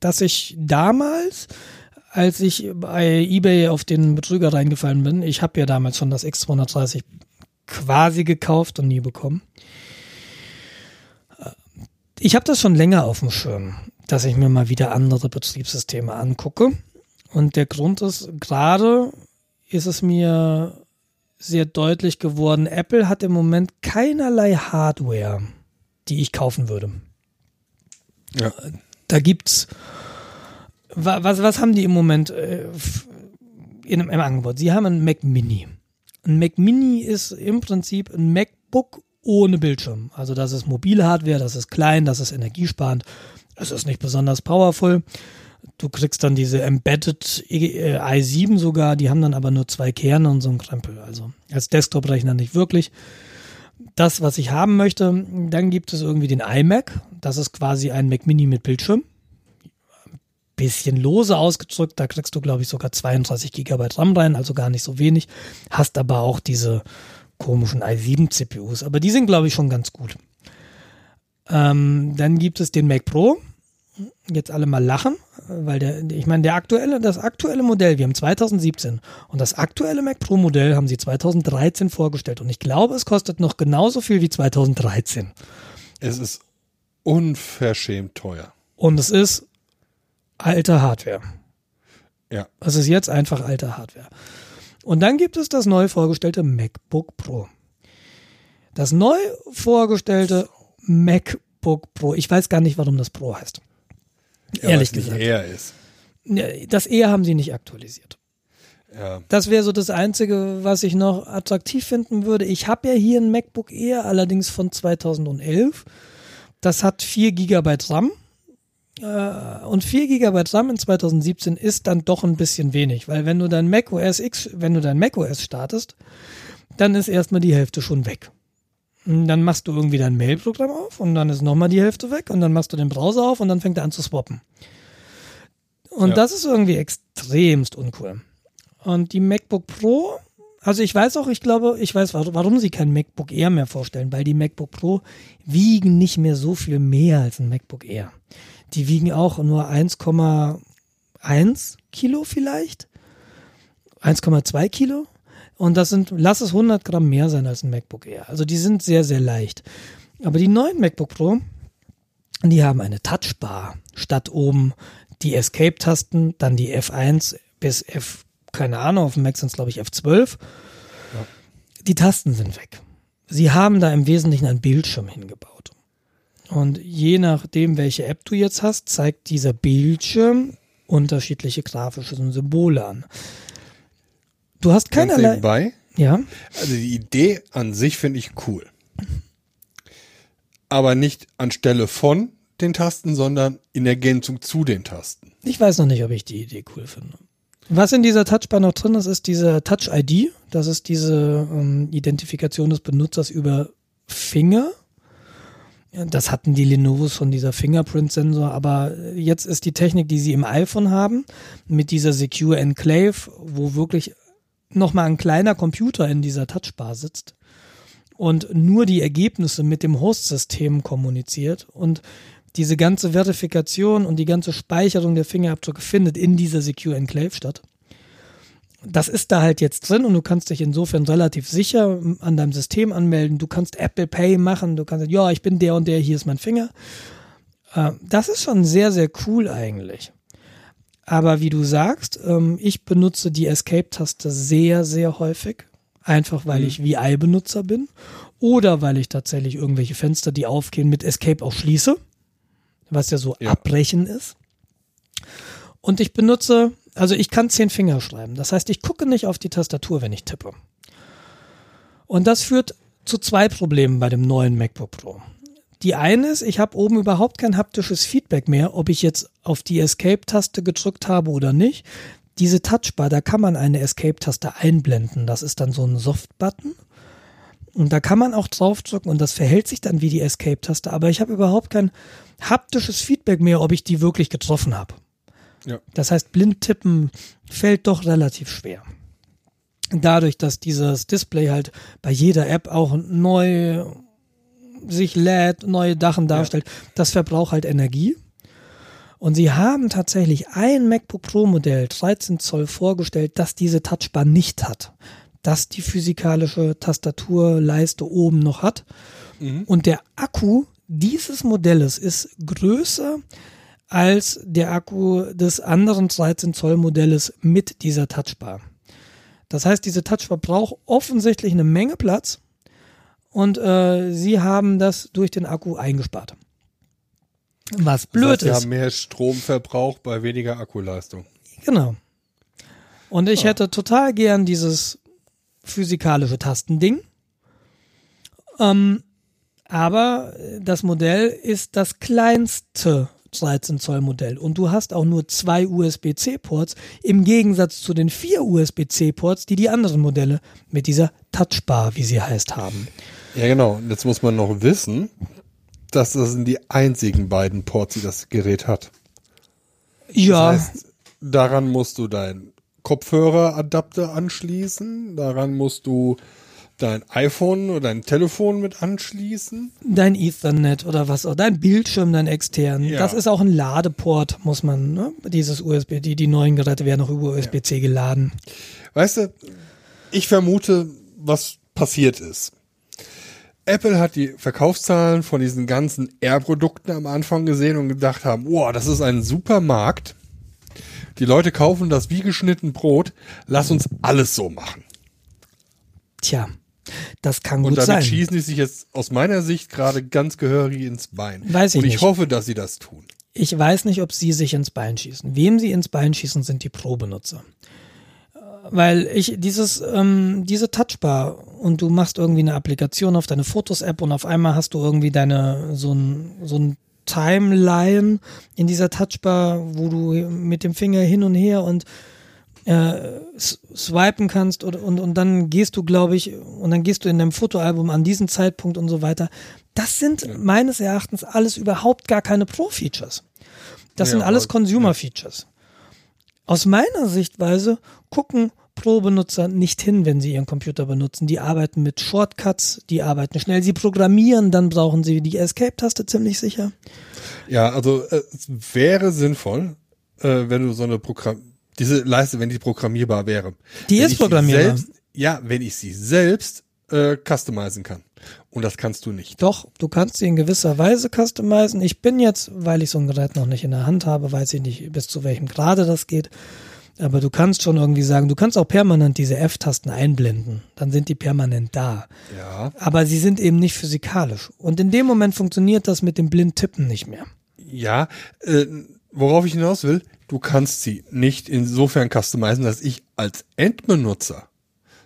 dass ich damals, als ich bei eBay auf den Betrüger reingefallen bin, ich habe ja damals schon das X230 quasi gekauft und nie bekommen. Ich habe das schon länger auf dem Schirm, dass ich mir mal wieder andere Betriebssysteme angucke. Und der Grund ist, gerade ist es mir sehr deutlich geworden, Apple hat im Moment keinerlei Hardware, die ich kaufen würde. Ja. Da gibt's was, was haben die im Moment äh, in, im Angebot? Sie haben einen Mac Mini. Ein Mac Mini ist im Prinzip ein MacBook ohne Bildschirm. Also das ist Mobilhardware, das ist klein, das ist energiesparend, es ist nicht besonders powerful. Du kriegst dann diese Embedded äh, i7 sogar, die haben dann aber nur zwei Kerne und so ein Krempel. Also als Desktop-Rechner nicht wirklich. Das, was ich haben möchte, dann gibt es irgendwie den iMac. Das ist quasi ein Mac Mini mit Bildschirm. Bisschen lose ausgedrückt, da kriegst du, glaube ich, sogar 32 Gigabyte RAM rein, also gar nicht so wenig. Hast aber auch diese komischen i7-CPUs, aber die sind, glaube ich, schon ganz gut. Ähm, dann gibt es den Mac Pro. Jetzt alle mal lachen, weil der, ich meine, der aktuelle, das aktuelle Modell, wir haben 2017 und das aktuelle Mac Pro Modell haben sie 2013 vorgestellt und ich glaube, es kostet noch genauso viel wie 2013. Es ist unverschämt teuer. Und es ist alte Hardware. Ja. Es ist jetzt einfach alte Hardware. Und dann gibt es das neu vorgestellte MacBook Pro. Das neu vorgestellte MacBook Pro. Ich weiß gar nicht, warum das Pro heißt. Ja, Ehrlich nicht gesagt. er ist. Das E haben sie nicht aktualisiert. Ja. Das wäre so das Einzige, was ich noch attraktiv finden würde. Ich habe ja hier ein MacBook Air, allerdings von 2011. Das hat 4 GB RAM. Äh, Und 4 GB RAM in 2017 ist dann doch ein bisschen wenig, weil wenn du dein Mac OS X, wenn du dein Mac OS startest, dann ist erstmal die Hälfte schon weg. Dann machst du irgendwie dein Mail-Programm auf und dann ist nochmal die Hälfte weg und dann machst du den Browser auf und dann fängt er an zu swappen. Und Ja. das ist irgendwie extremst uncool. Und die MacBook Pro, also ich weiß auch, ich glaube, ich weiß, warum sie kein MacBook Air mehr vorstellen, weil die MacBook Pro wiegen nicht mehr so viel mehr als ein MacBook Air. Die wiegen auch nur 1,1 Kilo vielleicht, 1,2 Kilo. Und das sind, lass es 100 Gramm mehr sein als ein MacBook Air. Also die sind sehr, sehr leicht. Aber die neuen MacBook Pro, die haben eine Touchbar statt oben die Escape-Tasten, dann die F1 bis F, keine Ahnung, auf dem Mac sind es glaube ich F12. Die Tasten sind weg. Sie haben da im Wesentlichen einen Bildschirm hingebaut. Und je nachdem, welche App du jetzt hast, zeigt dieser Bildschirm unterschiedliche grafische Symbole an. Du hast keinerlei. nebenbei. Ja, Also die Idee an sich finde ich cool. Aber nicht anstelle von den Tasten, sondern in Ergänzung zu den Tasten. ich weiß noch nicht, ob ich die Idee cool finde. Was in dieser Touchbar noch drin ist, ist diese Touch ID. Das ist diese ähm, Identifikation des Benutzers über Finger. Das hatten die Lenovo schon, dieser Fingerprint-Sensor, aber jetzt ist die Technik, die sie im iPhone haben, mit dieser Secure Enclave, wo wirklich nochmal ein kleiner Computer in dieser Touchbar sitzt und nur die Ergebnisse mit dem Host-System kommuniziert und diese ganze Verifikation und die ganze Speicherung der Fingerabdrücke findet in dieser Secure Enclave statt. Das ist da halt jetzt drin und du kannst dich insofern relativ sicher an deinem System anmelden. Du kannst Apple Pay machen, du kannst ja, ich bin der und der, hier ist mein Finger. Äh, Das ist schon sehr, sehr cool eigentlich. Aber wie du sagst, ähm, ich benutze die Escape-Taste sehr, sehr häufig. Einfach weil ich VI-Benutzer bin. Oder weil ich tatsächlich irgendwelche Fenster, die aufgehen, mit Escape auch schließe. Was ja so Ja. abbrechen ist. Und ich benutze, also ich kann zehn Finger schreiben. Das heißt, ich gucke nicht auf die Tastatur, wenn ich tippe. Und das führt zu zwei Problemen bei dem neuen MacBook Pro. Die eine ist, ich habe oben überhaupt kein haptisches Feedback mehr, ob ich jetzt auf die Escape-Taste gedrückt habe oder nicht. Diese Touchbar, da kann man eine Escape-Taste einblenden. Das ist dann so ein Soft-Button. Und da kann man auch draufdrücken und das verhält sich dann wie die Escape-Taste. Aber ich habe überhaupt kein haptisches Feedback mehr, ob ich die wirklich getroffen habe. Ja. Das heißt, blind tippen fällt doch relativ schwer. Dadurch, dass dieses Display halt bei jeder App auch neu sich lädt, neue Dachen darstellt, das verbraucht halt Energie. Und sie haben tatsächlich ein MacBook Pro Modell 13 Zoll vorgestellt, das diese Touchbar nicht hat. Das die physikalische Tastaturleiste oben noch hat. Mhm. Und der Akku dieses Modells ist größer als der Akku des anderen 13 Zoll Modells mit dieser Touchbar. Das heißt, diese Touchbar braucht offensichtlich eine Menge Platz und äh, sie haben das durch den Akku eingespart. Was blöd das heißt, ist. Sie haben mehr Stromverbrauch bei weniger Akkuleistung. Genau. Und ich ja. hätte total gern dieses physikalische Tastending. Ähm, aber das Modell ist das kleinste 13 Zoll Modell und du hast auch nur zwei USB-C Ports im Gegensatz zu den vier USB-C Ports, die die anderen Modelle mit dieser Touchbar, wie sie heißt, haben. Ja, genau. Und jetzt muss man noch wissen, dass das sind die einzigen beiden Ports, die das Gerät hat. Ja. Das heißt, daran musst du deinen Kopfhöreradapter anschließen, daran musst du dein iPhone oder dein Telefon mit anschließen. Dein Ethernet oder was auch, dein Bildschirm, dein extern. Ja. Das ist auch ein Ladeport, muss man, ne? Dieses USB, die, die neuen Geräte werden auch über USB-C ja. geladen. Weißt du, ich vermute, was passiert ist. Apple hat die Verkaufszahlen von diesen ganzen Air-Produkten am Anfang gesehen und gedacht haben, wow, das ist ein super Markt. Die Leute kaufen das wie geschnitten Brot. Lass uns alles so machen. Tja, das kann gut sein. Und damit schießen die sich jetzt aus meiner Sicht gerade ganz gehörig ins Bein. Weiß ich und ich nicht. hoffe, dass sie das tun. Ich weiß nicht, ob sie sich ins Bein schießen. Wem sie ins Bein schießen, sind die Pro-Benutzer weil ich dieses ähm, diese Touchbar und du machst irgendwie eine Applikation auf deine Fotos-App und auf einmal hast du irgendwie deine so ein so ein Timeline in dieser Touchbar, wo du mit dem Finger hin und her und äh, swipen kannst und, und, und dann gehst du, glaube ich, und dann gehst du in deinem Fotoalbum an diesen Zeitpunkt und so weiter. Das sind ja. meines Erachtens alles überhaupt gar keine Pro-Features. Das ja, sind alles Consumer-Features. Aus meiner Sichtweise gucken Pro-Benutzer nicht hin, wenn sie ihren Computer benutzen. Die arbeiten mit Shortcuts, die arbeiten schnell. Sie programmieren, dann brauchen sie die Escape-Taste ziemlich sicher. Ja, also äh, es wäre sinnvoll, äh, wenn du so eine Programm diese Leiste, wenn die programmierbar wäre. Die wenn ist programmierbar. Selbst, ja, wenn ich sie selbst äh, customizen kann. Und das kannst du nicht. Doch, du kannst sie in gewisser Weise customizen. Ich bin jetzt, weil ich so ein Gerät noch nicht in der Hand habe, weiß ich nicht, bis zu welchem Grade das geht. Aber du kannst schon irgendwie sagen, du kannst auch permanent diese F-Tasten einblenden. Dann sind die permanent da. Ja. Aber sie sind eben nicht physikalisch. Und in dem Moment funktioniert das mit dem Blindtippen nicht mehr. Ja, äh, worauf ich hinaus will, du kannst sie nicht insofern customizen, dass ich als Endbenutzer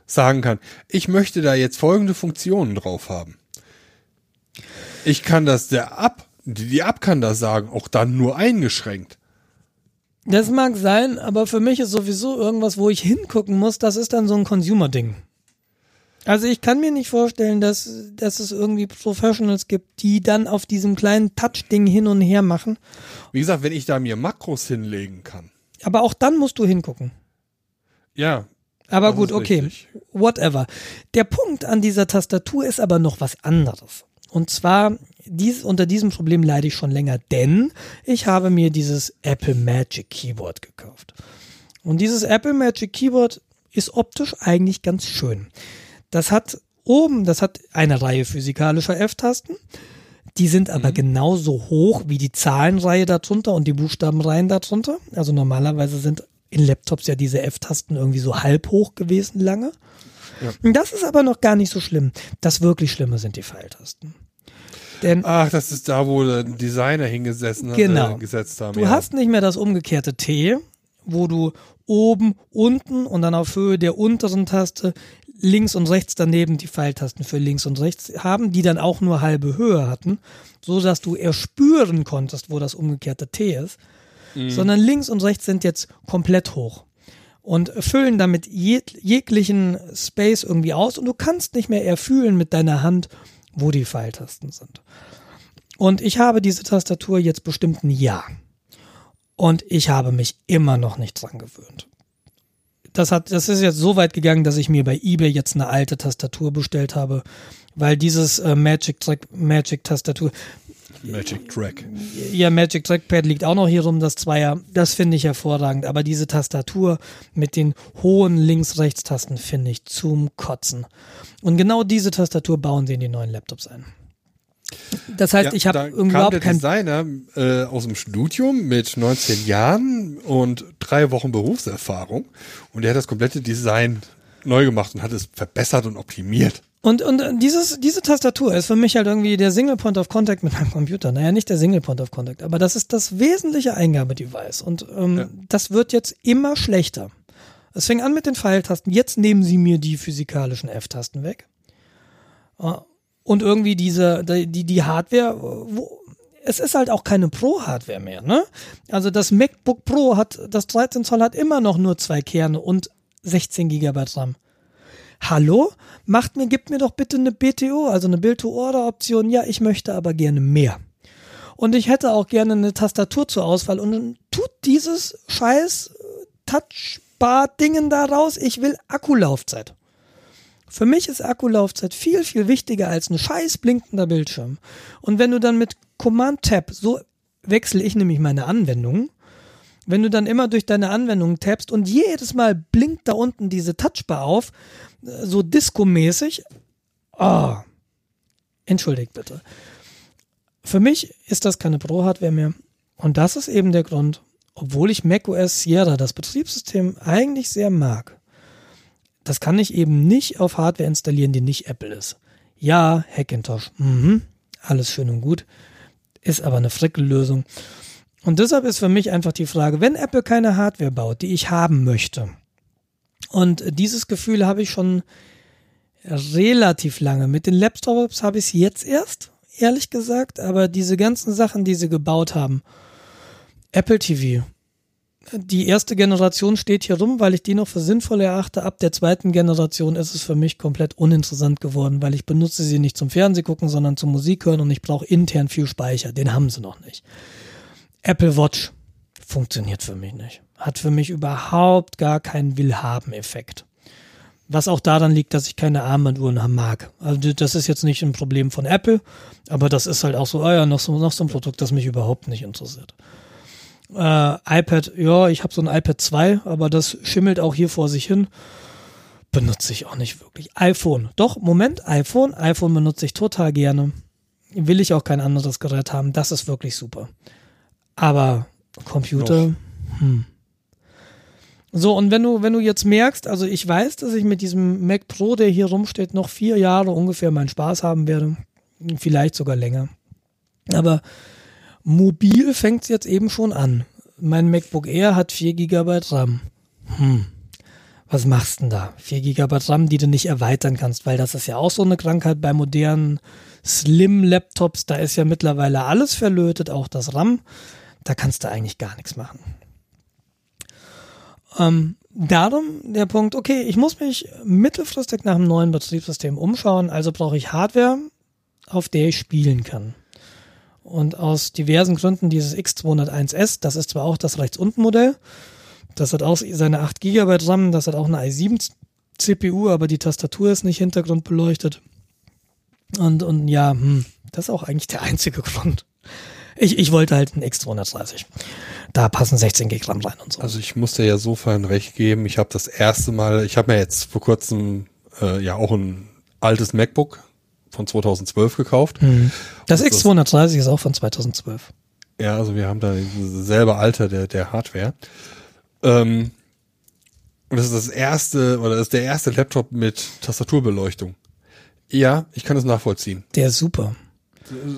sagen kann, ich möchte da jetzt folgende Funktionen drauf haben. Ich kann das der App, die App kann das sagen, auch dann nur eingeschränkt. Das mag sein, aber für mich ist sowieso irgendwas, wo ich hingucken muss, das ist dann so ein Consumer-Ding. Also ich kann mir nicht vorstellen, dass, dass es irgendwie Professionals gibt, die dann auf diesem kleinen Touch-Ding hin und her machen. Wie gesagt, wenn ich da mir Makros hinlegen kann. Aber auch dann musst du hingucken. Ja. Aber gut, okay. Richtig. Whatever. Der Punkt an dieser Tastatur ist aber noch was anderes. Und zwar, dies, unter diesem Problem leide ich schon länger, denn ich habe mir dieses Apple Magic Keyboard gekauft. Und dieses Apple Magic Keyboard ist optisch eigentlich ganz schön. Das hat oben, das hat eine Reihe physikalischer F-Tasten. Die sind aber mhm. genauso hoch wie die Zahlenreihe darunter und die Buchstabenreihen darunter. Also normalerweise sind in Laptops ja diese F-Tasten irgendwie so halb hoch gewesen lange. Ja. Das ist aber noch gar nicht so schlimm. Das wirklich Schlimme sind die Pfeiltasten. Denn, Ach, das ist da, wo der Designer hingesessen hat, genau. Äh, gesetzt haben. Du ja. hast nicht mehr das umgekehrte T, wo du oben, unten und dann auf Höhe der unteren Taste links und rechts daneben die Pfeiltasten für links und rechts haben, die dann auch nur halbe Höhe hatten, so dass du erspüren konntest, wo das umgekehrte T ist, mhm. sondern links und rechts sind jetzt komplett hoch und füllen damit jeg jeglichen Space irgendwie aus und du kannst nicht mehr erfühlen mit deiner Hand, wo die Pfeiltasten sind. Und ich habe diese Tastatur jetzt bestimmt ein Jahr. Und ich habe mich immer noch nicht dran gewöhnt. Das hat, das ist jetzt so weit gegangen, dass ich mir bei eBay jetzt eine alte Tastatur bestellt habe, weil dieses äh, Magic Magic Tastatur, Magic Track. Ja, Magic Trackpad liegt auch noch hier rum, das Zweier. Das finde ich hervorragend. Aber diese Tastatur mit den hohen Links-Rechts-Tasten finde ich zum Kotzen. Und genau diese Tastatur bauen sie in die neuen Laptops ein. Das heißt, Ja, ich habe überhaupt der kein Designer äh, aus dem Studium mit 19 Jahren und drei Wochen Berufserfahrung und der hat das komplette Design neu gemacht und hat es verbessert und optimiert. Und, und dieses, diese Tastatur ist für mich halt irgendwie der Single Point of Contact mit meinem Computer. Naja, nicht der Single Point of Contact, aber das ist das wesentliche Eingabedevice. Und ähm, Ja. das wird jetzt immer schlechter. Es fing an mit den Pfeiltasten. Jetzt nehmen sie mir die physikalischen F-Tasten weg. Äh, Und irgendwie diese, die, die die Hardware, wo, es ist halt auch keine Pro-Hardware mehr, ne? Also das MacBook Pro hat, das 13 Zoll hat immer noch nur zwei Kerne und 16 Gigabyte RAM. Hallo? Macht mir, gibt mir doch bitte eine BTO, also eine Build-to-Order-Option. Ja, ich möchte aber gerne mehr. Und ich hätte auch gerne eine Tastatur zur Auswahl. Und dann tut dieses scheiß äh, Touchbar-Dingen da raus. Ich will Akkulaufzeit. Für mich ist Akkulaufzeit viel, viel wichtiger als ein scheiß blinkender Bildschirm. Und wenn du dann mit Command-Tab, so wechsle ich nämlich meine Anwendungen, wenn du dann immer durch deine Anwendungen tappst und jedes Mal blinkt da unten diese Touchbar auf, so Disco-mäßig, oh, entschuldigt bitte. Für mich ist das keine Pro-Hardware mehr. Und das ist eben der Grund, obwohl ich macOS Sierra, das Betriebssystem, eigentlich sehr mag. Das kann ich eben nicht auf Hardware installieren, die nicht Apple ist. Ja, Hackintosh, mhm, alles schön und gut, ist aber eine Frickellösung. Und deshalb ist für mich einfach die Frage, wenn Apple keine Hardware baut, die ich haben möchte, und dieses Gefühl habe ich schon relativ lange. Mit den Laptops habe ich es jetzt erst, ehrlich gesagt, aber diese ganzen Sachen, die sie gebaut haben, Apple TV, die erste Generation steht hier rum, weil ich die noch für sinnvoll erachte. Ab der zweiten Generation ist es für mich komplett uninteressant geworden, weil ich benutze sie nicht zum Fernsehgucken, sondern zum Musik hören und ich brauche intern viel Speicher. Den haben sie noch nicht. Apple Watch funktioniert für mich nicht. Hat für mich überhaupt gar keinen Willhaben-Effekt. Was auch daran liegt, dass ich keine Armbanduhren mag. Also das ist jetzt nicht ein Problem von Apple, aber das ist halt auch so, ah ja, noch so, noch so ein Produkt, das mich überhaupt nicht interessiert. Äh, iPad, ja, ich habe so ein iPad 2, aber das schimmelt auch hier vor sich hin. Benutze ich auch nicht wirklich. iPhone, doch, Moment, iPhone, iPhone benutze ich total gerne. Will ich auch kein anderes Gerät haben, das ist wirklich super. Aber Computer, hm. So, und wenn du, wenn du jetzt merkst, also ich weiß, dass ich mit diesem Mac Pro, der hier rumsteht, noch vier Jahre ungefähr meinen Spaß haben werde. Vielleicht sogar länger. Aber mobil fängt es jetzt eben schon an. Mein MacBook Air hat 4 GB RAM. Hm. Was machst denn da? 4 GB RAM, die du nicht erweitern kannst, weil das ist ja auch so eine Krankheit bei modernen Slim-Laptops. Da ist ja mittlerweile alles verlötet, auch das RAM. Da kannst du eigentlich gar nichts machen. Ähm, darum der Punkt, okay, ich muss mich mittelfristig nach einem neuen Betriebssystem umschauen, also brauche ich Hardware, auf der ich spielen kann. Und aus diversen Gründen dieses X201S, das ist zwar auch das rechts unten Modell, das hat auch seine 8 GB RAM, das hat auch eine i7 CPU, aber die Tastatur ist nicht hintergrundbeleuchtet. Und, und ja, hm, das ist auch eigentlich der einzige Grund. Ich, ich wollte halt einen X230. Da passen 16 GB RAM rein und so. Also ich muss dir ja sofern recht geben. Ich habe das erste Mal, ich habe mir jetzt vor kurzem äh, ja auch ein altes MacBook von 2012 gekauft. Mhm. Das Und das- X230 ist auch von 2012. Ja, also wir haben da selbe Alter der, der Hardware. Ähm, und das ist das erste, oder das ist der erste Laptop mit Tastaturbeleuchtung. Ja, ich kann es nachvollziehen. Der ist super.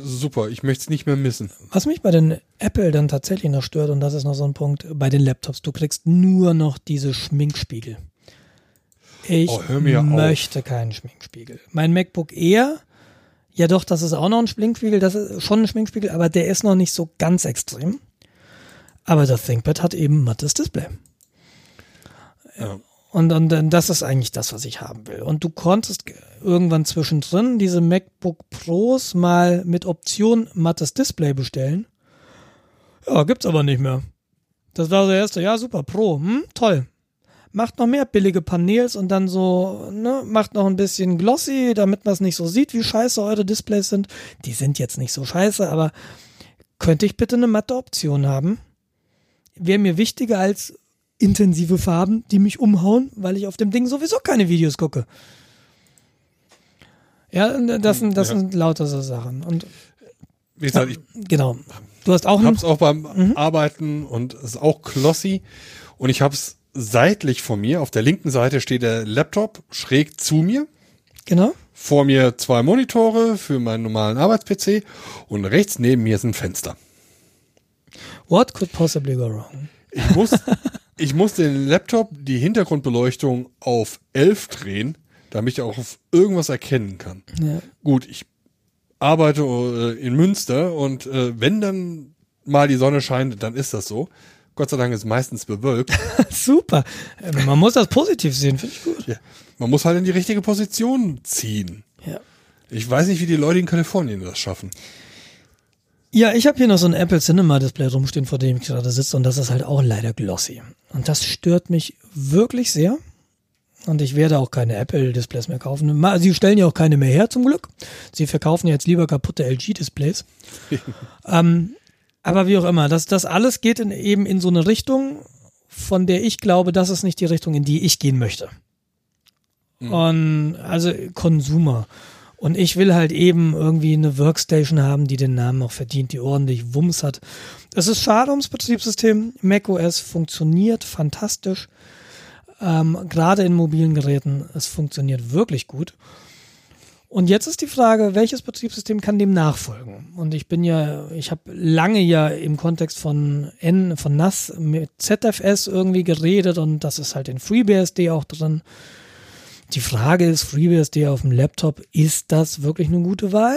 Super, ich möchte es nicht mehr missen. Was mich bei den Apple dann tatsächlich noch stört, und das ist noch so ein Punkt, bei den Laptops, du kriegst nur noch diese Schminkspiegel. Ich Oh, hör mir auf. möchte keinen Schminkspiegel. Mein MacBook Air, ja doch, das ist auch noch ein Schminkspiegel, das ist schon ein Schminkspiegel, aber der ist noch nicht so ganz extrem. Aber das ThinkPad hat eben mattes Display. Ja. Und, und, und das ist eigentlich das, was ich haben will. Und du konntest irgendwann zwischendrin diese MacBook Pros mal mit Option mattes Display bestellen. Ja, gibt's aber nicht mehr. Das war der erste, ja super, Pro, hm, toll. macht noch mehr billige Panels und dann so, ne, macht noch ein bisschen glossy, damit man es nicht so sieht, wie scheiße eure Displays sind. Die sind jetzt nicht so scheiße, aber könnte ich bitte eine matte Option haben? Wäre mir wichtiger als intensive Farben, die mich umhauen, weil ich auf dem Ding sowieso keine Videos gucke. Ja, das sind, das Ja. sind lauter so Sachen. Und Wie gesagt, ich genau. Du hast auch einen, hab's auch beim Arbeiten und es ist auch glossy. Und ich hab's seitlich von mir. Auf der linken Seite steht der Laptop schräg zu mir. genau. Vor mir zwei Monitore für meinen normalen Arbeits-PC und rechts neben mir ist ein Fenster. What could possibly go wrong? Ich muss, ich muss den Laptop, die Hintergrundbeleuchtung auf 11 drehen, damit ich auch auf irgendwas erkennen kann. Ja. Gut, ich arbeite äh, in Münster und äh, wenn dann mal die Sonne scheint, dann ist das so. Gott sei Dank ist es meistens bewölkt. Super. Äh, Man muss das positiv sehen, finde ich gut. ja. Man muss halt in die richtige Position ziehen. Ja. Ich weiß nicht, wie die Leute in Kalifornien das schaffen. Ja, ich habe hier noch so ein Apple Cinema Display rumstehen, vor dem ich gerade sitze und das ist halt auch leider glossy. Und das stört mich wirklich sehr. Und ich werde auch keine Apple Displays mehr kaufen. Sie stellen ja auch keine mehr her, zum Glück. Sie verkaufen jetzt lieber kaputte LG Displays. ähm, aber wie auch immer, das, das alles geht in, eben in so eine Richtung, von der ich glaube, das ist nicht die Richtung, in die ich gehen möchte. Und also Consumer. Und ich will halt eben irgendwie eine Workstation haben, die den Namen auch verdient, die ordentlich Wumms hat. Es ist schade ums Betriebssystem. macOS funktioniert fantastisch. Ähm, Gerade in mobilen Geräten, es funktioniert wirklich gut. Und jetzt ist die Frage, welches Betriebssystem kann dem nachfolgen? Und ich bin ja, ich habe lange ja im Kontext von N, von NAS mit ZFS irgendwie geredet und das ist halt in FreeBSD auch drin. Die Frage ist, FreeBSD auf dem Laptop, ist das wirklich eine gute Wahl?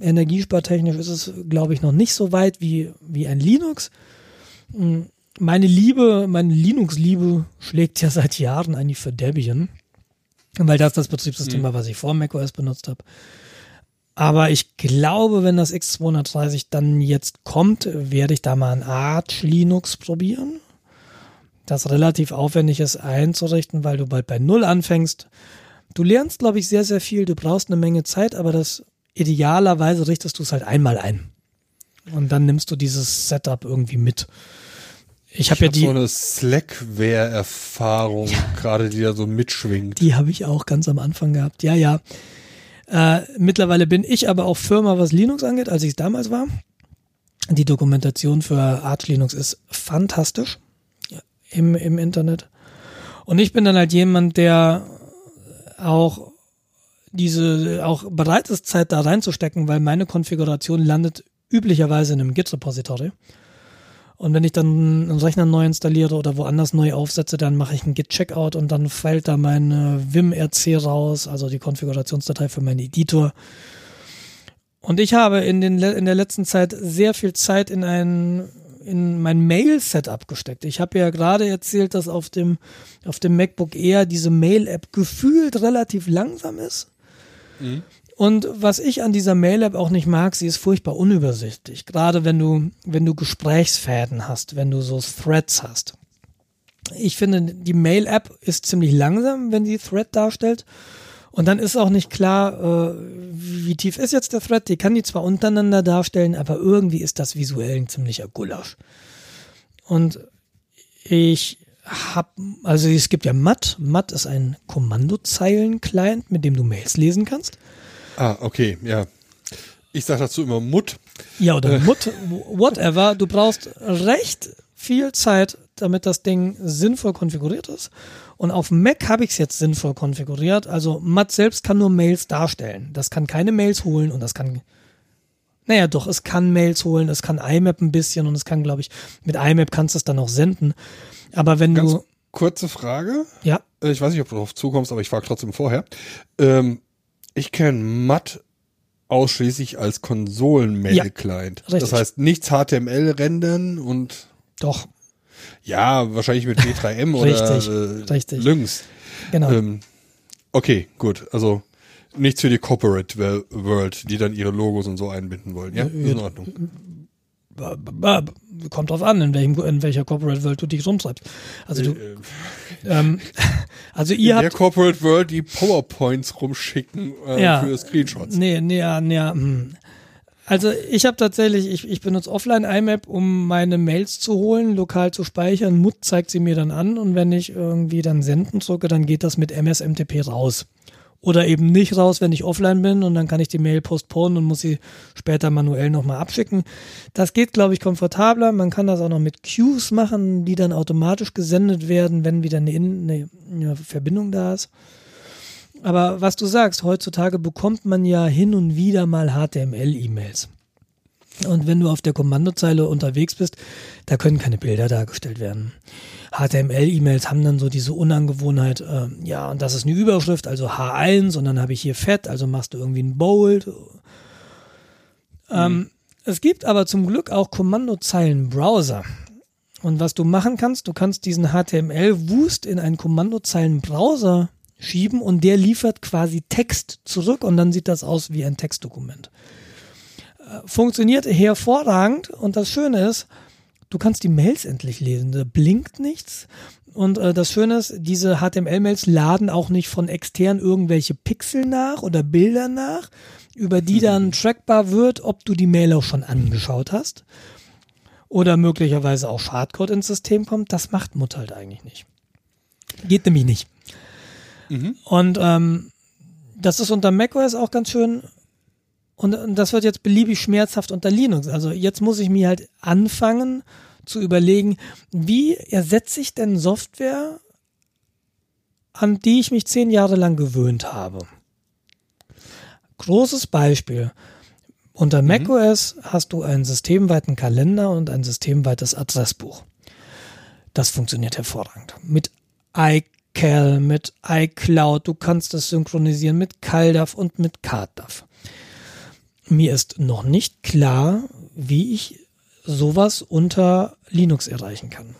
Energiespartechnisch ist es, glaube ich, noch nicht so weit wie, wie ein Linux. Mm, Meine Liebe, meine Linux-Liebe schlägt ja seit Jahren eigentlich für Debian, weil das das Betriebssystem war, was ich vor macOS benutzt habe. Aber ich glaube, wenn das X230 dann jetzt kommt, werde ich da mal ein Arch Linux probieren das relativ aufwendig ist einzurichten, weil du bald bei Null anfängst. Du lernst, glaube ich, sehr, sehr viel. Du brauchst eine Menge Zeit, aber das idealerweise richtest du es halt einmal ein. Und dann nimmst du dieses Setup irgendwie mit. Ich habe ja hab die, so eine Slackware-Erfahrung, gerade die da so mitschwingt. die habe ich auch ganz am Anfang gehabt. Ja, ja. Äh, mittlerweile bin ich aber auch Firma, was Linux angeht, als ich es damals war. Die Dokumentation für Arch Linux ist fantastisch im, im Internet. Und ich bin dann halt jemand, der auch diese, auch bereit ist, Zeit da reinzustecken, weil meine Konfiguration landet üblicherweise in einem Git-Repository. Und wenn ich dann einen Rechner neu installiere oder woanders neu aufsetze, dann mache ich einen Git-Checkout und dann fällt da mein Vim-RC raus, also die Konfigurationsdatei für meinen Editor. Und ich habe in, den, in der letzten Zeit sehr viel Zeit in ein in mein Mail-Setup gesteckt. Ich habe ja gerade erzählt, dass auf dem, auf dem MacBook Air diese Mail-App gefühlt relativ langsam ist. Mhm. Und was ich an dieser Mail-App auch nicht mag, sie ist furchtbar unübersichtlich. Gerade wenn du, wenn du Gesprächsfäden hast, wenn du so Threads hast. Ich finde, die Mail-App ist ziemlich langsam, wenn die Thread darstellt. Und dann ist auch nicht klar, äh, wie tief ist jetzt der Thread. Die kann die zwar untereinander darstellen, aber irgendwie ist das visuell ein ziemlicher Gulasch. Und ich habe, also es gibt ja MAT. MAT ist ein Kommandozeilen-Client, mit dem du Mails lesen kannst. Ah, okay, ja. Ich sage dazu immer Mut. Ja, oder Mut, whatever. Du brauchst recht viel Zeit, damit das Ding sinnvoll konfiguriert ist. Und auf Mac habe ich es jetzt sinnvoll konfiguriert. Also MAT selbst kann nur Mails darstellen. Das kann keine Mails holen und das kann, naja doch, es kann Mails holen, es kann IMAP ein bisschen und es kann, glaube ich, mit IMAP kannst du es dann auch senden. Aber wenn Ganz du, kurze Frage. ja, Äh, Ich weiß nicht, ob du darauf zukommst, aber ich frage trotzdem vorher. Ähm, ich kenne Matt ausschließlich als Konsolen-Mail-Client. Ja, das heißt, nichts HTML rendern und doch, ja, wahrscheinlich mit W3M oder Richtig, äh, richtig. Lynx. genau. Ähm, okay, gut. Also nichts für die Corporate World, die dann ihre Logos und so einbinden wollen. Ja, ist in Ordnung. kommt drauf an, in, welchem, in welcher Corporate World du dich rumtreibst. Also du, Äh, ähm, also in ihr der habt, Corporate World die PowerPoints rumschicken äh, Ja. für Screenshots. nee, nee, nee, ja, hm. Also ich habe tatsächlich, ich, ich benutze offline IMAP, um meine Mails zu holen, lokal zu speichern. Mut zeigt sie mir dann an und wenn ich irgendwie dann senden drücke, dann geht das mit MSMTP raus. Oder eben nicht raus, wenn ich offline bin und dann kann ich die Mail postponen und muss sie später manuell nochmal abschicken. Das geht, glaube ich, komfortabler. Man kann das auch noch mit Queues machen, die dann automatisch gesendet werden, wenn wieder eine, In eine, eine Verbindung da ist. Aber was du sagst, heutzutage bekommt man ja hin und wieder mal HTML-E-Mails. Und wenn du auf der Kommandozeile unterwegs bist, da können keine Bilder dargestellt werden. HTML-E-Mails haben dann so diese Unangewohnheit, äh, ja, und das ist eine Überschrift, also H1, und dann habe ich hier Fett, also machst du irgendwie ein Bold. Ähm, es gibt aber zum Glück auch Kommandozeilen-Browser. Und was du machen kannst, du kannst diesen HTML-Wust in einen Kommandozeilen-Browser schieben und der liefert quasi Text zurück und dann sieht das aus wie ein Textdokument. Äh, Funktioniert hervorragend und das Schöne ist, du kannst die Mails endlich lesen. Da blinkt nichts. Und äh, das Schöne ist, diese HTML-Mails laden auch nicht von extern irgendwelche Pixel nach oder Bilder nach, über die dann trackbar wird, ob du die Mail auch schon angeschaut hast. Oder möglicherweise auch Schadcode ins System kommt. Das macht Mut halt eigentlich nicht. Geht nämlich nicht. Und ähm, das ist unter macOS auch ganz schön. Und, und das wird jetzt beliebig schmerzhaft unter Linux. Also jetzt muss ich mir halt anfangen zu überlegen, wie ersetze ich denn Software, an die ich mich zehn Jahre lang gewöhnt habe. Großes Beispiel. Unter macOS hast du einen systemweiten Kalender und ein systemweites Adressbuch. Das funktioniert hervorragend. Mit iCal, mit iCloud, du kannst es synchronisieren mit CalDAV und mit CardDAV. Mir ist noch nicht klar, wie ich sowas unter Linux erreichen kann.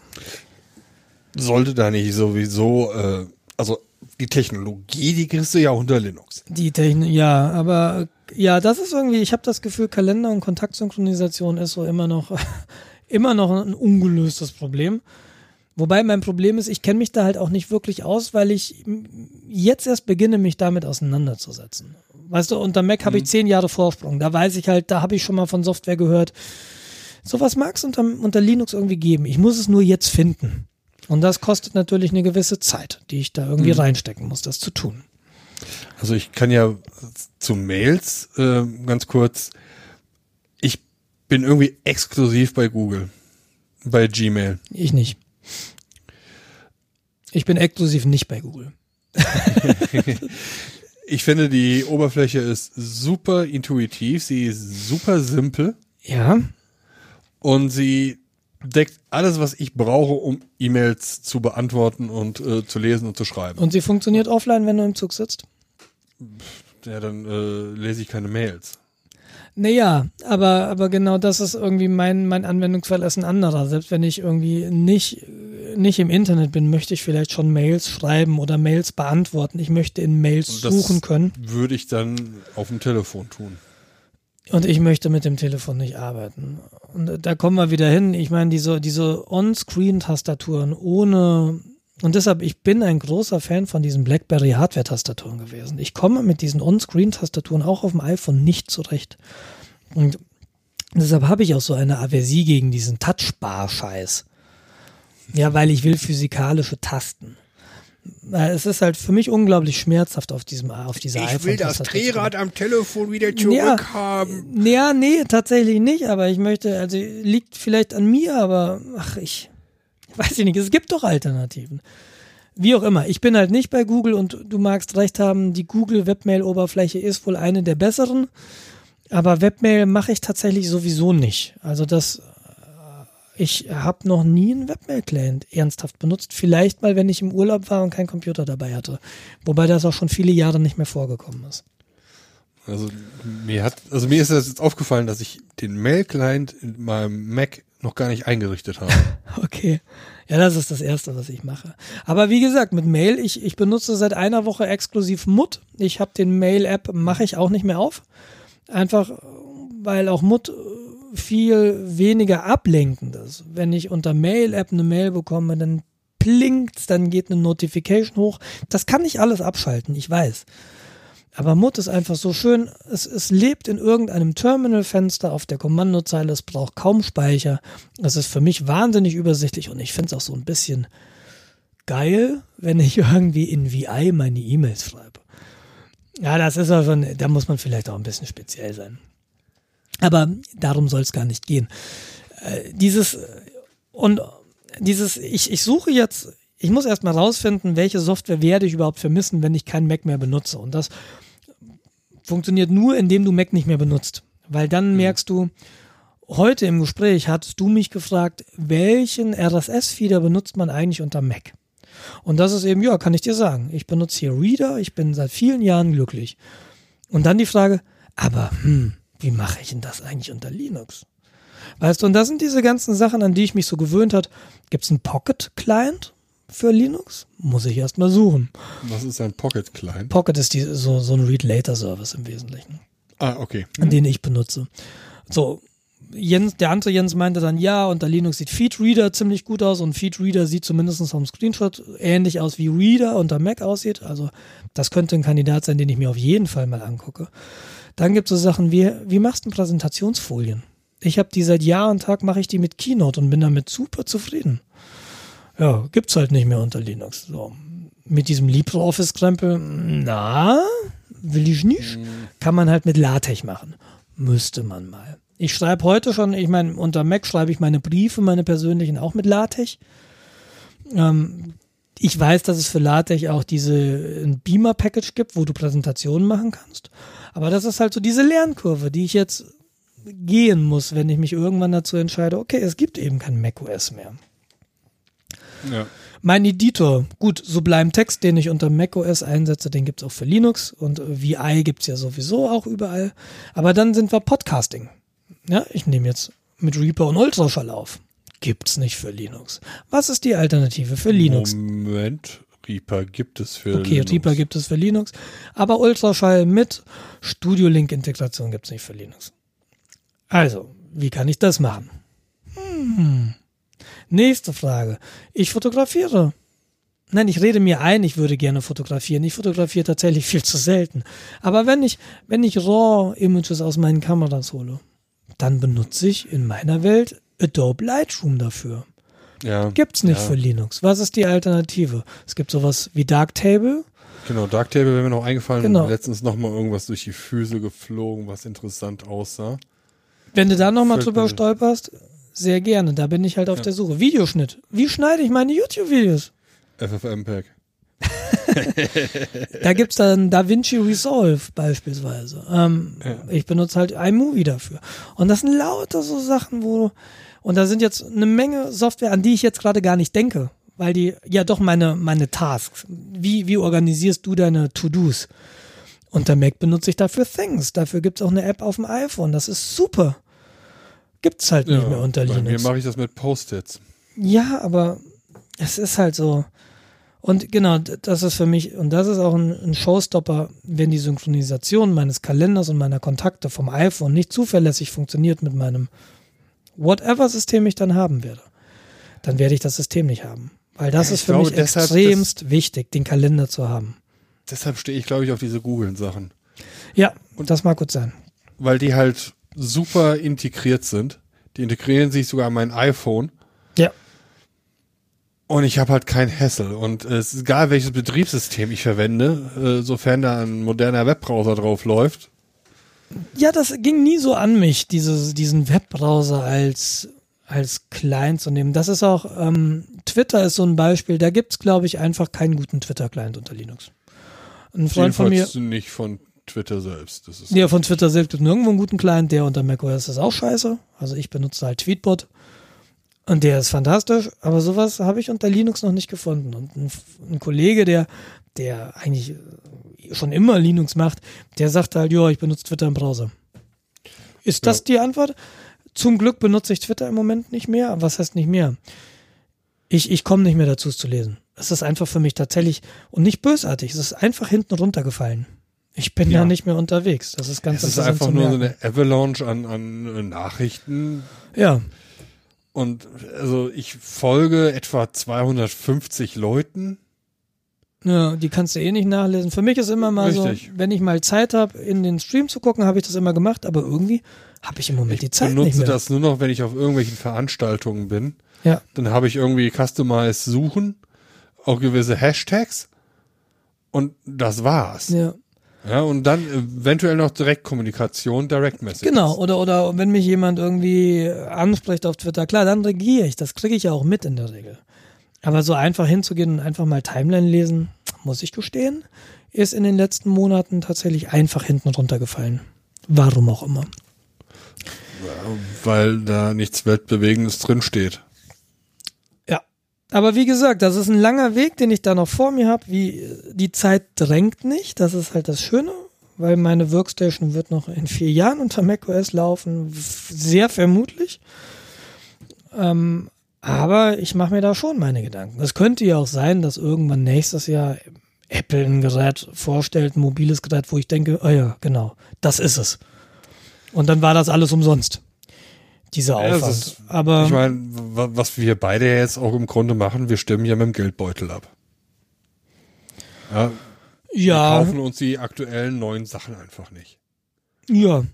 Sollte da nicht sowieso, äh, also die Technologie, die kriegst du ja unter Linux. Die Technik, ja, aber ja, das ist irgendwie, ich habe das Gefühl, Kalender- und Kontaktsynchronisation ist so immer noch, immer noch ein ungelöstes Problem. Wobei mein Problem ist, ich kenne mich da halt auch nicht wirklich aus, weil ich jetzt erst beginne, mich damit auseinanderzusetzen. Weißt du, unter Mac habe ich zehn Jahre Vorsprung. Da weiß ich halt, da habe ich schon mal von Software gehört. Sowas mag es unter, unter Linux irgendwie geben. Ich muss es nur jetzt finden. Und das kostet natürlich eine gewisse Zeit, die ich da irgendwie reinstecken muss, das zu tun. Also ich kann ja zu Mails äh, ganz kurz, ich bin irgendwie exklusiv bei Google, bei Gmail. Ich nicht. Ich bin exklusiv nicht bei Google. Ich finde, die Oberfläche ist super intuitiv, sie ist super simpel Ja, und sie deckt alles, was ich brauche, um E-Mails zu beantworten und äh, zu lesen und zu schreiben. und sie funktioniert offline, wenn du im Zug sitzt? Ja, dann äh, lese ich keine Mails. Naja, aber, aber genau das ist irgendwie mein, mein Anwendungsfall ist ein anderer. Selbst wenn ich irgendwie nicht, nicht im Internet bin, möchte ich vielleicht schon Mails schreiben oder Mails beantworten. Ich möchte in Mails suchen können Würde ich dann auf dem Telefon tun. und ich möchte mit dem Telefon nicht arbeiten. Und da kommen wir wieder hin. Ich meine, diese, diese On-Screen-Tastaturen ohne und deshalb, ich bin ein großer Fan von diesen BlackBerry Hardware-Tastaturen gewesen. Ich komme mit diesen On-Screen-Tastaturen auch auf dem iPhone nicht zurecht. Und deshalb habe ich auch so eine Aversie gegen diesen Touchbar-Scheiß. Ja, weil ich will physikalische Tasten. Es ist halt für mich unglaublich schmerzhaft auf diesem auf dieser Ich will das. Drehrad am Telefon wieder Ja. zurückhaben. Ja, nee, tatsächlich nicht, aber ich möchte, also liegt vielleicht an mir, aber ach, ich weiß ich nicht, es gibt doch Alternativen. Wie auch immer, ich bin halt nicht bei Google und du magst recht haben, die Google Webmail-Oberfläche ist wohl eine der besseren, aber Webmail mache ich tatsächlich sowieso nicht. Also das, äh, ich habe noch nie einen Webmail-Client ernsthaft benutzt. Vielleicht mal, wenn ich im Urlaub war und keinen Computer dabei hatte. Wobei das auch schon viele Jahre nicht mehr vorgekommen ist. Also mir hat, also mir ist das jetzt aufgefallen, dass ich den Mail-Client in meinem Mac noch gar nicht eingerichtet habe. Okay. Ja, das ist das Erste, was ich mache. Aber wie gesagt, mit Mail, ich, ich benutze seit einer Woche exklusiv Mut. Ich habe den Mail-App, mache ich auch nicht mehr auf. Einfach, weil auch Mut äh, viel weniger Ablenkendes. Wenn ich unter Mail-App eine Mail bekomme, dann blinkt's, dann geht eine Notification hoch. Das kann ich alles abschalten, ich weiß. Aber Mut ist einfach so schön, es, es lebt in irgendeinem Terminalfenster auf der Kommandozeile, es braucht kaum Speicher. Es ist für mich wahnsinnig übersichtlich und ich finde es auch so ein bisschen geil, wenn ich irgendwie in VI meine E-Mails schreibe. Ja, das ist also, da muss man vielleicht auch ein bisschen speziell sein. Aber darum soll es gar nicht gehen. Äh, dieses und dieses, ich, ich suche jetzt, ich muss erstmal rausfinden, welche Software werde ich überhaupt vermissen, wenn ich kein Mac mehr benutze. Und das funktioniert nur, indem du Mac nicht mehr benutzt. Weil dann mhm. merkst du, heute im Gespräch hattest du mich gefragt, welchen RSS-Feeder benutzt man eigentlich unter Mac? Und das ist eben, ja, kann ich dir sagen. Ich benutze hier Reader, ich bin seit vielen Jahren glücklich. Und dann die Frage, aber hm, wie mache ich denn das eigentlich unter Linux? Weißt du, und das sind diese ganzen Sachen, an die ich mich so gewöhnt hat. Gibt es einen Pocket-Client für Linux? Muss ich erst mal suchen. Was ist ein Pocket-Client? Pocket ist die, so, so ein Read-Later-Service im Wesentlichen. Ah, okay. Mhm. Den ich benutze. So, Jens, der andere Jens meinte dann, ja, unter Linux sieht Feedreader ziemlich gut aus und Feedreader sieht zumindest vom Screenshot ähnlich aus wie Reader unter Mac aussieht. Also das könnte ein Kandidat sein, den ich mir auf jeden Fall mal angucke. Dann gibt es so Sachen wie, wie machst du Präsentationsfolien? Ich habe die seit Jahr und Tag mache ich die mit Keynote und bin damit super zufrieden. Ja, gibt's halt nicht mehr unter Linux. So. Mit diesem LibreOffice-Krempel, na, will ich nicht. Mhm. Kann man halt mit LaTeX machen. Müsste man mal. Ich schreibe heute schon, ich meine, unter Mac schreibe ich meine Briefe, meine persönlichen, auch mit LaTeX. Ähm, ich weiß, dass es für LaTeX auch diese Beamer-Package gibt, wo du Präsentationen machen kannst. Aber das ist halt so diese Lernkurve, die ich jetzt gehen muss, wenn ich mich irgendwann dazu entscheide, okay, es gibt eben kein macOS mehr. Ja. Mein Editor, gut, Sublime Text, den ich unter macOS einsetze, den gibt es auch für Linux und VI gibt es ja sowieso auch überall. Aber dann sind wir Podcasting. Ja, ich nehme jetzt mit Reaper und Ultraschall auf. Gibt's nicht für Linux. Was ist die Alternative für Linux? Moment, Reaper gibt es für okay, Linux. Okay, Reaper gibt es für Linux, aber Ultraschall mit Studio Link Integration gibt's nicht für Linux. Also, wie kann ich das machen? Hm. Nächste Frage. Ich fotografiere. Nein, ich rede mir ein, ich würde gerne fotografieren. Ich fotografiere tatsächlich viel zu selten. Aber wenn ich, wenn ich RAW-Images aus meinen Kameras hole, dann benutze ich in meiner Welt Adobe Lightroom dafür. Ja, Gibt's nicht ja. für Linux. Was ist die Alternative? Es gibt sowas wie Darktable. Genau, Darktable wäre mir noch eingefallen. Genau. Letztens noch mal irgendwas durch die Füße geflogen, was interessant aussah. Wenn du da noch mal drüber stolperst, sehr gerne. Da bin ich halt auf ja. der Suche. Videoschnitt. Wie schneide ich meine YouTube-Videos? FFmpeg. da gibt's dann DaVinci Resolve beispielsweise. Ähm, ja. Ich benutze halt iMovie dafür. Und das sind lauter so Sachen, wo und da sind jetzt eine Menge Software, an die ich jetzt gerade gar nicht denke, weil die ja doch meine meine Tasks. Wie wie organisierst du deine To-Dos? Unter Mac benutze ich dafür Things. Dafür gibt's auch eine App auf dem iPhone. Das ist super. Gibt's halt ja, nicht mehr unter Linux. Mir mache ich das mit Post-its. Ja, aber es ist halt so. Und genau, das ist für mich, und das ist auch ein, ein, Showstopper, wenn die Synchronisation meines Kalenders und meiner Kontakte vom iPhone nicht zuverlässig funktioniert mit meinem whatever-System ich dann haben werde, dann werde ich das System nicht haben. Weil das ich ist für glaube, mich extremst wichtig, den Kalender zu haben. Deshalb stehe ich, glaube ich, auf diese Google-Sachen. Ja, und das mag gut sein. Weil die halt super integriert sind. Die integrieren sich sogar an mein iPhone. Ja. Und ich habe halt kein Hassel. Und äh, es ist egal, welches Betriebssystem ich verwende, äh, sofern da ein moderner Webbrowser drauf läuft. Ja, das ging nie so an mich, dieses, diesen Webbrowser als, als Client zu nehmen. Das ist auch, ähm, Twitter ist so ein Beispiel, da gibt's glaube ich, einfach keinen guten Twitter-Client unter Linux. Ein Freund Jedenfalls von mir. nicht von Twitter selbst. Das ist ja, von Twitter selbst gibt es nirgendwo einen guten Client, der unter macOS ist auch scheiße. Also ich benutze halt Tweetbot. Und der ist fantastisch, aber sowas habe ich unter Linux noch nicht gefunden. Und ein, ein, Kollege, der, der eigentlich schon immer Linux macht, der sagt halt, ja, ich benutze Twitter im Browser. Ist das ja. die Antwort? Zum Glück benutze ich Twitter im Moment nicht mehr. Was heißt nicht mehr? Ich, ich komme nicht mehr dazu, es zu lesen. Es ist einfach für mich tatsächlich und nicht bösartig. Es ist einfach hinten runtergefallen. Ich bin Ja. ja nicht mehr unterwegs. Das ist ganz Es ist einfach nur so eine Avalanche an, an äh, Nachrichten. Ja, Und also ich folge etwa 250 Leuten. ja, die kannst du eh nicht nachlesen. Für mich ist immer mal Richtig. so, wenn ich mal Zeit habe, in den Stream zu gucken, habe ich das immer gemacht, aber irgendwie habe ich im Moment die Ich Zeit nicht benutze mehr. das nur noch, wenn ich auf irgendwelchen Veranstaltungen bin. Ja, Dann habe ich irgendwie Customize suchen, auch gewisse Hashtags und das war's. ja. Ja, und dann eventuell noch Direktkommunikation, Direct Message. Genau, oder, oder wenn mich jemand irgendwie anspricht auf Twitter, klar, dann regiere ich. Das kriege ich ja auch mit in der Regel. Aber so einfach hinzugehen und einfach mal Timeline lesen, muss ich gestehen, ist in den letzten Monaten tatsächlich einfach hinten runtergefallen. Warum auch immer. Weil da nichts Weltbewegendes drinsteht. Aber wie gesagt, das ist ein langer Weg, den ich da noch vor mir habe. Wie die Zeit drängt nicht, das ist halt das Schöne, weil meine Workstation wird noch in vier Jahren unter macOS laufen, sehr vermutlich. Ähm, aber ich mache mir da schon meine Gedanken. Es könnte ja auch sein, dass irgendwann nächstes Jahr Apple ein Gerät vorstellt, ein mobiles Gerät, wo ich denke, oh ja, genau, das ist es. Und dann war das alles umsonst. Dieser Ja, Aufwand. ist- aber Ich meine, wa- was wir beide jetzt auch im Grunde machen, wir stimmen ja mit dem Geldbeutel ab. Ja, wir ja, kaufen uns die aktuellen neuen Sachen einfach nicht. ja.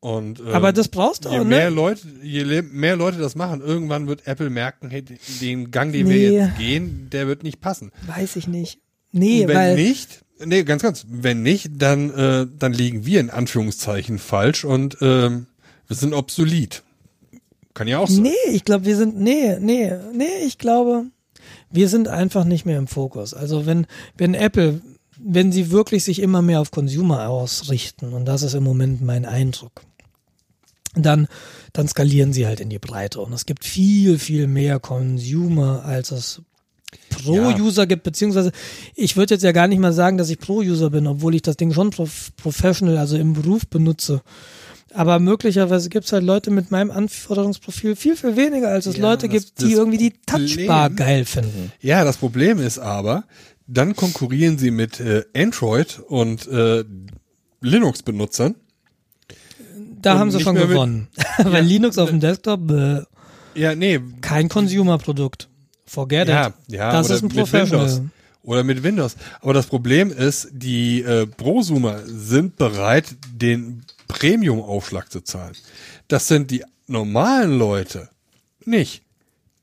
Und, ähm, Aber das brauchst du je auch, mehr ne? Leute, je mehr Leute das machen, irgendwann wird Apple merken, hey, den Gang, den Nee. wir jetzt gehen, der wird nicht passen. Weiß ich nicht. Nee, Und wenn weil nicht, nee, ganz, ganz, wenn nicht, dann, äh, dann liegen wir in Anführungszeichen falsch und ähm, wir sind obsolet. Kann ja auch sein. Nee, ich glaube, wir sind nee, nee, nee, ich glaube, wir sind einfach nicht mehr im Fokus. Also wenn wenn Apple wenn sie wirklich sich immer mehr auf Consumer ausrichten und das ist im Moment mein Eindruck. Dann dann skalieren sie halt in die Breite und es gibt viel viel mehr Consumer als es Pro-User gibt, beziehungsweise ich würde jetzt ja gar nicht mal sagen, dass ich Pro-User bin, obwohl ich das Ding schon prof professional, also im Beruf benutze. Aber möglicherweise gibt es halt Leute mit meinem Anforderungsprofil viel, viel weniger, als es Ja, Leute das- gibt, die irgendwie die Touchbar Problem- geil finden. Ja, das Problem ist aber, dann konkurrieren sie mit äh, Android und äh, Linux-Benutzern. Da Und haben sie schon gewonnen. Weil Linux auf dem Desktop, äh, Ja, nee, kein Consumer-Produkt. Forget ja, it. ja, das ist ein. Professional. Oder mit Windows. Aber das Problem ist, die äh, Prosumer sind bereit, den Premium-Aufschlag zu zahlen. Das sind die normalen Leute nicht.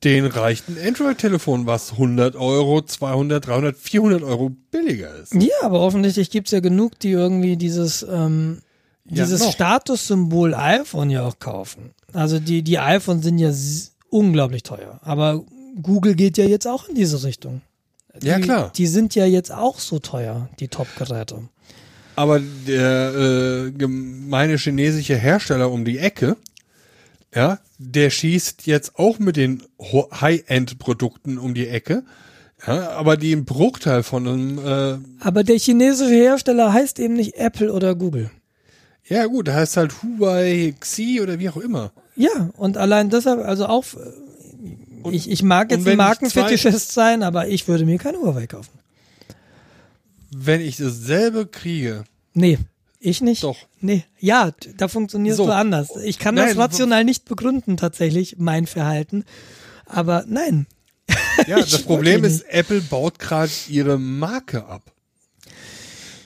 Den reicht ein Android-Telefon, was 100 Euro, 200, 300, 400 Euro billiger ist. Ja, aber offensichtlich gibt's ja genug, die irgendwie dieses, ähm, Ja, dieses noch. Statussymbol iPhone ja auch kaufen. Also die, die iPhones sind ja unglaublich teuer. Aber Google geht ja jetzt auch in diese Richtung. Ja, die, klar. Die sind ja jetzt auch so teuer, die Top-Geräte. Aber der äh, gemeine chinesische Hersteller um die Ecke, ja, der schießt jetzt auch mit den High-End-Produkten um die Ecke, ja, aber die im Bruchteil von einem, äh, Aber der chinesische Hersteller heißt eben nicht Apple oder Google. ja gut, der heißt halt Huawei, Xi oder wie auch immer. Ja, und allein deshalb, also auch, äh, ich, ich mag jetzt Markenfetischist sein, aber ich würde mir kein Huawei kaufen. Wenn ich dasselbe kriege, Nee, ich nicht. Doch. Nee, ja, da funktionierst So. du anders. Ich kann Nein, das rational nicht begründen, tatsächlich, mein Verhalten. Aber nein. ja, das Problem ist, Apple baut gerade ihre Marke ab.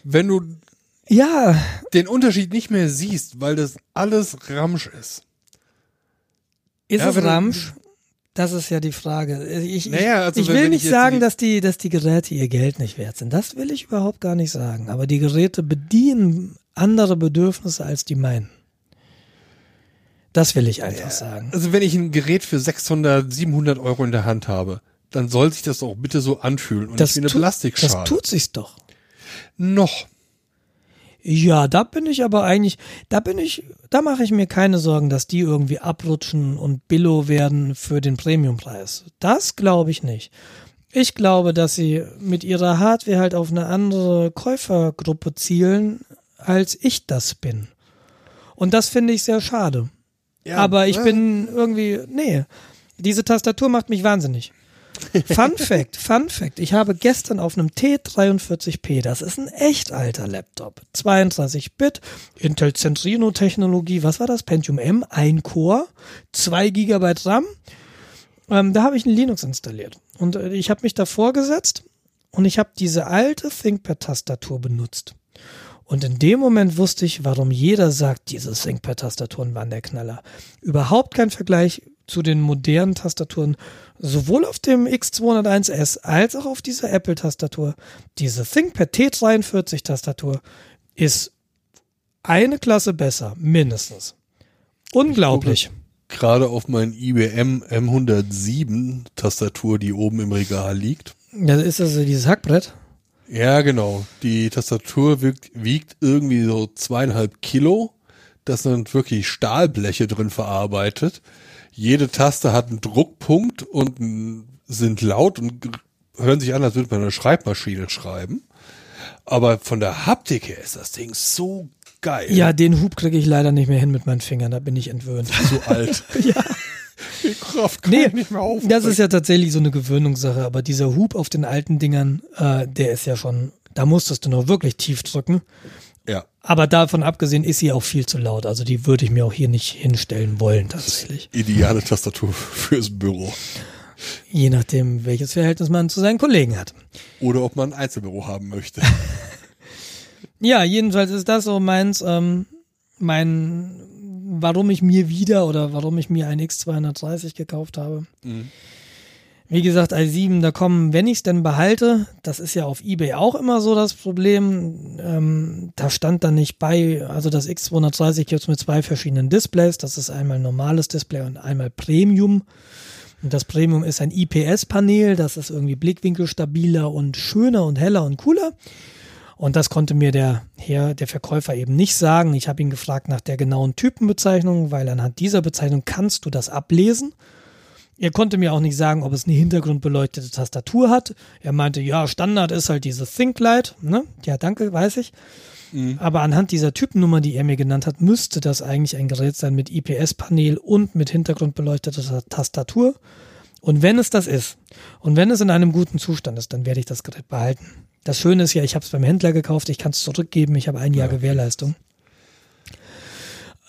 Wenn du Ja, den Unterschied nicht mehr siehst, weil das alles Ramsch ist. ist Ja, es Ramsch? Das ist ja die Frage. Ich, Naja, also ich wenn- will wenn nicht ich jetzt sagen, dass die, dass die Geräte ihr Geld nicht wert sind. Das will ich überhaupt gar nicht sagen. Aber die Geräte bedienen andere Bedürfnisse als die meinen. Das will ich einfach sagen. Also wenn ich ein Gerät für 600, 700 Euro in der Hand habe, dann soll sich das auch bitte so anfühlen und Das, nicht wie eine tut- Plastikschale. das tut sich's doch. Noch. Ja, da bin ich aber eigentlich, da bin ich, da mache ich mir keine Sorgen, dass die irgendwie abrutschen und billo werden für den Premiumpreis. Das glaube ich nicht. Ich glaube, dass sie mit ihrer Hardware halt auf eine andere Käufergruppe zielen, als ich das bin. Und das finde ich sehr schade. Ja, aber ich äh, bin irgendwie, nee, diese Tastatur macht mich wahnsinnig. Fun Fact, Fun Fact. Ich habe gestern auf einem T43P, das ist ein echt alter Laptop, 32-Bit, Intel Centrino Technologie, was war das? Pentium M, ein Core, 2 GB RAM. Ähm, da habe ich ein Linux installiert. Und äh, ich habe mich davor gesetzt und ich habe diese alte ThinkPad-Tastatur benutzt. Und in dem Moment wusste ich, warum jeder sagt, diese ThinkPad-Tastaturen waren der Knaller. Überhaupt kein Vergleich zu den modernen Tastaturen, sowohl auf dem X201S als auch auf dieser Apple-Tastatur. Diese ThinkPad T43-Tastatur ist eine Klasse besser, mindestens. Unglaublich. Gerade auf meinen IBM M107 Tastatur, die oben im Regal liegt. Das ist also dieses Hackbrett. Ja, genau. Die Tastatur wiegt, wiegt irgendwie so zweieinhalb Kilo. Das sind wirklich Stahlbleche drin verarbeitet. Jede Taste hat einen Druckpunkt und sind laut und hören sich an, als würde man eine Schreibmaschine schreiben. Aber von der Haptik her ist das Ding so geil. Ja, den Hub kriege ich leider nicht mehr hin mit meinen Fingern, da bin ich entwöhnt. so alt. ja. Die Kraft kann Nee, ich nicht mehr auf. das ist ja tatsächlich so eine Gewöhnungssache, aber dieser Hub auf den alten Dingern, äh, der ist ja schon, da musstest du noch wirklich tief drücken. Ja. Aber davon abgesehen ist sie auch viel zu laut. Also die würde ich mir auch hier nicht hinstellen wollen, tatsächlich. Ideale Tastatur fürs Büro. Je nachdem, welches Verhältnis man zu seinen Kollegen hat. Oder ob man ein Einzelbüro haben möchte. Ja, jedenfalls ist das so meins, ähm, mein, warum ich mir wieder oder warum ich mir ein X230 gekauft habe. Mhm. Wie gesagt, i7, da kommen, wenn ich es denn behalte, das ist ja auf Ebay auch immer so das Problem, ähm, da stand dann nicht bei, also das X230 gibt's mit zwei verschiedenen Displays, das ist einmal normales Display und einmal Premium. Und das Premium ist ein IPS-Panel, das ist irgendwie blickwinkelstabiler und schöner und heller und cooler. Und das konnte mir der Herr, der Verkäufer eben nicht sagen. Ich habe ihn gefragt nach der genauen Typenbezeichnung, weil anhand dieser Bezeichnung kannst du das ablesen. Er konnte mir auch nicht sagen, ob es eine hintergrundbeleuchtete Tastatur hat. Er meinte, ja, Standard ist halt diese ThinkLight. Ne? Ja, danke, weiß ich. Aber anhand dieser Typennummer, die er mir genannt hat, müsste das eigentlich ein Gerät sein mit IPS-Panel und mit hintergrundbeleuchteter Ta- Tastatur. Und wenn es das ist und wenn es in einem guten Zustand ist, dann werde ich das Gerät behalten. Das Schöne ist ja, ich habe es beim Händler gekauft, ich kann es zurückgeben, ich habe ein Jahr Gewährleistung.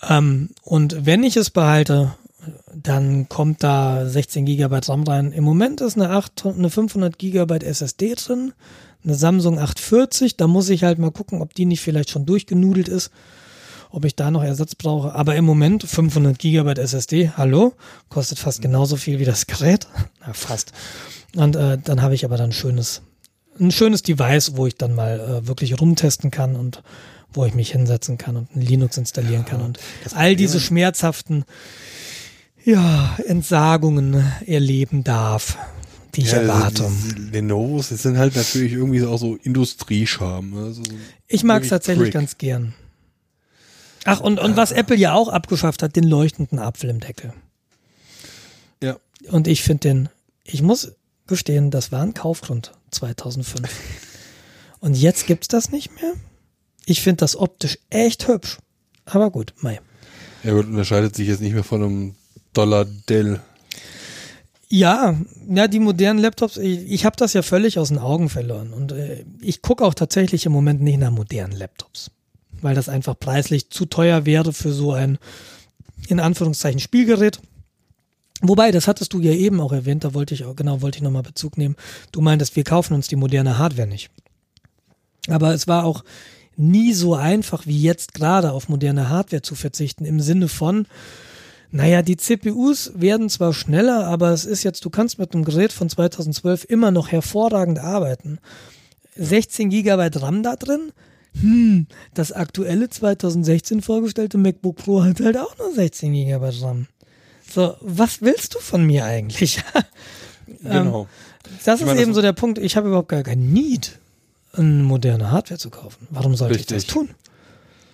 Ähm, und wenn ich es behalte, dann kommt da 16 GB RAM rein. Im Moment ist eine, 8, eine 500 GB SSD drin, eine Samsung 840. Da muss ich halt mal gucken, ob die nicht vielleicht schon durchgenudelt ist, ob ich da noch Ersatz brauche. Aber im Moment 500 GB SSD, hallo, kostet fast genauso viel wie das Gerät. Na, fast. Und äh, dann habe ich aber dann ein schönes, ein schönes Device, wo ich dann mal äh, wirklich rumtesten kann und wo ich mich hinsetzen kann und ein Linux installieren kann und all diese schmerzhaften ja, Entsagungen erleben darf, die ich erwarte. diese Lenovos, das sind halt natürlich irgendwie auch so Industriescham. Also so Ich mag es tatsächlich Trick. ganz gern. Ach, und, und was Apple ja auch abgeschafft hat, den leuchtenden Apfel im Deckel. Ja. Und ich finde den, ich muss gestehen, das war ein Kaufgrund 2005. Und jetzt gibt's das nicht mehr. Ich finde das optisch echt hübsch. Aber gut, mei. Ja, gut, unterscheidet sich jetzt nicht mehr von einem Dollar Dell. Ja, ja, die modernen Laptops, ich, ich habe das ja völlig aus den Augen verloren. Und äh, ich gucke auch tatsächlich im Moment nicht nach modernen Laptops. Weil das einfach preislich zu teuer wäre für so ein, in Anführungszeichen, Spielgerät. Wobei, das hattest du ja eben auch erwähnt, da wollte ich auch, genau, wollte ich nochmal Bezug nehmen. Du meintest, wir kaufen uns die moderne Hardware nicht. Aber es war auch nie so einfach wie jetzt gerade auf moderne Hardware zu verzichten, im Sinne von, naja, die CPUs werden zwar schneller, aber es ist jetzt, du kannst mit einem Gerät von 2012 immer noch hervorragend arbeiten. 16 Gigabyte RAM da drin? Hm, das aktuelle 2016 vorgestellte MacBook Pro hat halt auch nur 16 Gigabyte RAM. So, was willst du von mir eigentlich? Genau. Das Ich ist meine, eben das- so der Punkt. Ich habe überhaupt gar kein Need, eine moderne Hardware zu kaufen. Warum sollte ich Richtig. das tun?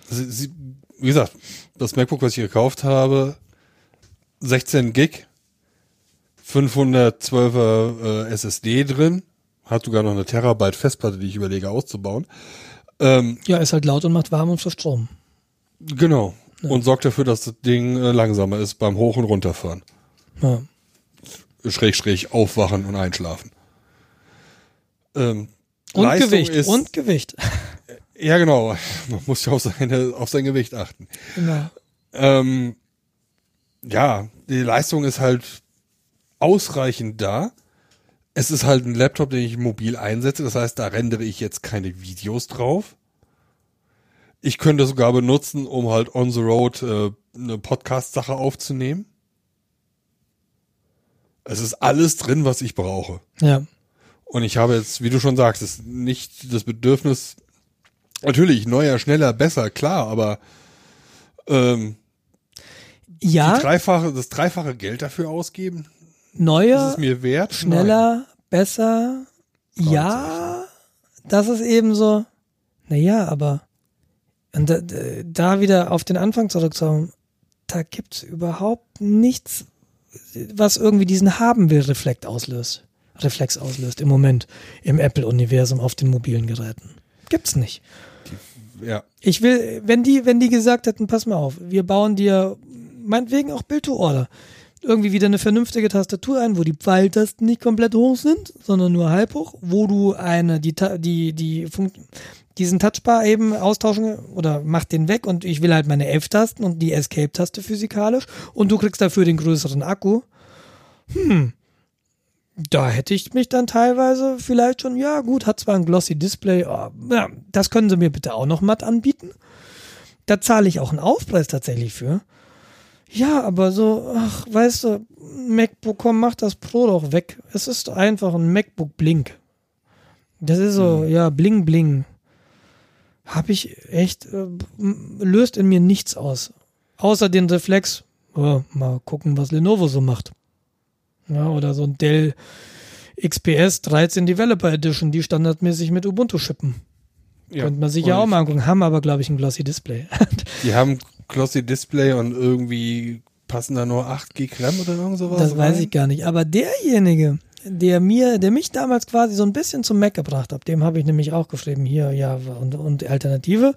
Sie, sie, wie gesagt, das MacBook, was ich gekauft habe, 16 Gig, 512er äh, SSD drin, hat sogar noch eine Terabyte Festplatte, die ich überlege auszubauen. Ähm, Ja, ist halt laut und macht warm und für Strom. genau. Und sorgt dafür, dass das Ding äh, langsamer ist beim Hoch- und Runterfahren. Ja. Schrägstrich aufwachen und einschlafen. Ähm, Und Leistung Gewicht. Ist, und Gewicht. ja, genau. Man muss ja auf, seine, auf sein Gewicht achten. genau. Ähm, ja, die Leistung ist halt ausreichend da. Es ist halt ein Laptop, den ich mobil einsetze. Das heißt, da rendere ich jetzt keine Videos drauf. Ich könnte es sogar benutzen, um halt on the road äh, eine Podcast-Sache aufzunehmen. Es ist alles drin, was ich brauche. Ja. Und ich habe jetzt, wie du schon sagst, ist nicht das Bedürfnis, natürlich neuer, schneller, besser, klar, aber ähm, Ja, dreifache, das dreifache Geld dafür ausgeben, ist neuer, es mir wert? schneller, besser. Ja, das ist eben so. Naja, aber und da, da wieder auf den Anfang zurückzukommen, da gibt's überhaupt nichts, was irgendwie diesen haben will Reflekt auslöst. Reflex auslöst im Moment im Apple-Universum auf den mobilen Geräten. Gibt's nicht. Nein. Ja, Ich will, wenn die, wenn die gesagt hätten, pass mal auf, wir bauen dir meinetwegen auch Build to Order. Irgendwie wieder eine vernünftige Tastatur ein, wo die Pfeiltasten nicht komplett hoch sind, sondern nur halb hoch, wo du eine, die, die, die, Funk diesen Touchbar eben austauschen oder mach den weg und ich will halt meine F-Tasten und die Escape-Taste physikalisch und du kriegst dafür den größeren Akku. Hm. Da hätte ich mich dann teilweise vielleicht schon, ja gut, hat zwar ein glossy Display, aber, ja, das können sie mir bitte auch noch matt anbieten. Da zahle ich auch einen Aufpreis tatsächlich für. Ja, aber so, ach, weißt du, MacBook, komm, mach das Pro doch weg. Es ist einfach ein MacBook Blink. Das ist so, ja, bling bling. Hab ich echt, äh, löst in mir nichts aus. Außer den Reflex, oh, mal gucken, was Lenovo so macht. Ja, oder so ein Dell XPS 13 Developer Edition, die standardmäßig mit Ubuntu shippen. ja. Könnte man sich ja auch mal angucken. Haben aber, glaube ich, ein glossy Display. Die haben glossy Display und irgendwie passen da nur 8 Gig RAM oder irgend sowas Das weiß rein? ich gar nicht. Aber derjenige, der mir, der mich damals quasi so ein bisschen zum Mac gebracht hat, dem habe ich nämlich auch geschrieben, hier, ja, und, und Alternative,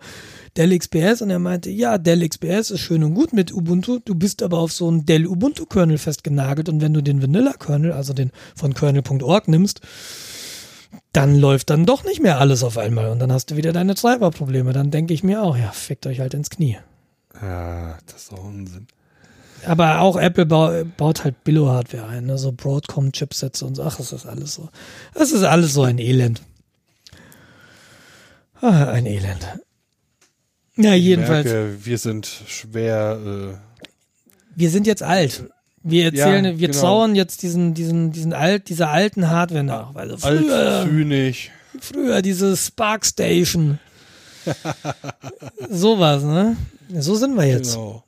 Dell XPS, und er meinte, ja, Dell XPS ist schön und gut mit Ubuntu, du bist aber auf so einen Dell Ubuntu-Kernel festgenagelt und wenn du den Vanilla-Kernel, also den von kernel.org nimmst, dann läuft dann doch nicht mehr alles auf einmal und dann hast du wieder deine Treiberprobleme. Dann denke ich mir auch, ja, fickt euch halt ins Knie. Ja, das ist doch Unsinn. Aber auch Apple bau, baut halt Billo-Hardware ein, ne? so Broadcom-Chipsets und so. Ach, das ist alles so. Das ist alles so ein Elend. Ah, ein Elend. Ja, jedenfalls. Merke, wir sind schwer, äh, Wir sind jetzt alt. Wir erzählen, Ja, wir genau. trauern jetzt diesen, diesen, diesen alt, dieser alten Hardware nach. Also früher, alt, zynisch. früher diese Spark Station. Sowas, ne? So sind wir jetzt. Genau.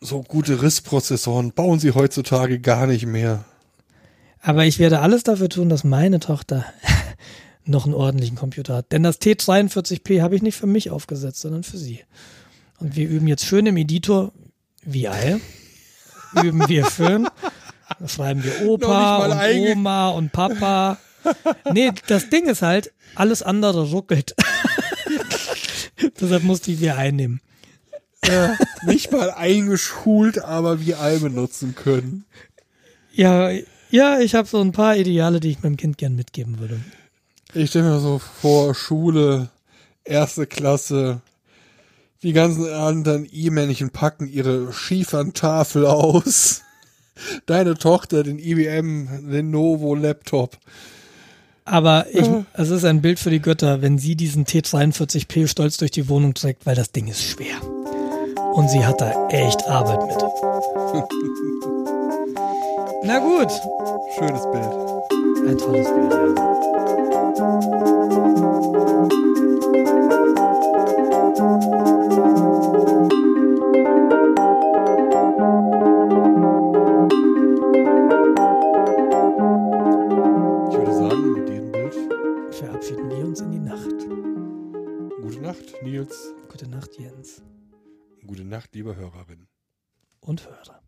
So gute RIS-Prozessoren bauen sie heutzutage gar nicht mehr. Aber ich werde alles dafür tun, dass meine Tochter noch einen ordentlichen Computer hat. Denn das T43P habe ich nicht für mich aufgesetzt, sondern für sie. Und wir üben jetzt schön im Editor VI. üben wir schön. Da schreiben wir Opa und einge- Oma und Papa. Nee, das Ding ist halt, alles andere ruckelt. Deshalb musste ich VI nehmen. Nicht mal eingeschult, aber wie all benutzen können. Ja, ja, ich habe so ein paar Ideale, die ich meinem Kind gern mitgeben würde. Ich stelle mir so vor, Schule, erste Klasse, die ganzen anderen E-Männchen packen ihre Schieferntafel aus. Deine Tochter den IBM Lenovo Laptop. Aber ich, es ist ein Bild für die Götter, wenn sie diesen T43P stolz durch die Wohnung trägt, weil das Ding ist schwer. Und sie hat da echt Arbeit mit. Na gut. Schönes Bild. Ein tolles Bild, ja. Ich würde sagen, mit diesem Bild, Verabschieden wir uns in die Nacht. gute Nacht, Nils. Gute Nacht, Jens Gute Nacht, liebe Hörerin. und Hörer.